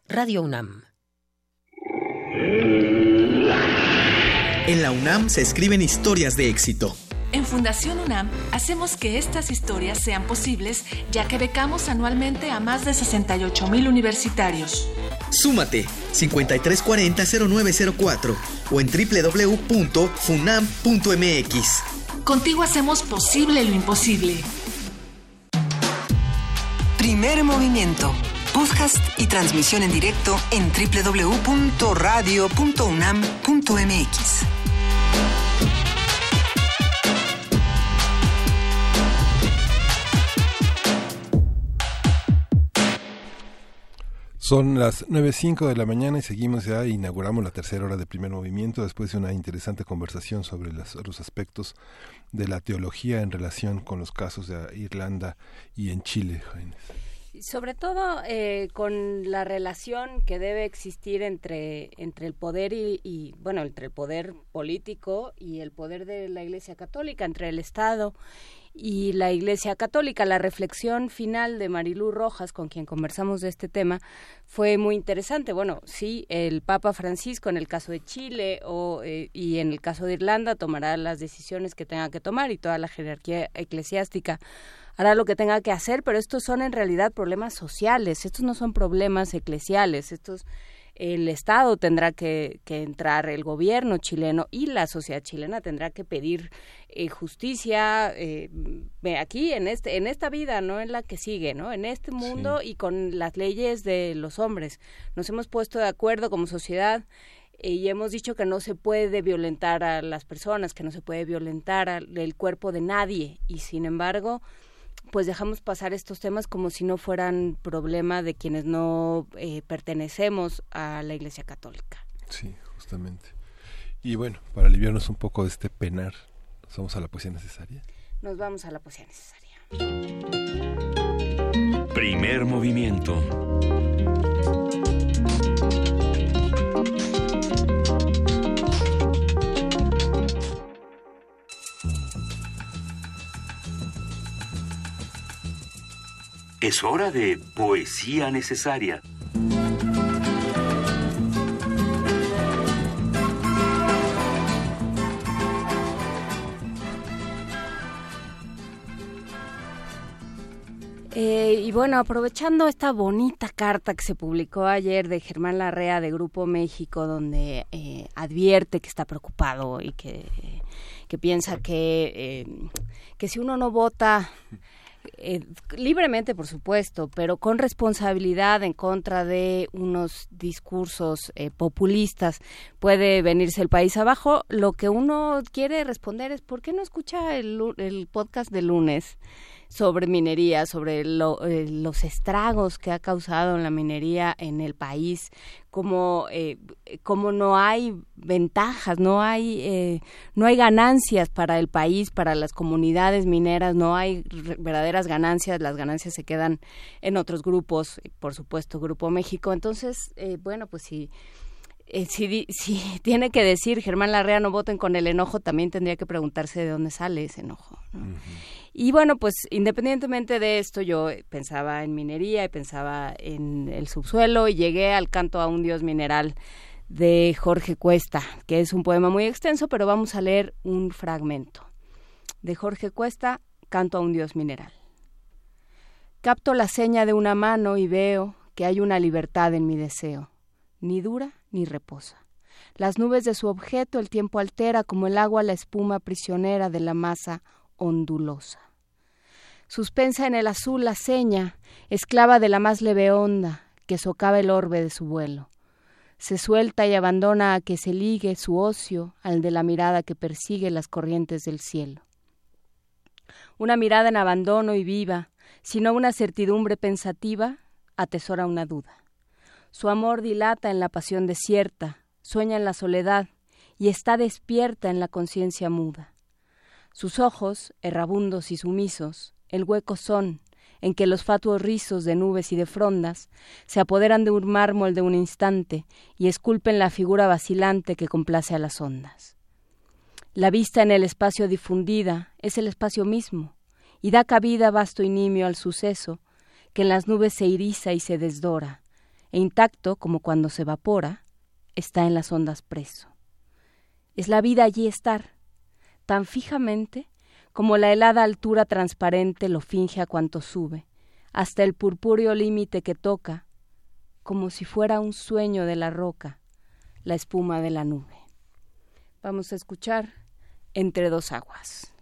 Radio UNAM. En la UNAM se escriben historias de éxito en Fundación UNAM hacemos que estas historias sean posibles ya que becamos anualmente a más de 68 mil universitarios. Súmate 5340-0904 o en www.funam.mx. Contigo hacemos posible lo imposible. Primer movimiento. Podcast y transmisión en directo en www.radio.unam.mx. Son las 9.05 de la mañana y seguimos ya, inauguramos la tercera hora de primer movimiento después de una interesante conversación sobre los aspectos de la teología en relación con los casos de Irlanda y en Chile. Sobre todo eh, con la relación que debe existir entre, entre el poder y, y, bueno, entre el poder político y el poder de la Iglesia Católica, entre el Estado y la Iglesia Católica. La reflexión final de Marilú Rojas, con quien conversamos de este tema, fue muy interesante. Bueno, sí, el Papa Francisco en el caso de Chile o, eh, y en el caso de Irlanda tomará las decisiones que tenga que tomar y toda la jerarquía eclesiástica hará lo que tenga que hacer, pero estos son en realidad problemas sociales, estos no son problemas eclesiales, estos el Estado tendrá que, entrar, el gobierno chileno y la sociedad chilena tendrá que pedir eh, justicia eh, aquí en este en esta vida, no en la que sigue, no en este mundo y con las leyes de los hombres. Nos hemos puesto de acuerdo como sociedad eh, y hemos dicho que no se puede violentar a las personas, que no se puede violentar el cuerpo de nadie y sin embargo pues dejamos pasar estos temas como si no fueran problema de quienes no eh, pertenecemos a la Iglesia Católica. Sí, justamente. Y bueno, para aliviarnos un poco de este penar, ¿nos vamos a la poesía necesaria? Nos vamos a la poesía necesaria. Primer movimiento. Es hora de poesía necesaria. Eh, y bueno, aprovechando esta bonita carta que se publicó ayer de Germán Larrea de Grupo México, donde eh, advierte que está preocupado y que, que piensa que, eh, que si uno no vota eh, libremente, por supuesto, pero con responsabilidad en contra de unos discursos eh, populistas, puede venirse el país abajo. Lo que uno quiere responder es, ¿por qué no escucha el, el podcast de lunes? Sobre minería, sobre eh, los estragos que ha causado la minería en el país, como, eh, como no hay ventajas, no hay, eh, no hay ganancias para el país, para las comunidades mineras, no hay verdaderas ganancias, las ganancias se quedan en otros grupos, por supuesto, Grupo México. Entonces, eh, bueno, pues si... si, si, tiene que decir Germán Larrea no voten con el enojo, también tendría que preguntarse de dónde sale ese enojo. Y bueno, pues independientemente de esto, yo pensaba en minería y pensaba en el subsuelo y llegué al canto a un dios mineral de Jorge Cuesta, que es un poema muy extenso, pero vamos a leer un fragmento. De Jorge Cuesta, Canto a un dios mineral. Capto la seña de una mano y veo que hay una libertad en mi deseo, ni dura ni reposa. Las nubes de su objeto el tiempo altera como el agua la espuma prisionera de la masa ondulosa. Suspensa en el azul la seña, esclava de la más leve onda que socava el orbe de su vuelo. Se suelta y abandona a que se ligue su ocio al de la mirada que persigue las corrientes del cielo. Una mirada en abandono y viva, sino una certidumbre pensativa, atesora una duda. Su amor dilata en la pasión desierta, sueña en la soledad y está despierta en la conciencia muda. Sus ojos, errabundos y sumisos, el hueco son, en que los fatuos rizos de nubes y de frondas se apoderan de un mármol de un instante y esculpen la figura vacilante que complace a las ondas. La vista en el espacio difundida es el espacio mismo, y da cabida vasto y nimio al suceso, que en las nubes se iriza y se desdora, e intacto como cuando se evapora, está en las ondas preso. Es la vida allí estar, tan fijamente como la helada altura transparente lo finge a cuanto sube, hasta el purpúreo límite que toca, como si fuera un sueño de la roca, la espuma de la nube. Vamos a escuchar Entre dos aguas.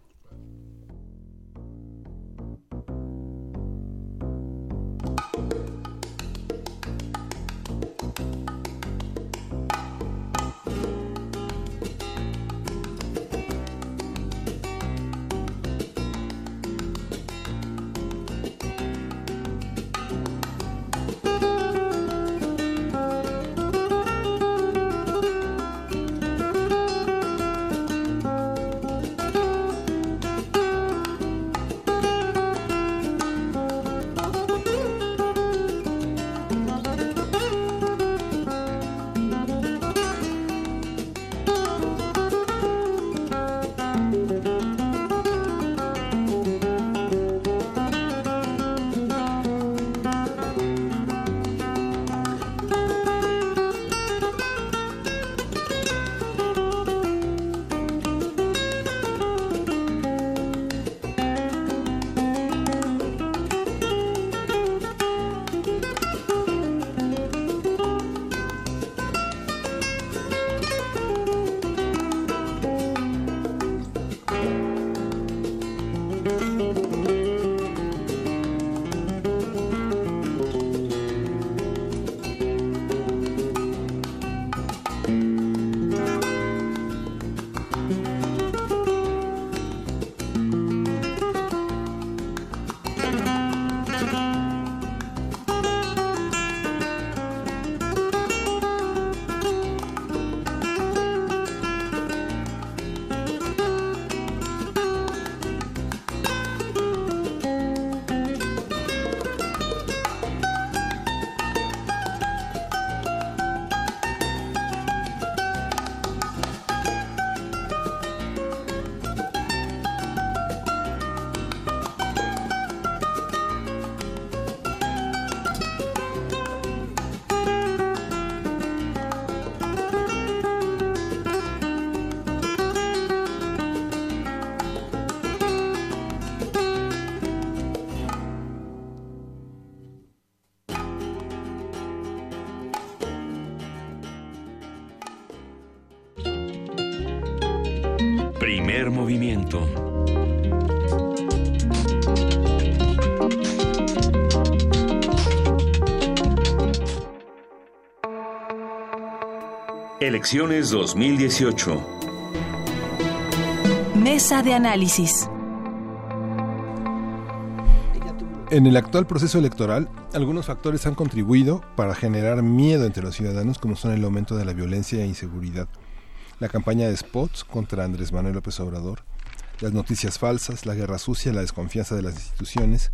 Elecciones 2018. Mesa de análisis. En el actual proceso electoral, algunos factores han contribuido para generar miedo entre los ciudadanos, como son el aumento de la violencia e inseguridad, la campaña de spots contra Andrés Manuel López Obrador, las noticias falsas, la guerra sucia, la desconfianza de las instituciones,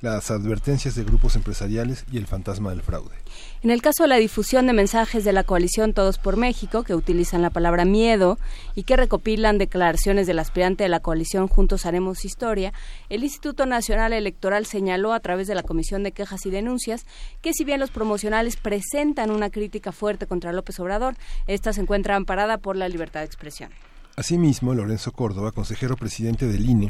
las advertencias de grupos empresariales y el fantasma del fraude. En el caso de la difusión de mensajes de la coalición Todos por México, que utilizan la palabra miedo y que recopilan declaraciones del aspirante de la coalición Juntos Haremos Historia, el Instituto Nacional Electoral señaló a través de la Comisión de Quejas y Denuncias que si bien los promocionales presentan una crítica fuerte contra López Obrador, esta se encuentra amparada por la libertad de expresión. Asimismo, Lorenzo Córdoba, consejero presidente del INE,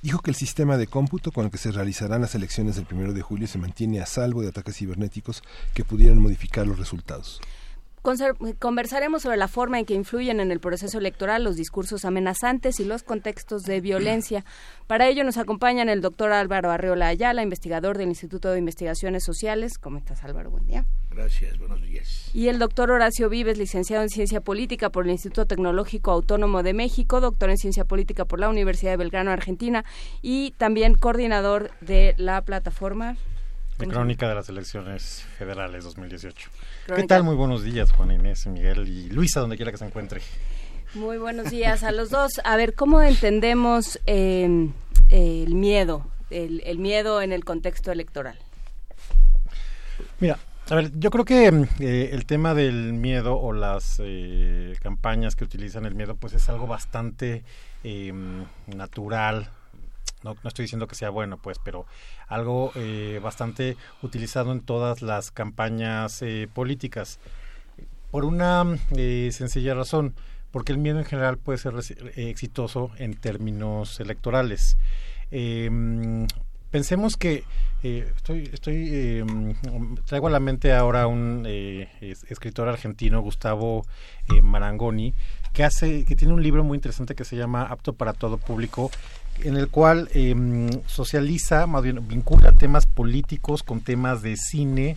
dijo que el sistema de cómputo con el que se realizarán las elecciones del 1 de julio se mantiene a salvo de ataques cibernéticos que pudieran modificar los resultados. Conversaremos sobre la forma en que influyen en el proceso electoral los discursos amenazantes y los contextos de violencia. Para ello nos acompañan el doctor Álvaro Arreola Ayala, investigador del Instituto de Investigaciones Sociales. ¿Cómo estás, Álvaro? Buen día. Gracias, buenos días. Y el doctor Horacio Vives, licenciado en Ciencia Política por el Instituto Tecnológico Autónomo de México, doctor en Ciencia Política por la Universidad de Belgrano, Argentina, y también coordinador de la plataforma de Crónica de las Elecciones Federales 2018. ¿Qué tal? Muy buenos días, Juan Inés, Miguel y Luisa, donde quiera que se encuentre. Muy buenos días a los dos. A ver, ¿cómo entendemos em, el miedo, el, miedo en el contexto electoral? Mira, a ver, yo creo que em, eh, el tema del miedo o las eh, campañas que utilizan el miedo, pues es algo bastante em, natural. No, no estoy diciendo que sea bueno, pues, pero algo eh, bastante utilizado en todas las campañas eh, políticas. Por una sencilla razón, porque el miedo en general puede ser exitoso en términos electorales. Em, pensemos que estoy, estoy em, traigo a la mente ahora un escritor argentino, Gustavo Marangoni, que hace, que tiene un libro muy interesante que se llama Apto para todo público, en el cual em, socializa, vincula temas políticos con temas de cine,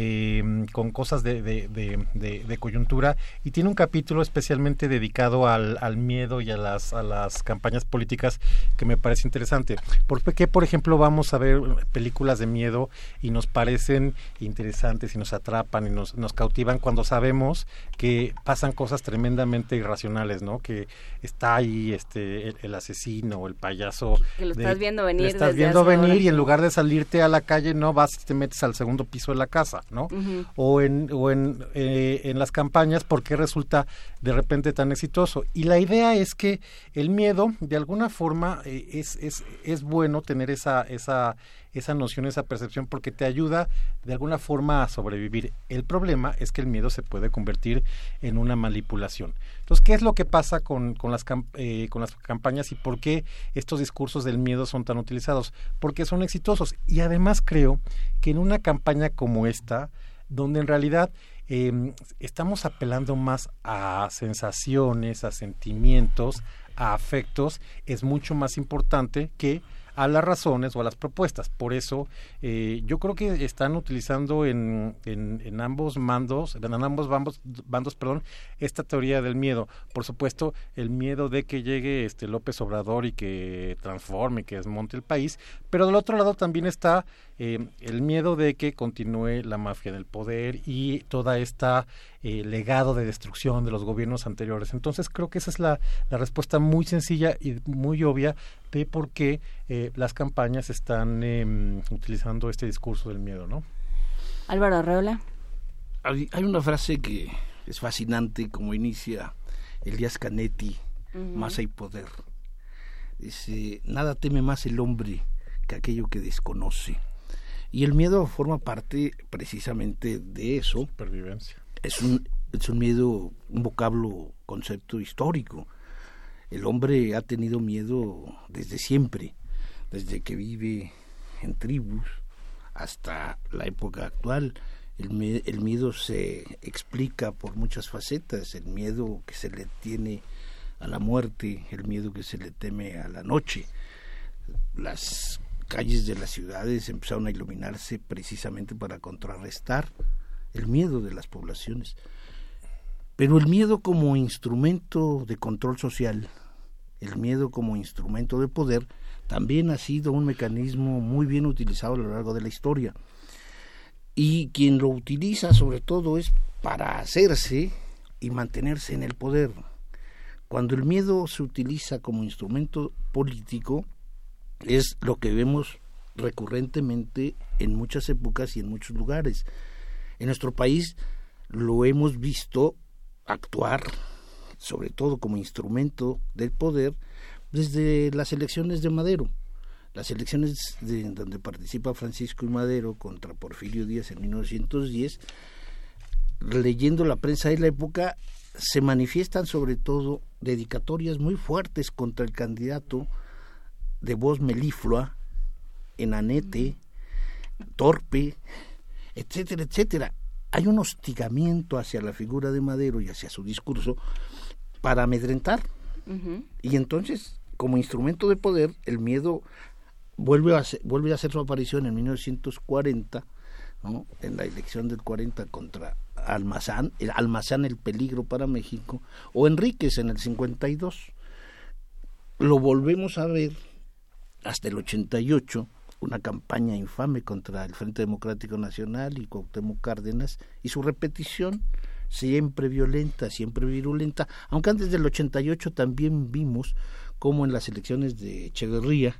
eh, con cosas de, de, coyuntura y tiene un capítulo especialmente dedicado al, al, miedo y a las, a las campañas políticas que me parece interesante. ¿Por qué, por ejemplo, vamos a ver películas de miedo y nos parecen interesantes y nos atrapan y nos, nos cautivan cuando sabemos que pasan cosas tremendamente irracionales, ¿no? Que está ahí este el, asesino o el payaso. Que lo estás viendo venir. estás viendo venir y en lugar de salirte a la calle no vas te metes al segundo piso de la casa. ¿No? O, en, o en, eh, en las campañas, ¿por qué resulta de repente tan exitoso? Y la idea es que el miedo, de alguna forma, eh, es, es, es bueno tener esa, esa, esa noción, esa percepción, porque te ayuda de alguna forma a sobrevivir. El problema es que el miedo se puede convertir en una manipulación. Entonces, ¿qué es lo que pasa con, con, las, eh, con las campañas y por qué estos discursos del miedo son tan utilizados? Porque son exitosos. Y además creo que en una campaña como esta, donde en realidad em, estamos apelando más a sensaciones, a sentimientos, a afectos, es mucho más importante que a las razones o a las propuestas. Por eso eh, yo creo que están utilizando en, en, ambos mandos, en ambos bandos, bandos, perdón, esta teoría del miedo. Por supuesto, el miedo de que llegue este López Obrador y que transforme, que desmonte el país, pero del otro lado también está eh, el miedo de que continúe la mafia del poder y toda esta eh, legado de destrucción de los gobiernos anteriores. Entonces creo que esa es la, respuesta muy sencilla y muy obvia de por qué eh, las campañas están em, utilizando este discurso del miedo, ¿no? Álvaro Arreola. Hay, una frase que es fascinante como inicia Elías Canetti, más hay poder. Dice, nada teme más el hombre que aquello que desconoce. Y el miedo forma parte precisamente de eso. Supervivencia. Es un, es un miedo, un vocablo, concepto histórico. El hombre ha tenido miedo desde siempre, desde que vive en tribus hasta la época actual. El, el, miedo se explica por muchas facetas, el miedo que se le tiene a la muerte, el miedo que se le teme a la noche. Las calles de las ciudades empezaron a iluminarse precisamente para contrarrestar el miedo de las poblaciones. Pero el miedo como instrumento de control social, el miedo como instrumento de poder, también ha sido un mecanismo muy bien utilizado a lo largo de la historia. Y quien lo utiliza sobre todo es para hacerse y mantenerse en el poder. Cuando el miedo se utiliza como instrumento político, es lo que vemos recurrentemente en muchas épocas y en muchos lugares. En nuestro país lo hemos visto actuar, sobre todo como instrumento del poder, desde las elecciones de Madero. Las elecciones de, donde participa Francisco y Madero contra Porfirio Díaz en 1910, leyendo la prensa de la época, se manifiestan sobre todo dedicatorias muy fuertes contra el candidato de voz meliflua, enanete, torpe, etcétera, etcétera. Hay un hostigamiento hacia la figura de Madero y hacia su discurso para amedrentar. Y entonces, como instrumento de poder, el miedo vuelve a, vuelve a hacer su aparición en 1940, ¿no? en la elección del 40 contra Almazán, el Almazán el peligro para México, o Enríquez en el 52. Lo volvemos a ver hasta el 88, una campaña infame contra el Frente Democrático Nacional y Cuauhtémoc Cárdenas, y su repetición siempre violenta, siempre virulenta, aunque antes del 88 también vimos cómo en las elecciones de Echeverría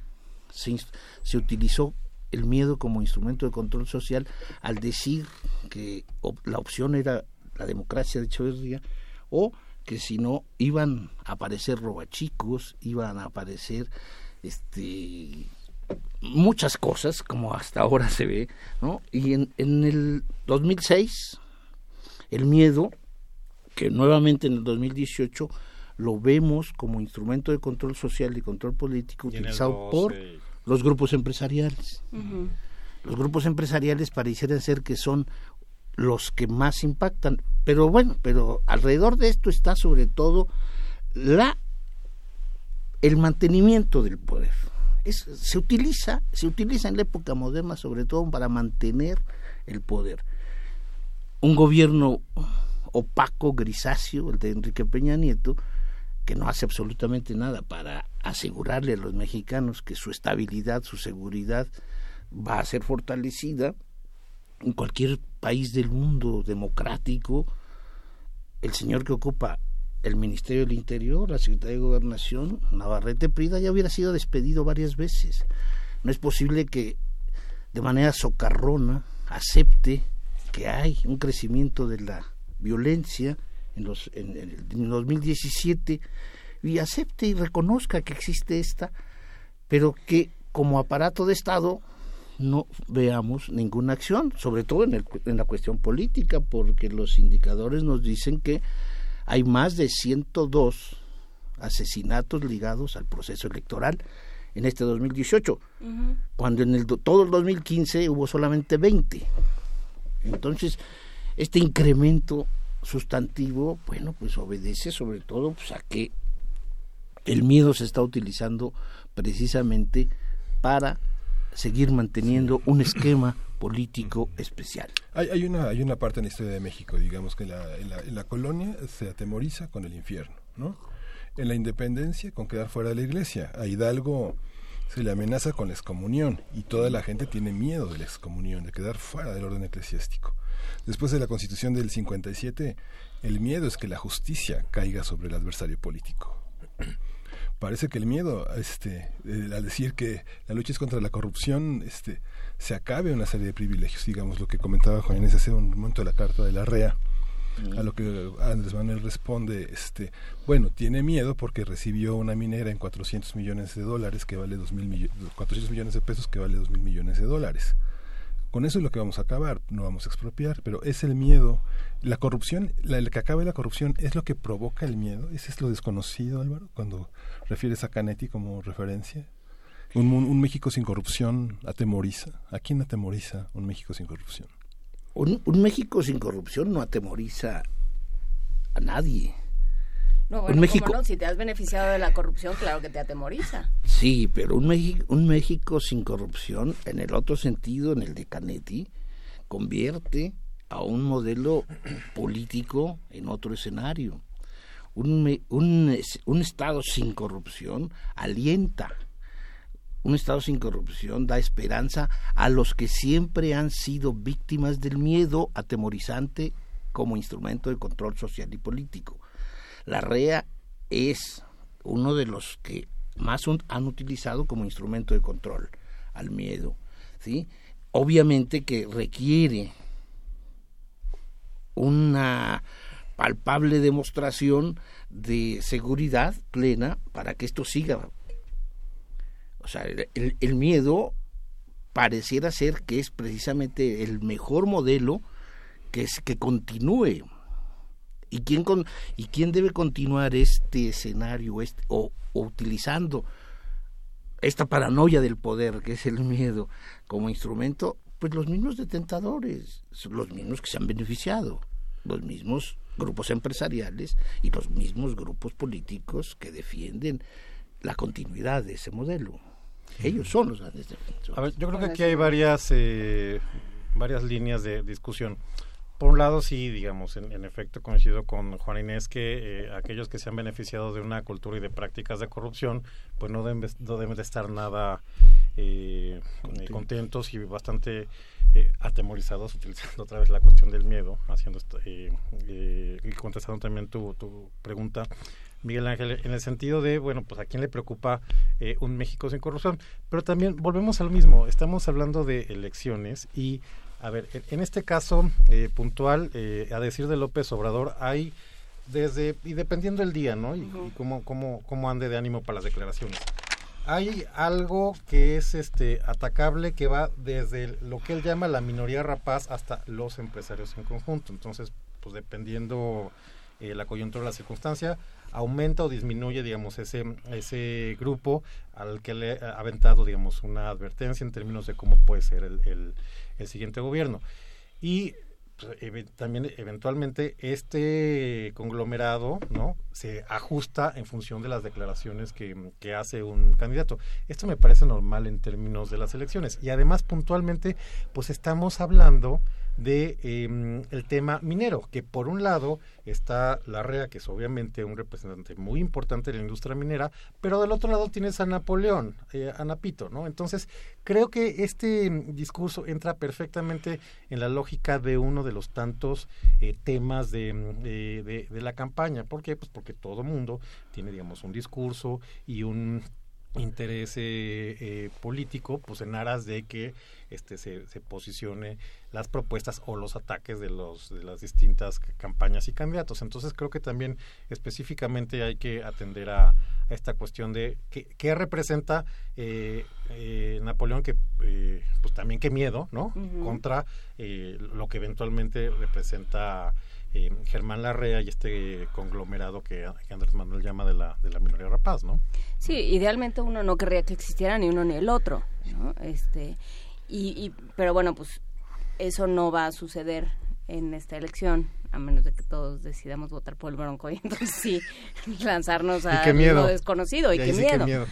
se, se utilizó el miedo como instrumento de control social al decir que la opción era la democracia de Echeverría o que si no iban a aparecer robachicos, iban a aparecer este muchas cosas como hasta ahora se ve, ¿no? Y en, en el 2006 el miedo que nuevamente en el 2018 lo vemos como instrumento de control social y control político utilizado por los grupos empresariales. Los grupos empresariales parecieran ser que son los que más impactan, pero bueno, pero alrededor de esto está sobre todo la el mantenimiento del poder. Se utiliza, se utiliza en la época moderna sobre todo para mantener el poder. Un gobierno opaco, grisáceo, el de Enrique Peña Nieto, que no hace absolutamente nada para asegurarle a los mexicanos que su estabilidad, su seguridad va a ser fortalecida. En cualquier país del mundo democrático, el señor que ocupa el Ministerio del Interior, la Secretaría de Gobernación, Navarrete Prida, ya hubiera sido despedido varias veces. No es posible que de manera socarrona acepte que hay un crecimiento de la violencia en, los, en, el 2017 y acepte y reconozca que existe esta, pero que como aparato de Estado no veamos ninguna acción, sobre todo en, el, en la cuestión política, porque los indicadores nos dicen que hay más de 102 asesinatos ligados al proceso electoral en este 2018, cuando en el, todo el 2015 hubo solamente 20. Entonces, este incremento sustantivo, bueno, pues obedece sobre todo pues, a que el miedo se está utilizando precisamente para seguir manteniendo un esquema político especial. Hay, una, hay una parte en la historia de México, digamos que la, en la colonia se atemoriza con el infierno, ¿no? En la independencia con quedar fuera de la iglesia. A Hidalgo se le amenaza con la excomunión y toda la gente tiene miedo de la excomunión, de quedar fuera del orden eclesiástico. Después de la constitución del 57, el miedo es que la justicia caiga sobre el adversario político. Parece que el miedo, este, eh, al decir que la lucha es contra la corrupción, este, se acabe una serie de privilegios, digamos lo que comentaba Juan Inés hace un momento de la carta de la REA, a lo que Andrés Manuel responde, este, bueno, tiene miedo porque recibió una minera en 400 millones de dólares que vale dos mil 400 millones de pesos que vale 2 mil millones de dólares. Con eso es lo que vamos a acabar, no vamos a expropiar, pero es el miedo, la corrupción, la, el que acabe la corrupción es lo que provoca el miedo, ese es lo desconocido, Álvaro, cuando refieres a Canetti como referencia. Un, un, un México sin corrupción atemoriza. ¿A quién atemoriza un México sin corrupción? Un, un, México sin corrupción no atemoriza a nadie. No, bueno, México... no? Si te has beneficiado de la corrupción, claro que te atemoriza. Sí, pero un México, un México sin corrupción, en el otro sentido, en el de Canetti, convierte a un modelo político en otro escenario. Un, un, un Estado sin corrupción alienta. Un Estado sin corrupción da esperanza a los que siempre han sido víctimas del miedo atemorizante como instrumento de control social y político. La REA es uno de los que más han utilizado como instrumento de control al miedo. ¿sí? Obviamente que requiere una palpable demostración de seguridad plena para que esto siga. O sea, el, el miedo pareciera ser que es precisamente el mejor modelo que, es, que continúe. ¿Y quién, con, ¿Y quién debe continuar este escenario este, o, utilizando esta paranoia del poder, que es el miedo, como instrumento? Pues los mismos detentadores, los mismos que se han beneficiado, los mismos grupos empresariales y los mismos grupos políticos que defienden la continuidad de ese modelo. Ellos son los grandes defensores. yo creo que aquí hay varias, eh, varias líneas de discusión. Por un lado, sí, digamos, en, efecto coincido con Juan Inés que eh, aquellos que se han beneficiado de una cultura y de prácticas de corrupción, pues no deben, no deben de estar nada eh, eh, contentos y bastante atemorizados, utilizando otra vez la cuestión del miedo, haciendo esto, y contestando también tu, tu pregunta. Miguel Ángel, en el sentido de, bueno, pues a quién le preocupa un México sin corrupción, pero también volvemos al mismo, estamos hablando de elecciones y a ver, en este caso eh, puntual, eh, a decir de López Obrador, hay desde, y dependiendo del día, ¿no? Y, cómo, cómo, cómo ande de ánimo para las declaraciones. Hay algo que es este atacable que va desde lo que él llama la minoría rapaz hasta los empresarios en conjunto. Entonces, pues dependiendo eh, la coyuntura la circunstancia, aumenta o disminuye, digamos, ese, ese grupo al que le ha aventado, digamos, una advertencia en términos de cómo puede ser el, el siguiente gobierno. Y pues, también eventualmente este conglomerado no se ajusta en función de las declaraciones que, que, hace un candidato. Esto me parece normal en términos de las elecciones. Y además puntualmente pues estamos hablando de em, el tema minero, que por un lado está la REA, que es obviamente un representante muy importante de la industria minera, pero del otro lado tienes a Napoleón, eh, a Napito, ¿no? Entonces, creo que este discurso entra perfectamente en la lógica de uno de los tantos eh, temas de, de, de, la campaña. ¿Por qué? Pues porque todo mundo tiene, digamos, un discurso y un interés eh, político, pues en aras de que este se, se, posicione las propuestas o los ataques de los de las distintas campañas y candidatos entonces creo que también específicamente hay que atender a, esta cuestión de qué, representa eh, eh, Napoleón que eh, pues también qué miedo no contra lo que eventualmente representa Germán Larrea y este conglomerado que, Andrés Manuel llama de la, de la minoría rapaz, ¿no? Sí, idealmente uno no querría que existiera ni uno ni el otro, ¿no? Este, y, pero bueno, pues eso no va a suceder en esta elección, a menos de que todos decidamos votar por el Bronco y entonces sí lanzarnos a lo desconocido y, qué, miedo.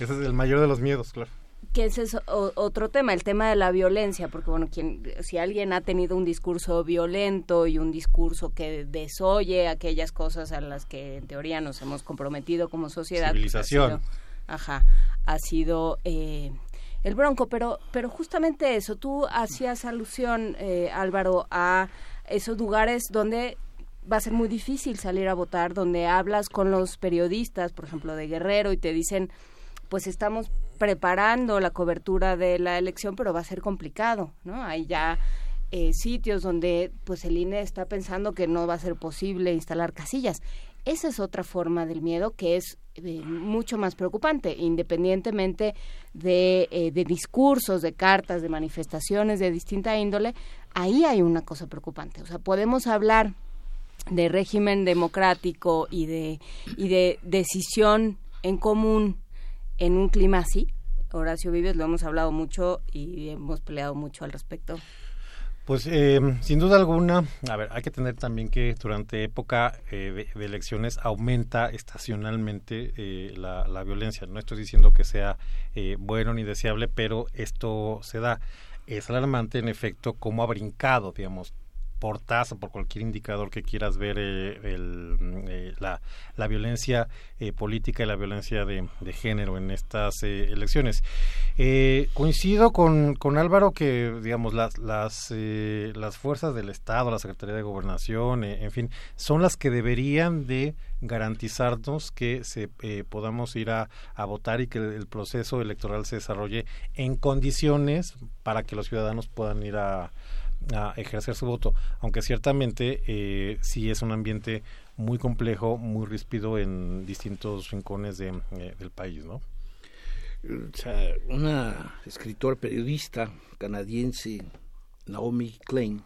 Ese es el mayor de los miedos, claro. Que ese es otro tema, el tema de la violencia, porque bueno, quien, si alguien ha tenido un discurso violento y un discurso que desoye aquellas cosas a las que en teoría nos hemos comprometido como sociedad. Pues, Civilización. ajá, ha sido eh, el Bronco, pero, pero justamente eso, tú hacías alusión, eh, Álvaro, a esos lugares donde va a ser muy difícil salir a votar, donde hablas con los periodistas, por ejemplo, de Guerrero, y te dicen, pues estamos preparando la cobertura de la elección, pero va a ser complicado, ¿no? Hay ya eh, sitios donde pues el INE está pensando que no va a ser posible instalar casillas. Esa es otra forma del miedo que es eh, mucho más preocupante, independientemente de, eh, de, discursos, de cartas, de manifestaciones de distinta índole, ahí hay una cosa preocupante. O sea, podemos hablar de régimen democrático y de, y de decisión en común en un clima así. Horacio Vives lo hemos hablado mucho y hemos peleado mucho al respecto. Pues eh, sin duda alguna, a ver, hay que tener también que durante época eh, de, elecciones aumenta estacionalmente eh, la, la, violencia. No estoy diciendo que sea bueno ni deseable, pero esto se da. Es alarmante, en efecto, cómo ha brincado, digamos, por tasa, por cualquier indicador que quieras ver eh, el, eh, la, la, violencia eh, política y la violencia de, de género en estas elecciones. coincido con, con Álvaro que, digamos, las, las, las fuerzas del Estado, la Secretaría de Gobernación, en fin, son las que deberían de garantizarnos que se podamos ir a, a votar y que el proceso electoral se desarrolle en condiciones para que los ciudadanos puedan ir a, a ejercer su voto, aunque ciertamente eh, sí es un ambiente muy complejo, muy ríspido en distintos rincones de, eh, del país, ¿no? O sea, una escritora periodista canadiense, Naomi Klein,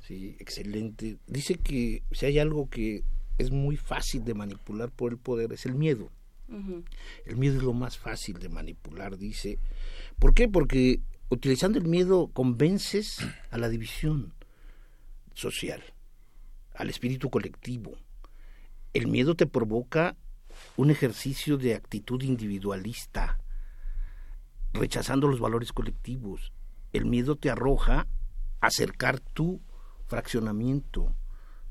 sí, excelente, dice que si hay algo que es muy fácil de manipular por el poder es el miedo. El miedo es lo más fácil de manipular, dice. ¿Por qué? Porque utilizando el miedo convences a la división social, al espíritu colectivo. El miedo te provoca un ejercicio de actitud individualista, rechazando los valores colectivos. El miedo te arroja a acercar tu fraccionamiento,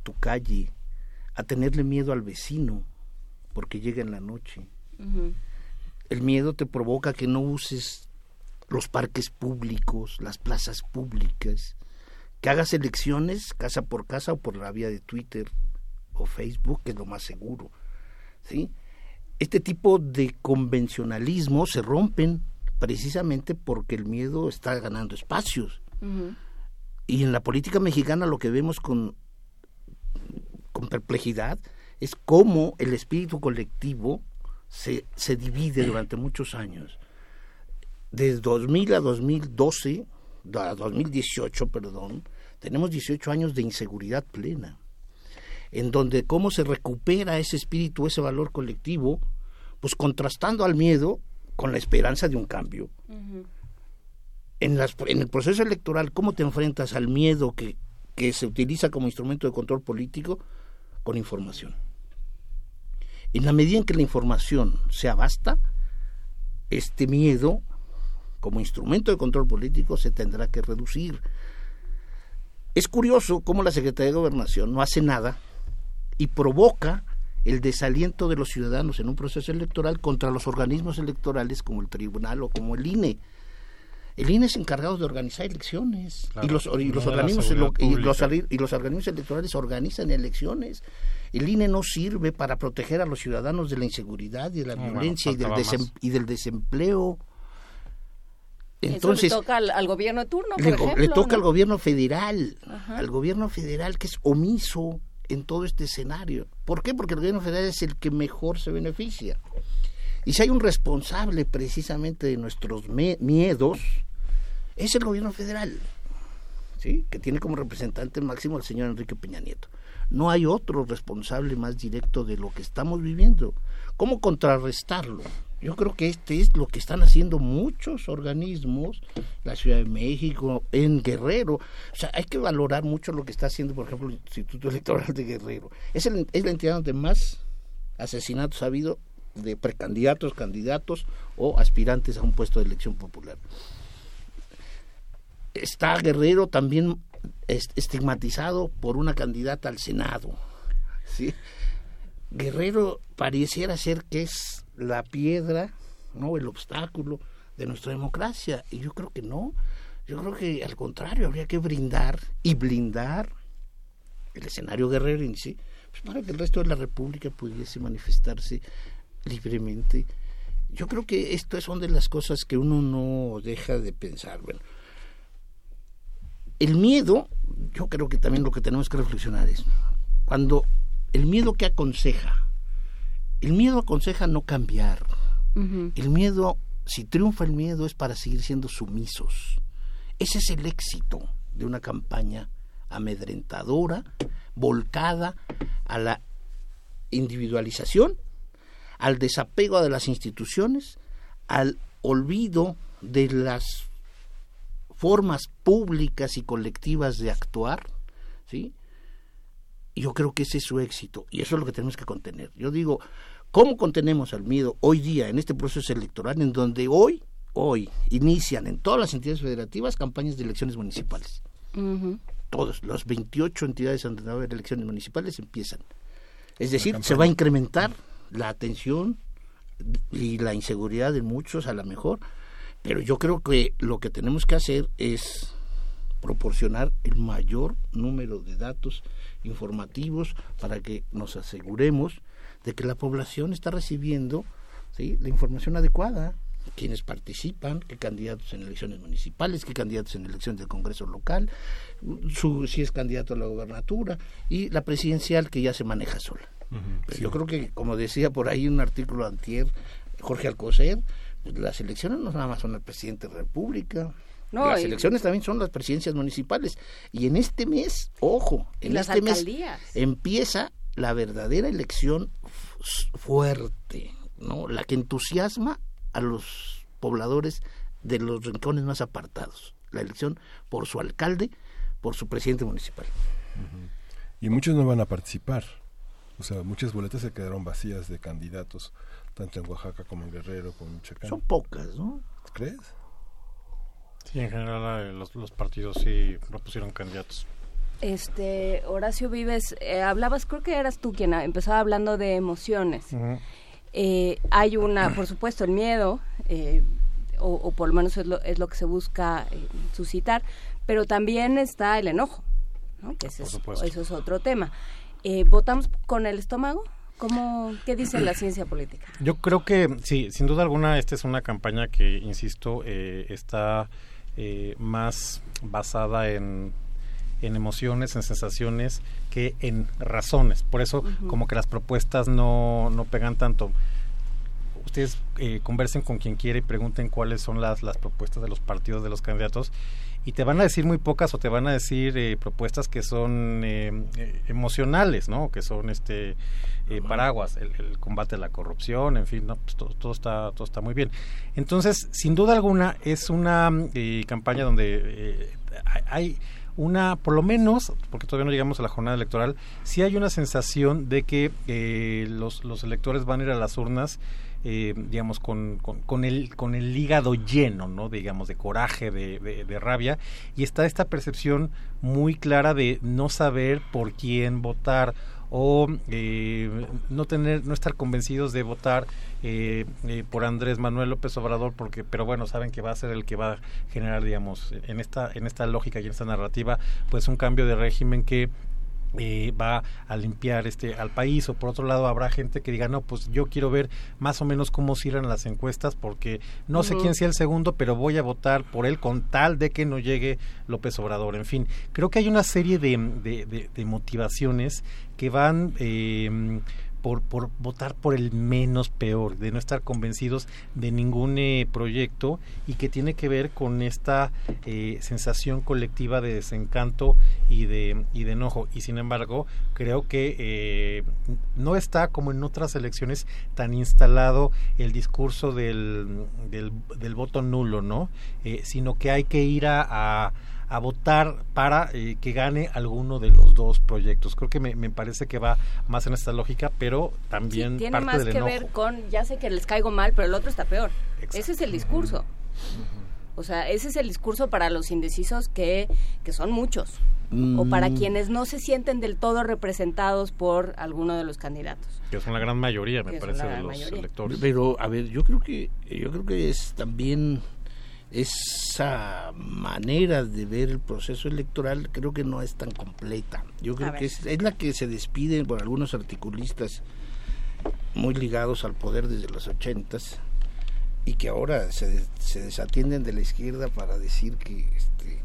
tu calle, a tenerle miedo al vecino porque llega en la noche. El miedo te provoca que no uses los parques públicos, las plazas públicas, que hagas elecciones casa por casa o por la vía de Twitter o Facebook, que es lo más seguro. ¿sí? Este tipo de convencionalismo se rompen precisamente porque el miedo está ganando espacios. Y en la política mexicana lo que vemos con, con perplejidad es cómo el espíritu colectivo se, se divide durante muchos años desde 2000 a 2012, a 2018, perdón, tenemos 18 años de inseguridad plena, en donde cómo se recupera ese espíritu, ese valor colectivo, pues contrastando al miedo con la esperanza de un cambio. en, las, en el proceso electoral, ¿cómo te enfrentas al miedo que, que se utiliza como instrumento de control político? Con información. En la medida en que la información sea vasta, este miedo como instrumento de control político se tendrá que reducir. Es curioso cómo la Secretaría de Gobernación no hace nada y provoca el desaliento de los ciudadanos en un proceso electoral contra los organismos electorales como el tribunal o como el INE. El INE es encargado de organizar elecciones y, los, organismos y, los, organismos electorales organizan elecciones. El INE no sirve para proteger a los ciudadanos de la inseguridad y de la violencia y, del y del desempleo. Entonces, le toca al, gobierno de turno, le, le toca al gobierno federal, al gobierno federal que es omiso en todo este escenario. ¿Por qué? Porque el gobierno federal es el que mejor se beneficia. Y si hay un responsable precisamente de nuestros miedos, es el gobierno federal, ¿sí? que tiene como representante máximo al señor Enrique Peña Nieto. No hay otro responsable más directo de lo que estamos viviendo. ¿Cómo contrarrestarlo? Yo creo que este es lo que están haciendo muchos organismos, la Ciudad de México, en Guerrero. O sea, hay que valorar mucho lo que está haciendo, por ejemplo, el Instituto Electoral de Guerrero. Es, es la entidad donde más asesinatos ha habido de precandidatos, candidatos o aspirantes a un puesto de elección popular. Está Guerrero también estigmatizado por una candidata al Senado. ¿sí? Guerrero pareciera ser que es la piedra, no el obstáculo de nuestra democracia. Y yo creo que no. Yo creo que al contrario, habría que brindar y blindar el escenario guerrero en sí, pues para que el resto de la República pudiese manifestarse libremente. Yo creo que esto son de las cosas que uno no deja de pensar. Bueno, el miedo, yo creo que también lo que tenemos que reflexionar es, cuando el miedo que aconseja el miedo aconseja no cambiar. El miedo, si triunfa el miedo, es para seguir siendo sumisos. Ese es el éxito de una campaña amedrentadora, volcada a la individualización, al desapego de las instituciones, al olvido de las formas públicas y colectivas de actuar, ¿sí? Yo creo que ese es su éxito y eso es lo que tenemos que contener. Yo digo, ¿cómo contenemos al miedo hoy día en este proceso electoral en donde hoy, hoy inician en todas las entidades federativas campañas de elecciones municipales? Todos, las 28 entidades de elecciones municipales empiezan. Es decir, se va a incrementar la atención y la inseguridad de muchos a lo mejor, pero yo creo que lo que tenemos que hacer es proporcionar el mayor número de datos informativos para que nos aseguremos de que la población está recibiendo ¿sí? la información adecuada, quienes participan, qué candidatos en elecciones municipales, qué candidatos en elecciones del Congreso local, su, si es candidato a la gobernatura y la presidencial que ya se maneja sola. Yo creo que, como decía por ahí un artículo antier, Jorge Alcocer, pues, las elecciones no nada más son el presidente de la República, las elecciones también son las presidencias municipales. Y en este mes, ojo, en este mes empieza la verdadera elección fuerte, ¿no? La que entusiasma a los pobladores de los rincones más apartados. La elección por su alcalde, por su presidente municipal. Y muchos no van a participar. O sea, muchas boletas se quedaron vacías de candidatos, tanto en Oaxaca como en Guerrero, como en Michoacán. Son pocas, ¿no? ¿Crees? Sí, en general eh, los, los partidos sí propusieron candidatos. Este, Horacio Vives, eh, hablabas, creo que eras tú quien empezaba hablando de emociones. Eh, hay una, por supuesto, el miedo, o, por lo menos es lo, es lo que se busca suscitar, pero también está el enojo, ¿no? que eso es otro tema. ¿Votamos con el estómago? ¿Cómo, ¿Qué dice la ciencia política? Yo creo que sí, sin duda alguna, esta es una campaña que, insisto, está eh, más basada en, en emociones, en sensaciones, que en razones. Por eso, como que las propuestas no, no pegan tanto. Ustedes eh, conversen con quien quiera y pregunten cuáles son las, las propuestas de los partidos, de los candidatos, y te van a decir muy pocas o te van a decir eh, propuestas que son emocionales, ¿no? Que son este paraguas, el, combate a la corrupción, en fin, ¿no? Pues todo, está, todo está muy bien. Entonces, sin duda alguna, es una eh, campaña donde eh, hay una, por lo menos, porque todavía no llegamos a la jornada electoral, sí hay una sensación de que eh, los, los electores van a ir a las urnas digamos, con, con, el, con el hígado lleno, ¿no? Digamos, de coraje, de, de, rabia, y está esta percepción muy clara de no saber por quién votar o eh, no tener no estar convencidos de votar eh, eh, por Andrés Manuel López Obrador porque pero bueno saben que va a ser el que va a generar digamos en esta en esta lógica y en esta narrativa pues un cambio de régimen que eh, va a limpiar este al país o por otro lado habrá gente que diga no pues yo quiero ver más o menos cómo cierran las encuestas porque no sé quién sea el segundo pero voy a votar por él con tal de que no llegue López Obrador en fin creo que hay una serie de, de, de motivaciones que van eh, por, por votar por el menos peor, de no estar convencidos de ningún eh, proyecto y que tiene que ver con esta eh, sensación colectiva de desencanto y de, y de enojo. Y sin embargo, creo que eh, no está como en otras elecciones tan instalado el discurso del, del, voto nulo, ¿no? sino que hay que ir a a votar para eh, que gane alguno de los dos proyectos. Creo que me, me, parece que va más en esta lógica, pero también tiene más que ver con, ya sé que les caigo mal, pero el otro está peor. Ese es el discurso. O sea, ese es el discurso para los indecisos que, que son muchos. O para mm. quienes no se sienten del todo representados por alguno de los candidatos. Que son la gran mayoría, me parece, de los electores. Pero, a ver, yo creo que, yo creo que es también esa manera de ver el proceso electoral creo que no es tan completa. Yo creo que es, la que se despide por algunos articulistas muy ligados al poder desde los ochentas y que ahora se, se desatienden de la izquierda para decir que este,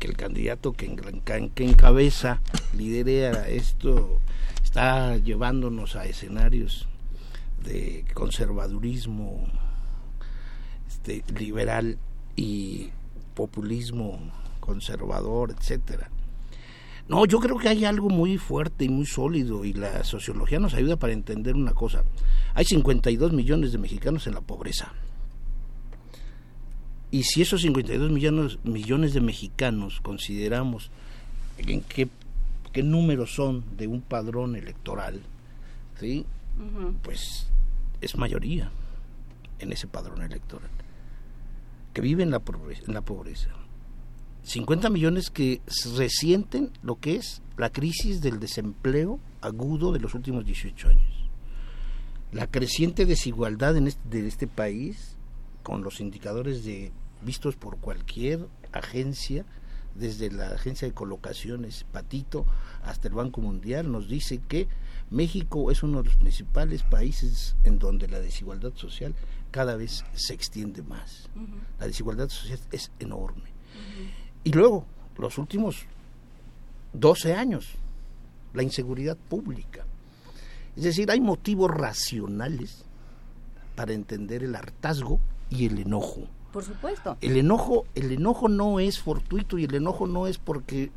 que el candidato que, que encabeza, lidera esto, está llevándonos a escenarios de conservadurismo este, liberal y populismo conservador, etcétera. No, yo creo que hay algo muy fuerte y muy sólido y la sociología nos ayuda para entender una cosa. Hay 52 millones de mexicanos en la pobreza. Y si esos 52 millones, millones de mexicanos consideramos en qué, qué números son de un padrón electoral, ¿sí? pues es mayoría en ese padrón electoral, que vive en la pobreza. En la pobreza. 50 millones que resienten lo que es la crisis del desempleo agudo de los últimos 18 años. La creciente desigualdad en este, de este país, con los indicadores de vistos por cualquier agencia, desde la agencia de colocaciones Patito hasta el Banco Mundial, nos dice que México es uno de los principales países en donde la desigualdad social cada vez se extiende más. La desigualdad social es enorme. Y luego, los últimos 12 años, la inseguridad pública. Es decir, hay motivos racionales para entender el hartazgo y el enojo. Por supuesto. El enojo, el enojo no es fortuito y el enojo no es porque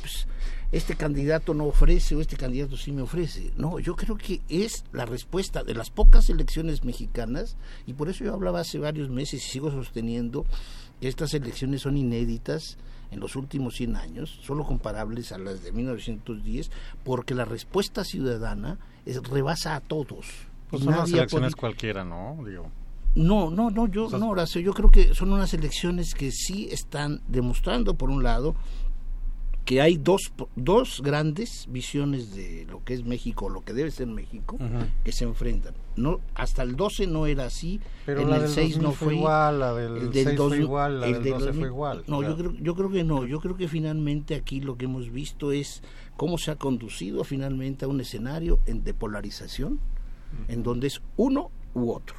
pues, este candidato no ofrece o este candidato sí me ofrece. No, yo creo que es la respuesta de las pocas elecciones mexicanas y por eso yo hablaba hace varios meses y sigo sosteniendo que estas elecciones son inéditas en los últimos 100 años, solo comparables a las de 1910, porque la respuesta ciudadana es, rebasa a todos. Pues son unas elecciones cualquiera, ¿no? Digo. No, no, no, yo no, Horacio, yo creo que son unas elecciones que sí están demostrando, por un lado, que hay dos, dos grandes visiones de lo que es México, lo que debe ser México, que se enfrentan. No, hasta el 12 no era así, pero la del 6 no fue igual, la del, 6 fue igual, la del 12 fue igual. No, yo creo, yo creo que no, yo creo que finalmente aquí lo que hemos visto es cómo se ha conducido finalmente a un escenario de polarización, en donde es uno u otro.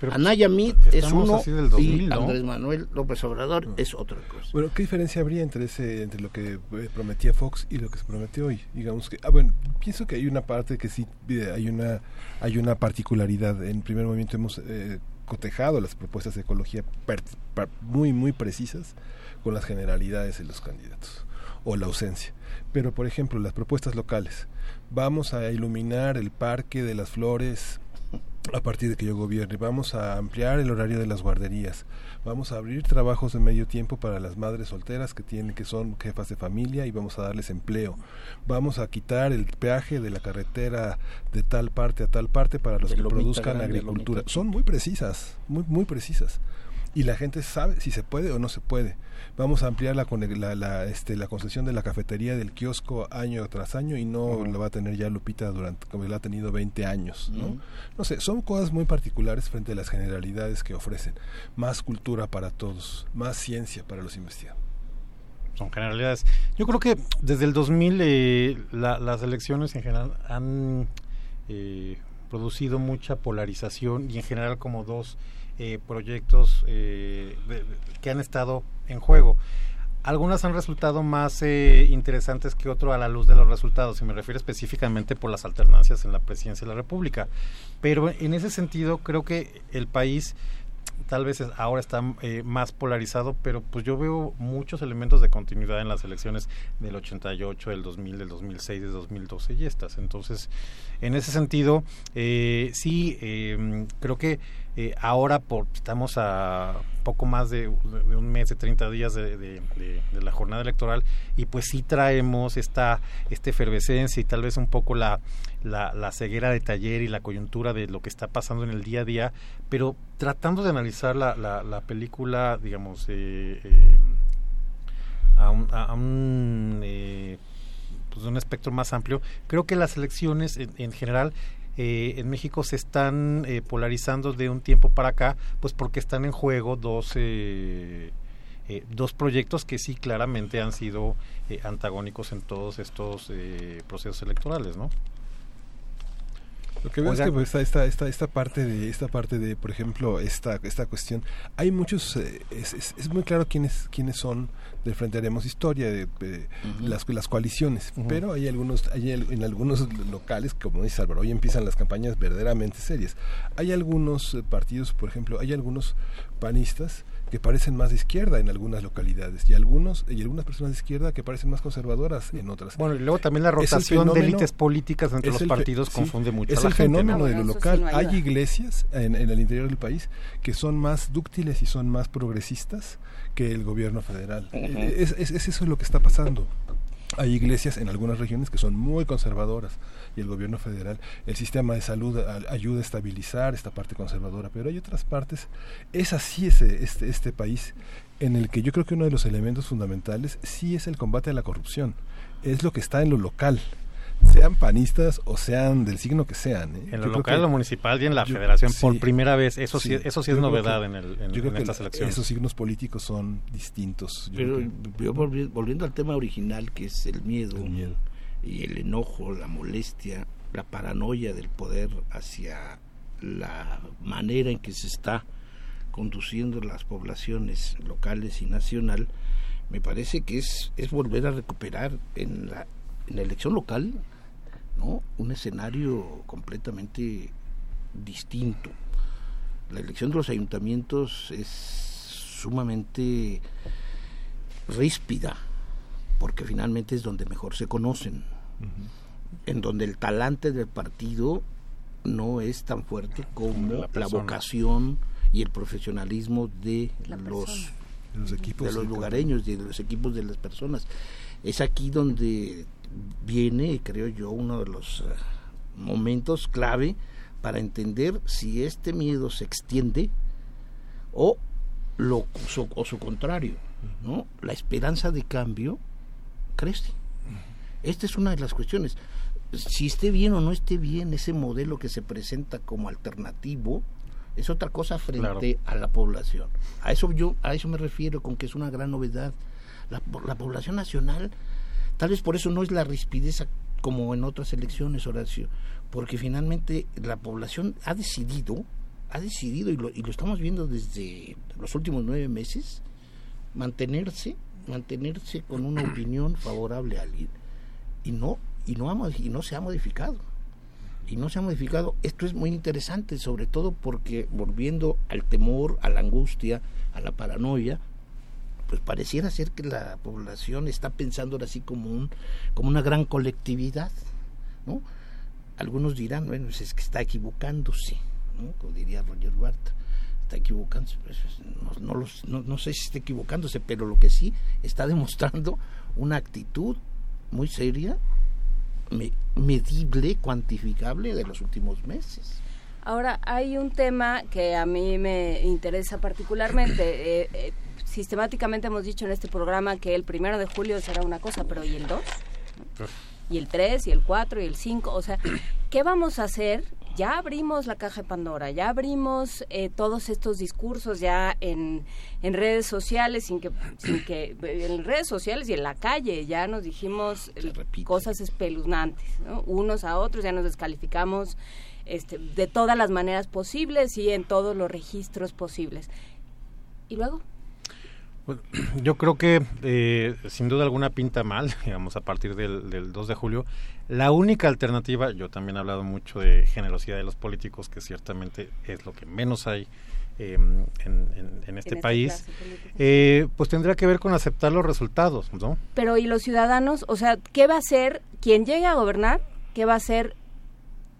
Pero, Anaya Mead es uno y Andrés Manuel López Obrador es otra cosa. Bueno, ¿qué diferencia habría entre ese entre lo que eh, prometía Fox y lo que se prometió hoy? Digamos que ah, bueno, pienso que hay una parte que sí eh, hay una hay una particularidad. En primer movimiento hemos eh, cotejado las propuestas de ecología muy muy precisas con las generalidades de los candidatos o la ausencia. Pero por ejemplo, las propuestas locales. Vamos a iluminar el Parque de las Flores a partir de que yo gobierne. Vamos a ampliar el horario de las guarderías. Vamos a abrir trabajos de medio tiempo para las madres solteras que tienen que son jefas de familia y vamos a darles empleo. Vamos a quitar el peaje de la carretera de tal parte a tal parte para los que produzcan agricultura. Son muy precisas, muy muy precisas y la gente sabe si se puede o no se puede. Vamos a ampliar la, la, este, la concesión de la cafetería del kiosco año tras año y no lo va a tener ya Lupita durante como la ha tenido 20 años. ¿no? no sé, son cosas muy particulares frente a las generalidades que ofrecen. Más cultura para todos, más ciencia para los investigadores son generalidades. Yo creo que desde el 2000 eh, las elecciones en general han eh, producido mucha polarización y en general como dos eh, proyectos eh, que han estado en juego. Algunas han resultado más eh, interesantes que otro a la luz de los resultados, y me refiero específicamente por las alternancias en la presidencia de la República. Pero en ese sentido creo que el país tal vez ahora está más polarizado, pero pues yo veo muchos elementos de continuidad en las elecciones del 88, del 2000, del 2006, del 2012 y estas. Entonces, en ese sentido, sí, creo que eh, ahora por, estamos a poco más de, un mes, de 30 días de, la jornada electoral y pues sí traemos esta, esta efervescencia y tal vez un poco la, la, ceguera de taller y la coyuntura de lo que está pasando en el día a día, pero tratando de analizar la, la, película, digamos, eh, eh, a un, a un pues un espectro más amplio, creo que las elecciones en general eh, en México se están eh, polarizando de un tiempo para acá, pues porque están en juego dos, eh, dos proyectos que sí claramente han sido antagónicos en todos estos procesos electorales, ¿no? Lo que veo es que pues, esta, esta, esta, parte de, esta parte de, por ejemplo, esta, esta cuestión, hay muchos, es, es, muy claro quiénes, quiénes son del Frente Haremos Historia, de, las, las coaliciones, pero hay algunos, hay en algunos locales, como dice Álvaro, hoy empiezan las campañas verdaderamente serias. Hay algunos eh, partidos, por ejemplo, hay algunos panistas que parecen más de izquierda en algunas localidades y algunos y algunas personas de izquierda que parecen más conservadoras en otras. Bueno, y luego también la rotación de élites políticas entre los partidos confunde mucho. Es el fenómeno de lo local. Hay iglesias en, el interior del país que son más dúctiles y son más progresistas que el gobierno federal. es, es, es eso lo que está pasando. Hay iglesias en algunas regiones que son muy conservadoras y el gobierno federal, el sistema de salud ayuda a estabilizar esta parte conservadora, pero hay otras partes, es así ese, este, este país en el que yo creo que uno de los elementos fundamentales sí es el combate a la corrupción, es lo que está en lo local, sean panistas o sean del signo que sean. ¿eh? En lo local, lo municipal y en la federación, por primera vez, eso sí, eso sí es novedad en, el, en, yo creo estas elecciones. Esos signos políticos son distintos. Pero volviendo al tema original, que es el miedo, el miedo y el enojo, la molestia, la paranoia del poder hacia la manera en que se está conduciendo las poblaciones locales y nacional, me parece que es, es volver a recuperar en la, en la elección local ¿no? un escenario completamente distinto. La elección de los ayuntamientos es sumamente ríspida, porque finalmente es donde mejor se conocen en donde el talante del partido no es tan fuerte como la, vocación y el profesionalismo de los, los equipos de los lugareños, de los equipos de las personas. Es aquí donde viene, creo yo, uno de los eh, momentos clave para entender si este miedo se extiende o lo o su contrario, ¿no? La esperanza de cambio crece. Esta es una de las cuestiones. Si esté bien o no esté bien ese modelo que se presenta como alternativo, es otra cosa frente a la población. A eso yo a eso me refiero con que es una gran novedad. La, la población nacional, tal vez por eso no es la rispidez como en otras elecciones, Horacio, porque finalmente la población ha decidido, ha decidido, y lo, y lo estamos viendo desde los últimos nueve meses, mantenerse, mantenerse con una opinión favorable a alguien. Y no y no y no se ha modificado. Y no se ha modificado. Esto es muy interesante sobre todo porque volviendo al temor a la angustia a la paranoia pues pareciera ser que la población está pensando así como un como una gran colectividad no algunos dirán bueno pues es que está equivocándose no como diría Roger Barta está equivocándose pues, no, no, no, no sé si está equivocándose pero lo que sí está demostrando una actitud muy seria, medible, cuantificable de los últimos meses. Ahora, hay un tema que a mí me interesa particularmente. Eh, eh, sistemáticamente hemos dicho en este programa que el primero de julio será una cosa, pero ¿y el 2? ¿Y el 3? ¿Y el 4? ¿Y el 5? O sea, ¿qué vamos a hacer ya abrimos la caja de Pandora, ya abrimos eh, todos estos discursos ya en, en redes sociales, sin que, sin que, en redes sociales y en la calle, ya nos dijimos cosas espeluznantes, unos a otros, ya nos descalificamos este, de todas las maneras posibles y en todos los registros posibles. ¿Y luego? yo creo que eh, sin duda alguna pinta mal, digamos, a partir del, del 2 de julio. La única alternativa, yo también he hablado mucho de generosidad de los políticos, que ciertamente es lo que menos hay em, en, este país, eh, pues tendría que ver con aceptar los resultados, ¿no? Pero ¿y los ciudadanos? O sea, ¿qué va a hacer quien llegue a gobernar? ¿Qué va a hacer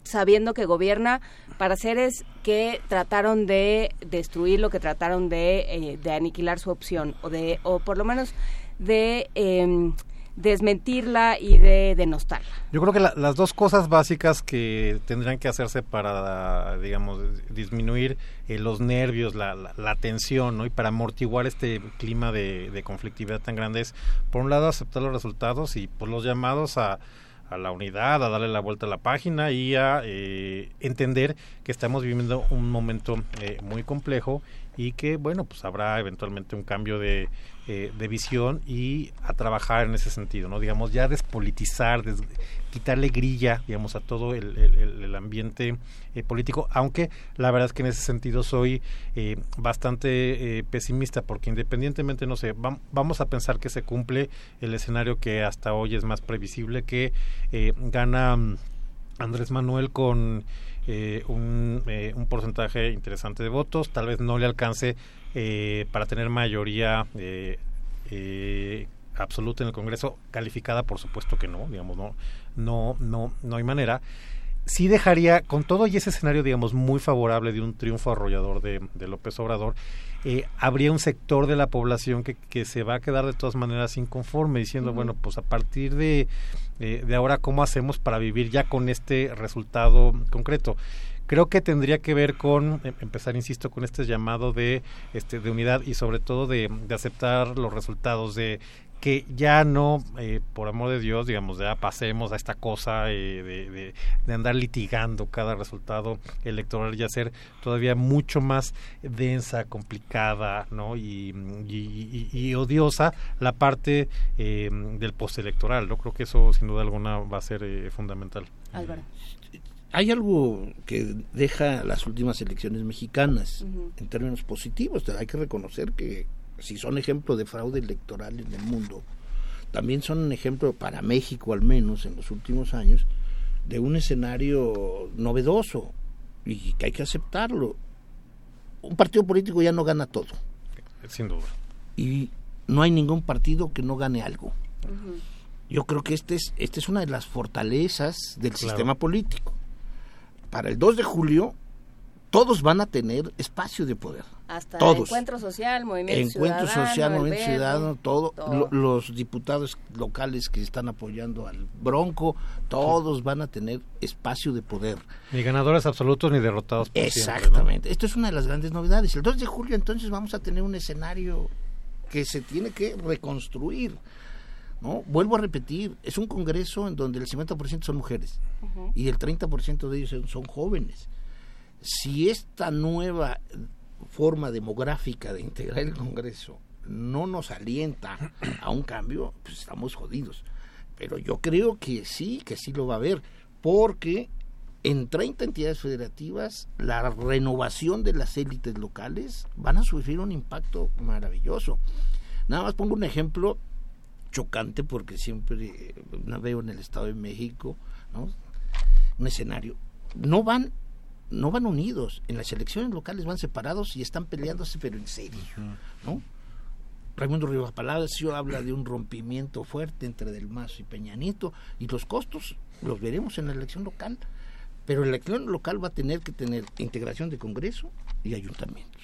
sabiendo que gobierna para seres que trataron de destruir lo que trataron de, eh, de aniquilar su opción o de o por lo menos de eh, desmentirla y de denostarla. Yo creo que las dos cosas básicas que tendrían que hacerse para, digamos, disminuir eh, los nervios, la, la, tensión, ¿no? Y para amortiguar este clima de, de conflictividad tan grande es, por un lado, aceptar los resultados y por los llamados a a la unidad, a darle la vuelta a la página y a eh, entender que estamos viviendo un momento eh, muy complejo y que, bueno, pues habrá eventualmente un cambio de, eh, de visión y a trabajar en ese sentido, ¿no? Digamos, ya despolitizar, quitarle grilla, digamos, a todo el, ambiente eh, político, aunque la verdad es que en ese sentido soy eh, bastante pesimista, porque independientemente, no sé, vamos a pensar que se cumple el escenario que hasta hoy es más previsible, que gana mm, Andrés Manuel con eh, un, eh, un, porcentaje interesante de votos, tal vez no le alcance eh, para tener mayoría absoluta en el Congreso, calificada por supuesto que no, digamos, no, no, no, no hay manera. Sí dejaría, con todo y ese escenario, digamos, muy favorable de un triunfo arrollador de, de López Obrador, eh, habría un sector de la población que, que, se va a quedar de todas maneras inconforme, diciendo, bueno, pues a partir de, eh, de ahora, ¿cómo hacemos para vivir ya con este resultado concreto? creo que tendría que ver con em, empezar insisto con este llamado de este de unidad y sobre todo de, de aceptar los resultados de que ya no, eh, por amor de Dios, digamos, ya pasemos a esta cosa eh, de, de, andar litigando cada resultado electoral y hacer todavía mucho más densa, complicada, ¿no? Y, y, odiosa la parte eh, del postelectoral, ¿no? Creo que eso, sin duda alguna, va a ser eh, fundamental. Álvaro. Hay algo que deja las últimas elecciones mexicanas en términos positivos. Hay que reconocer que si son ejemplo de fraude electoral en el mundo, también son un ejemplo para México al menos en los últimos años de un escenario novedoso y que hay que aceptarlo. Un partido político ya no gana todo. Sin duda. Y no hay ningún partido que no gane algo. Yo creo que este es, esta es una de las fortalezas del sistema político. Para el 2 de julio, todos van a tener espacio de poder. Hasta todos. Encuentro Social, Movimiento Encuentro Ciudadano. Social, Movimiento Verde, Ciudadano, todo, todo. lo- los diputados locales que están apoyando al Bronco, todos van a tener espacio de poder. Ni ganadores absolutos ni derrotados por siempre, ¿no? Exactamente. Esto es una de las grandes novedades. El 2 de julio entonces vamos a tener un escenario que se tiene que reconstruir. ¿no? Vuelvo a repetir, es un congreso en donde el 50% son mujeres y el 30% de ellos son jóvenes. Si esta nueva forma demográfica de integrar el Congreso no nos alienta a un cambio, pues estamos jodidos. Pero yo creo que sí, que sí lo va a haber, porque en 30 entidades federativas la renovación de las élites locales van a sufrir un impacto maravilloso. Nada más pongo un ejemplo chocante porque siempre eh, veo en el Estado de México ¿no? un escenario. No van no van unidos. En las elecciones locales van separados y están peleándose, pero en serio. ¿no? Raimundo Rivas Palacio habla de un rompimiento fuerte entre Del Mazo y Peña Nieto y los costos los veremos en la elección local. Pero la elección local va a tener que tener integración de Congreso y ayuntamientos.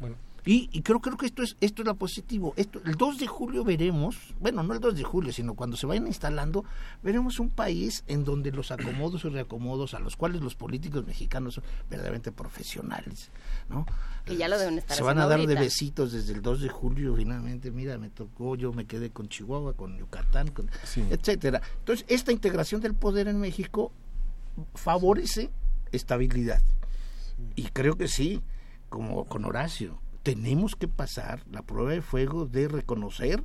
Bueno. Y, y creo, creo que esto es esto es lo positivo. Esto, el 2 de julio veremos, bueno, no el 2 de julio, sino cuando se vayan instalando, veremos un país en donde los acomodos y reacomodos a los cuales los políticos mexicanos son verdaderamente profesionales, ¿no? Que ya lo deben estar se van a dar de besitos desde el 2 de julio finalmente mira me tocó yo me quedé con Chihuahua con Yucatán con etcétera. Entonces esta integración del poder en México favorece estabilidad. Y creo que sí como con Horacio tenemos que pasar la prueba de fuego de reconocer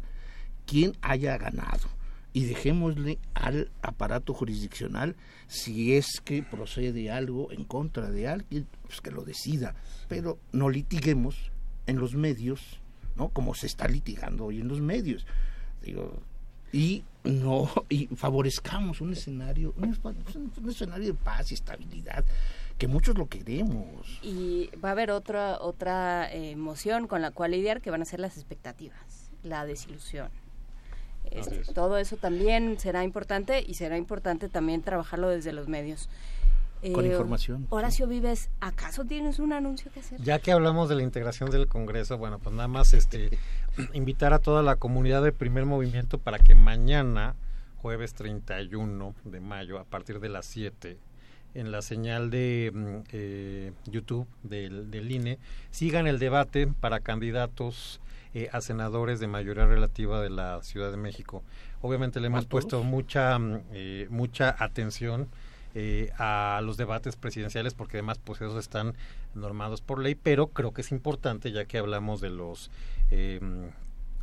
quién haya ganado y dejémosle al aparato jurisdiccional si es que procede algo en contra de alguien, pues que lo decida, pero no litiguemos en los medios, ¿no? Como se está litigando hoy en los medios. Digo, y no y favorezcamos un escenario un, un escenario de paz y estabilidad que muchos lo queremos Y va a haber otra otra eh, emoción con la cual lidiar que van a ser las expectativas, la desilusión. Este, es. todo eso también será importante y será importante también trabajarlo desde los medios. Con Eh, información, Horacio Vives, ¿acaso tienes un anuncio que hacer? Ya que hablamos de la integración del Congreso, bueno, pues nada más este invitar a toda la comunidad de Primer Movimiento para que mañana, jueves 31 de mayo, a partir de las 7, en la señal de mm, eh, YouTube del, del INE, sigan el debate para candidatos eh, a senadores de mayoría relativa de la Ciudad de México. Obviamente le hemos todos? puesto mucha, mm, eh, mucha atención eh, a los debates presidenciales porque además pues esos están normados por ley, pero creo que es importante ya que hablamos de los eh,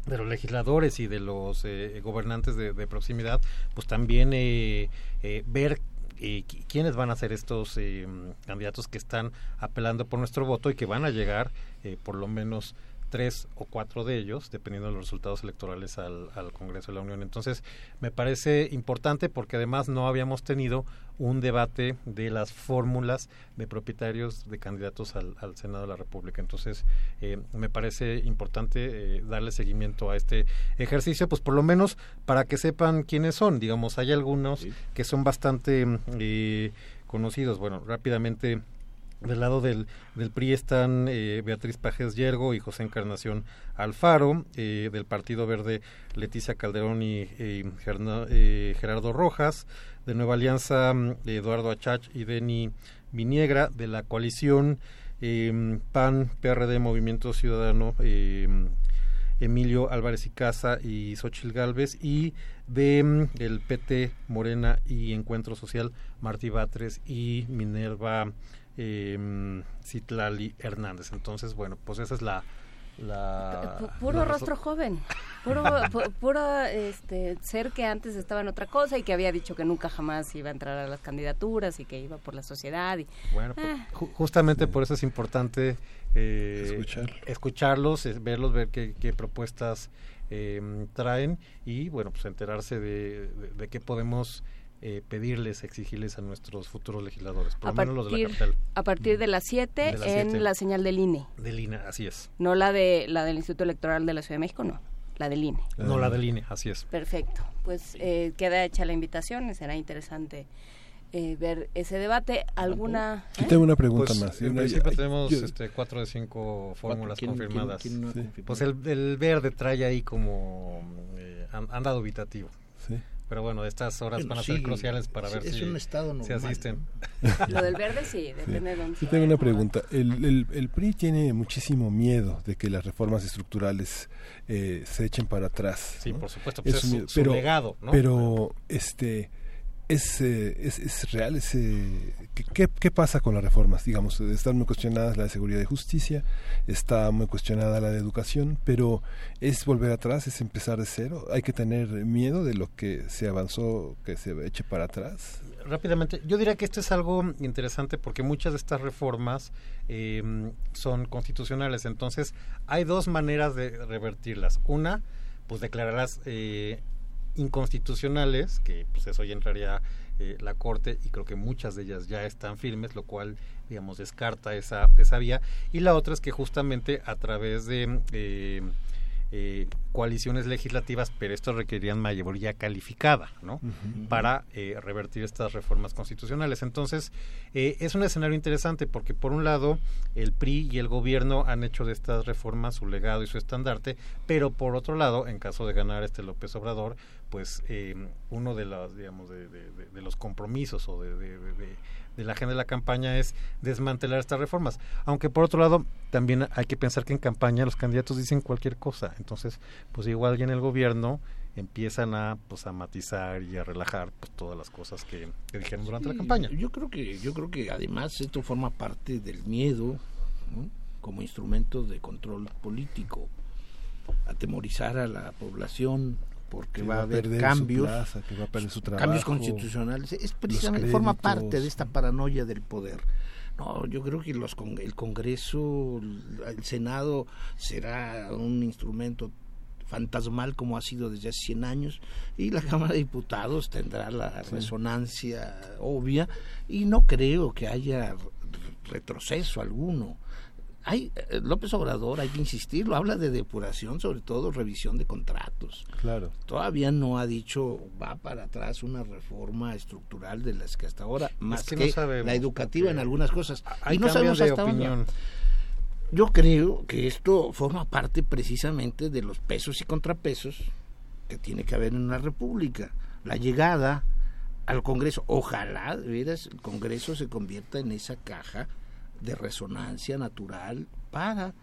de los legisladores y de los eh, gobernantes de, de proximidad, pues también eh, eh, ver eh, qui- quiénes van a ser estos eh, candidatos que están apelando por nuestro voto y que van a llegar eh, por lo menos tres o cuatro de ellos, dependiendo de los resultados electorales al, Congreso de la Unión. Entonces, me parece importante porque además no habíamos tenido un debate de las fórmulas de propietarios de candidatos al, Senado de la República. Entonces, eh, me parece importante eh, darle seguimiento a este ejercicio, pues por lo menos para que sepan quiénes son. Digamos, hay algunos que son bastante eh, conocidos. Bueno, rápidamente del lado del, del PRI están eh, Beatriz Pajes Yergo y José Encarnación Alfaro, eh, del Partido Verde Leticia Calderón y eh, Gerardo Rojas, de Nueva Alianza Eduardo Achach y Deni Viniegra, de la coalición PAN, PRD, Movimiento Ciudadano, Emilio Álvarez y Casa y Xochil Gálvez, y de el PT Morena y Encuentro Social, Martí Batres y Minerva eh, Citlali Hernández. Entonces, bueno, pues esa es la... la puro rostro joven, puro, puro este, ser que antes estaba en otra cosa y que había dicho que nunca jamás iba a entrar a las candidaturas y que iba por la sociedad. Y, bueno, pues, ah. justamente por eso es importante eh, escucharlos, verlos, ver qué, qué propuestas eh, traen y, bueno, pues enterarse de, de qué podemos eh, pedirles, exigirles a nuestros futuros legisladores, por a lo menos los de la capital. A partir de las 7 en la señal del INE. Del INE, así es. No la de la del Instituto Electoral de la Ciudad de México, no. La del INE. No, la del INE, así es. Perfecto. Pues eh, queda hecha la invitación, será interesante eh, ver ese debate. ¿Alguna? Yo tengo una pregunta pues, más. En principio tenemos este, cuatro de cinco fórmulas confirmadas. pues el, el, verde trae ahí como han, han, dado vitativo. Sí. Pero bueno, estas horas van a ser cruciales para ver si, asisten. Lo del verde sí, depende de dónde. Yo tengo una pregunta. El, el, PRI tiene muchísimo miedo de que las reformas estructurales eh, se echen para atrás. Sí, por supuesto, pues es, su, legado. ¿no? Pero, este es, eh, es, es, real ese ¿qué, ¿qué, pasa con las reformas digamos están muy cuestionadas la de seguridad y justicia está muy cuestionada la de educación pero es volver atrás es empezar de cero hay que tener miedo de lo que se avanzó que se eche para atrás rápidamente yo diría que esto es algo interesante porque muchas de estas reformas em, son constitucionales. Entonces hay dos maneras de revertirlas. Una pues declararlas eh, inconstitucionales, que pues eso ya entraría eh, la Corte y creo que muchas de ellas ya están firmes, lo cual, digamos, descarta esa, esa vía. Y la otra es que justamente a través de... Eh, eh, coaliciones legislativas, pero esto requerirían mayoría calificada, ¿no? Para eh, revertir estas reformas constitucionales. Entonces, eh, es un escenario interesante porque, por un lado, el PRI y el gobierno han hecho de estas reformas su legado y su estandarte, pero por otro lado, en caso de ganar este López Obrador, pues uno de los, digamos, de, de los compromisos o de de la agenda de la campaña es desmantelar estas reformas. Aunque por otro lado, también hay que pensar que en campaña los candidatos dicen cualquier cosa. Entonces, pues igual ya en el gobierno empiezan a pues a matizar y a relajar pues todas las cosas que, dijeron durante la campaña. Yo creo que yo creo que además esto forma parte del miedo como instrumento de control político, atemorizar a la población porque va, a haber cambios, cambios constitucionales. Es precisamente forma parte de esta paranoia del poder. No, yo creo que los el Congreso, el Senado será un instrumento fantasmal como ha sido desde hace 100 años y la Cámara de Diputados tendrá la resonancia obvia y no creo que haya retroceso alguno hay eh, López Obrador, hay que insistirlo, habla de depuración, sobre todo revisión de contratos. Claro. Todavía no ha dicho va para atrás una reforma estructural de las que hasta ahora, más que, la educativa en algunas cosas. Hay y no sabemos hasta opinión. Yo creo que esto forma parte precisamente de los pesos y contrapesos que tiene que haber en una república. La llegada al Congreso, ojalá, veras, el Congreso se convierta en esa caja de resonancia natural para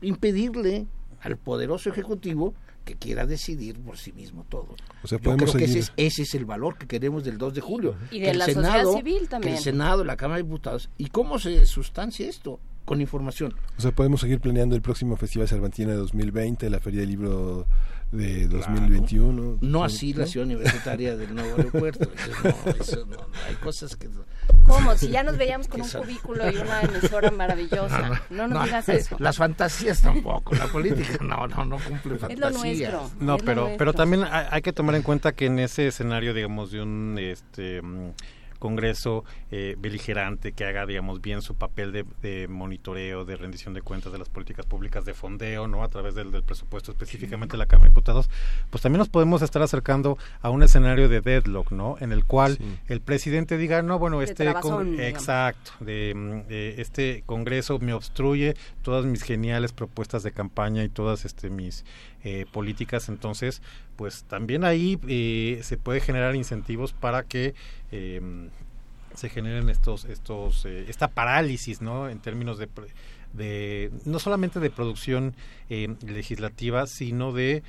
impedirle al poderoso ejecutivo que quiera decidir por sí mismo todo. Yo creo que ese es, ese es, el valor que queremos del 2 de julio. Y de la Senado, sociedad civil también. el Senado, la Cámara de Diputados. ¿Y cómo se sustancia esto? con información. O sea, podemos seguir planeando el próximo Festival Cervantina de 2020, la Feria del Libro de 2021. No así la ciudad universitaria del nuevo aeropuerto. Eso no, hay cosas que... ¿Cómo? Si ya nos veíamos con un cubículo y una emisora maravillosa. No, nos digas eso. Las fantasías tampoco. La política no, no, no cumple fantasías. Es lo nuestro. No, pero, pero también hay, hay, que tomar en cuenta que en ese escenario, digamos, de un... este Congreso eh, beligerante que haga, digamos, bien su papel de, de, monitoreo, de rendición de cuentas de las políticas públicas, de fondeo, ¿no? A través del, del presupuesto específicamente de la Cámara de Diputados, pues también nos podemos estar acercando a un escenario de deadlock, ¿no? En el cual sí. el presidente diga, no, bueno, este... Exacto, de, de, este Congreso me obstruye todas mis geniales propuestas de campaña y todas este mis eh, políticas, entonces, pues también ahí eh, se puede generar incentivos para que eh, se generen estos, estos, eh, esta parálisis, ¿no? En términos de, de no solamente de producción eh, legislativa, sino de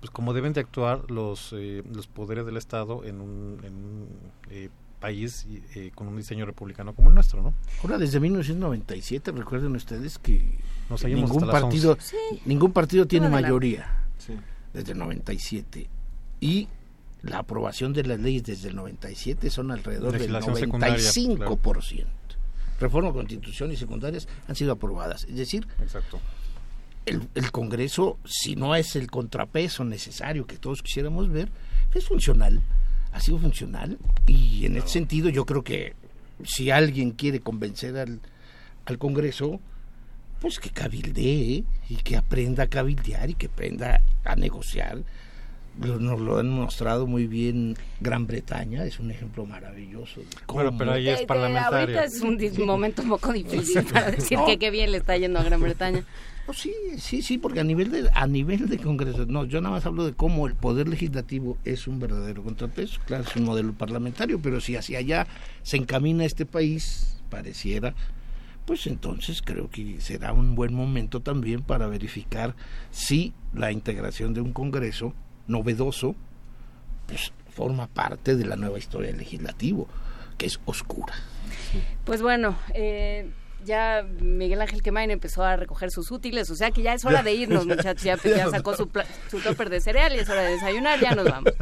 pues cómo deben de actuar los eh, los poderes del Estado en un, en un país eh, con un diseño republicano como el nuestro, ¿no? Ahora desde 1997 recuerden ustedes que Nos ningún partido sí. ningún partido tiene mayoría sí. desde el 97 y la aprobación de las leyes desde el 97 son alrededor del 95%. Claro. Reforma, constitución y secundarias han sido aprobadas. Es decir, Exacto. El, el, Congreso, si no es el contrapeso necesario que todos quisiéramos ver, es funcional, ha sido funcional y en ese sentido yo creo que si alguien quiere convencer al, al Congreso, pues que cabildee y que aprenda a cabildear y que aprenda a negociar nos lo han mostrado muy bien Gran Bretaña, es un ejemplo maravilloso. Bueno, pero ahí es parlamentario. Ahorita es un momento un poco difícil para decir no. que qué bien le está yendo a Gran Bretaña. No, sí, sí, sí, porque a nivel de a nivel de Congreso, no, yo nada más hablo de cómo el poder legislativo es un verdadero contrapeso. Claro, es un modelo parlamentario, pero si hacia allá se encamina este país, pareciera, pues entonces creo que será un buen momento también para verificar si la integración de un Congreso novedoso, pues forma parte de la nueva historia del legislativo, que es oscura. Pues bueno, eh, ya Miguel Ángel Quemain empezó a recoger sus útiles, o sea que ya es hora de irnos, muchachos. Ya, ya sacó su, su topper de cereal y es hora de desayunar, ya nos vamos.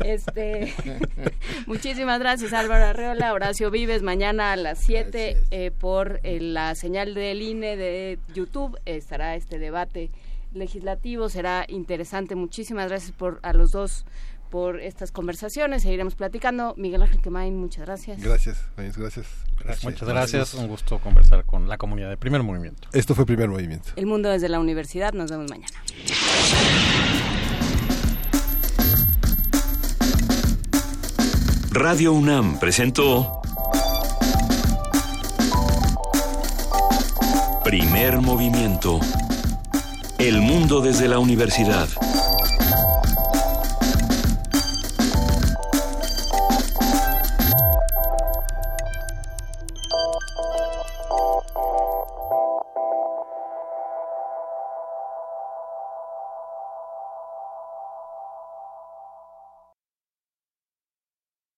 Este, muchísimas gracias Álvaro Arreola, Horacio Vives, mañana a las 7 eh, por eh, la señal del INE de YouTube estará este debate legislativo. Será interesante. Muchísimas gracias por a los dos por estas conversaciones. Seguiremos platicando. Miguel Ángel Quemain, muchas gracias. Gracias, gracias. gracias. Muchas gracias. Un gusto conversar con la comunidad de Primer Movimiento. Esto fue Primer Movimiento. El mundo desde la universidad. Nos vemos mañana. Radio UNAM presentó Primer Movimiento. El mundo desde la universidad.